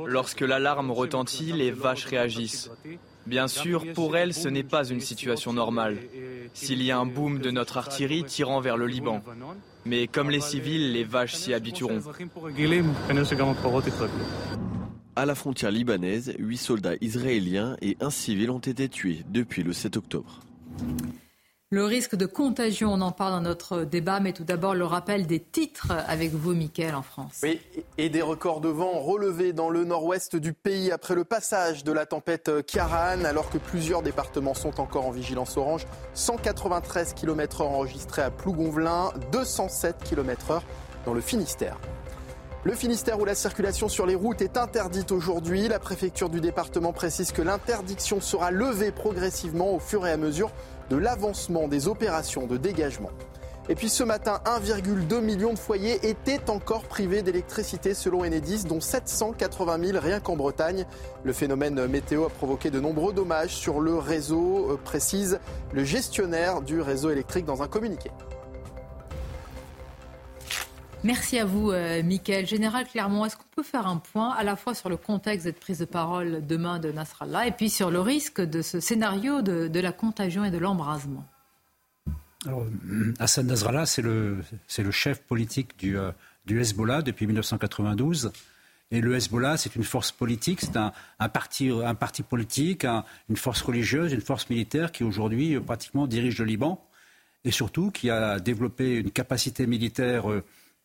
Lorsque l'alarme retentit, les vaches réagissent. Bien sûr, pour elles, ce n'est pas une situation normale. S'il y a un boom de notre artillerie tirant vers le Liban. Mais comme les civils, les vaches s'y habitueront. À la frontière libanaise, huit soldats israéliens et un civil ont été tués depuis le 7 octobre. Le risque de contagion, on en parle dans notre débat, mais tout d'abord le rappel des titres avec vous, Mickaël, en France. Oui, et des records de vent relevés dans le nord-ouest du pays après le passage de la tempête Kiaran, alors que plusieurs départements sont encore en vigilance orange. 193 km/h enregistrés à Plougonvelin, 207 km/h dans le Finistère. Le Finistère où la circulation sur les routes est interdite aujourd'hui. La préfecture du département précise que l'interdiction sera levée progressivement au fur et à mesure de l'avancement des opérations de dégagement. Et puis ce matin, 1,2 million de foyers étaient encore privés d'électricité selon Enedis, dont 780 000 rien qu'en Bretagne. Le phénomène météo a provoqué de nombreux dommages sur le réseau, euh, précise le gestionnaire du réseau électrique dans un communiqué. Merci à vous, euh, Mickaël. Général Clermont, est-ce qu'on peut faire un point à la fois sur le contexte de prise de parole demain de Nasrallah et puis sur le risque de ce scénario de, la contagion et de l'embrasement? Alors, Hassan Nasrallah, c'est le, chef politique du, euh, Hezbollah depuis 1992. Et le Hezbollah, c'est une force politique, c'est un, parti, un parti politique, une force religieuse, une force militaire qui aujourd'hui euh, pratiquement dirige le Liban et surtout qui a développé une capacité militaire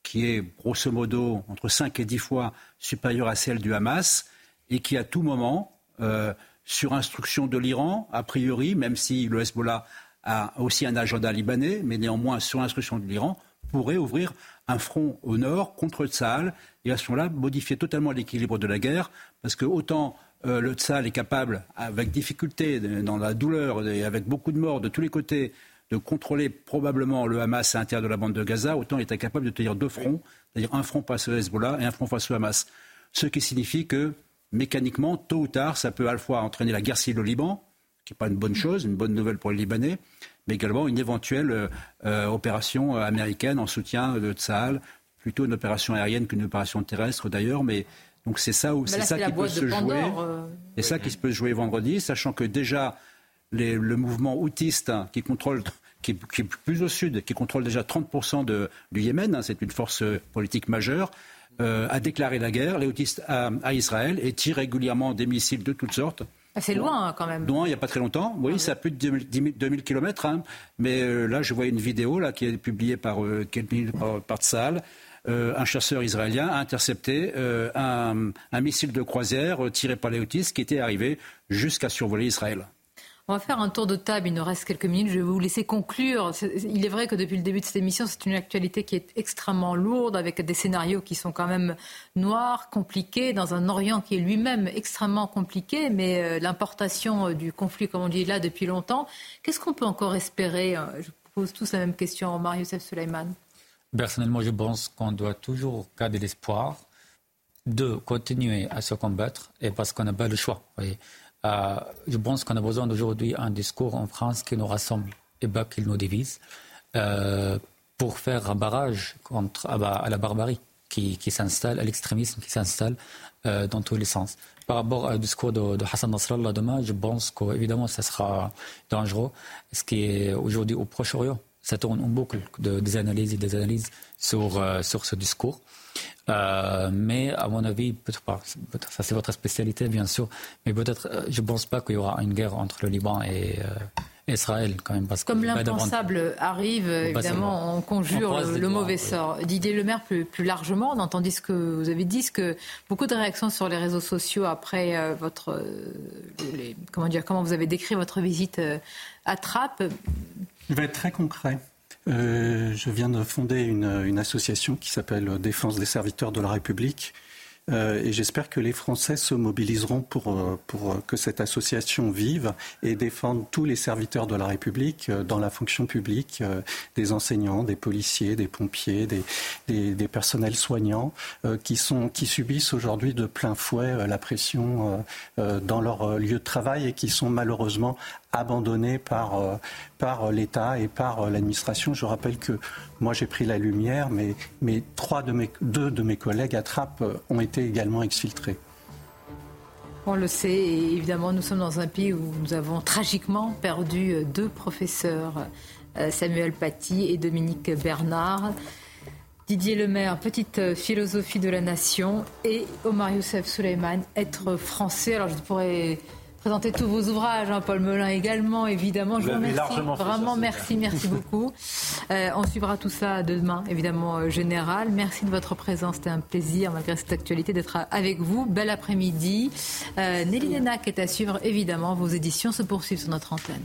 qui est grosso modo entre 5 et 10 fois supérieure à celle du Hamas et qui à tout moment, euh, sur instruction de l'Iran, a priori, même si le Hezbollah a aussi un agenda libanais, mais néanmoins sur instruction de l'Iran, pourrait ouvrir un front au nord contre le Tsahal et à ce moment-là modifier totalement l'équilibre de la guerre, parce que autant euh, le Tsahal est capable, avec difficulté, dans la douleur et avec beaucoup de morts de tous les côtés, de contrôler probablement le Hamas à l'intérieur de la bande de Gaza, autant il est incapable de tenir deux fronts, c'est-à-dire un front face au Hezbollah et un front face au Hamas. Ce qui signifie que, mécaniquement, tôt ou tard, ça peut à la fois entraîner la guerre civile au Liban, qui n'est pas une bonne chose, une bonne nouvelle pour les Libanais, mais également une éventuelle euh, euh, opération euh, américaine en soutien de Tsahal, plutôt une opération aérienne qu'une opération terrestre d'ailleurs, mais Donc c'est ça, où, c'est ça qui peut se jouer. Et ça qui se peut jouer vendredi, sachant que déjà le mouvement outiste hein, qui contrôle qui, est plus au sud, qui contrôle déjà 30% de, du Yémen, hein, c'est une force politique majeure, euh, a déclaré la guerre, les autistes à, Israël, et tire régulièrement des missiles de toutes sortes. C'est loin hein, quand même. Loin, il n'y a pas très longtemps. Oui, ça a plus de 2000, km. Hein. Mais euh, là, je vois une vidéo là, qui est publiée par euh, par, par Tzal. Euh, un chasseur israélien a intercepté un, un, missile de croisière tiré par les autistes qui était arrivé jusqu'à survoler Israël. On va faire un tour de table, il nous reste quelques minutes, je vais vous laisser conclure. Il est vrai que depuis le début de cette émission, c'est une actualité qui est extrêmement lourde, avec des scénarios qui sont quand même noirs, compliqués, dans un Orient qui est lui-même extrêmement compliqué, mais euh, l'importation euh, du conflit, comme on dit là, depuis longtemps. Qu'est-ce qu'on peut encore espérer euh, Je pose tous la même question, Marius F. Suleiman. Personnellement, je pense qu'on doit toujours garder l'espoir de continuer à se combattre, et parce qu'on n'a pas le choix. Euh, je pense qu'on a besoin d'aujourd'hui un discours en France qui nous rassemble et pas qui nous divise euh, pour faire un barrage contre, à, la barbarie qui, s'installe, à l'extrémisme qui s'installe euh, dans tous les sens. Par rapport au discours de, Hassan Nasrallah demain, je pense qu'évidemment, ça sera dangereux. Ce qui est aujourd'hui au Proche-Orient, ça tourne en boucle de, des analyses et des analyses sur, sur ce discours. Euh, mais à mon avis, peut-être pas. ça c'est votre spécialité bien sûr, mais peut-être, euh, je ne pense pas qu'il y aura une guerre entre le Liban et euh, Israël quand même. Parce Comme l'impensable arrive, évidemment, on conjure le, mauvais sort. Didier Lemaire, plus, plus largement, on entend ce que vous avez dit, ce que beaucoup de réactions sur les réseaux sociaux après votre, comment dire, comment vous avez décrit votre visite à Trappes. Il va être très concret. Euh, je viens de fonder une, association qui s'appelle Défense des serviteurs de la République. Euh, et j'espère que les Français se mobiliseront pour, euh, pour que cette association vive et défende tous les serviteurs de la République dans la fonction publique, des enseignants, des policiers, des pompiers, des, personnels soignants qui subissent aujourd'hui de plein fouet la pression dans leur lieu de travail et qui sont malheureusement abandonnés par, euh, par l'État et par euh, l'administration. Je rappelle que moi j'ai pris la lumière, mais, mais trois de mes, deux de mes collègues à Trappes euh, ont été également exfiltrés. On le sait, et évidemment, nous sommes dans un pays où nous avons tragiquement perdu deux professeurs, Samuel Paty et Dominique Bernard. Didier Lemaire, petite philosophie de la nation, et Omar Youssef Suleiman, être français. Alors je pourrais présenter tous vos ouvrages, hein, Paul Melun également, évidemment. Je vous, remercie. Vraiment, merci, merci beaucoup. Euh, on suivra tout ça demain, évidemment, euh, général. Merci de votre présence. C'était un plaisir, malgré cette actualité, d'être avec vous. Bel après-midi. Euh, Nelly Nenac est à suivre, évidemment. Vos éditions se poursuivent sur notre antenne.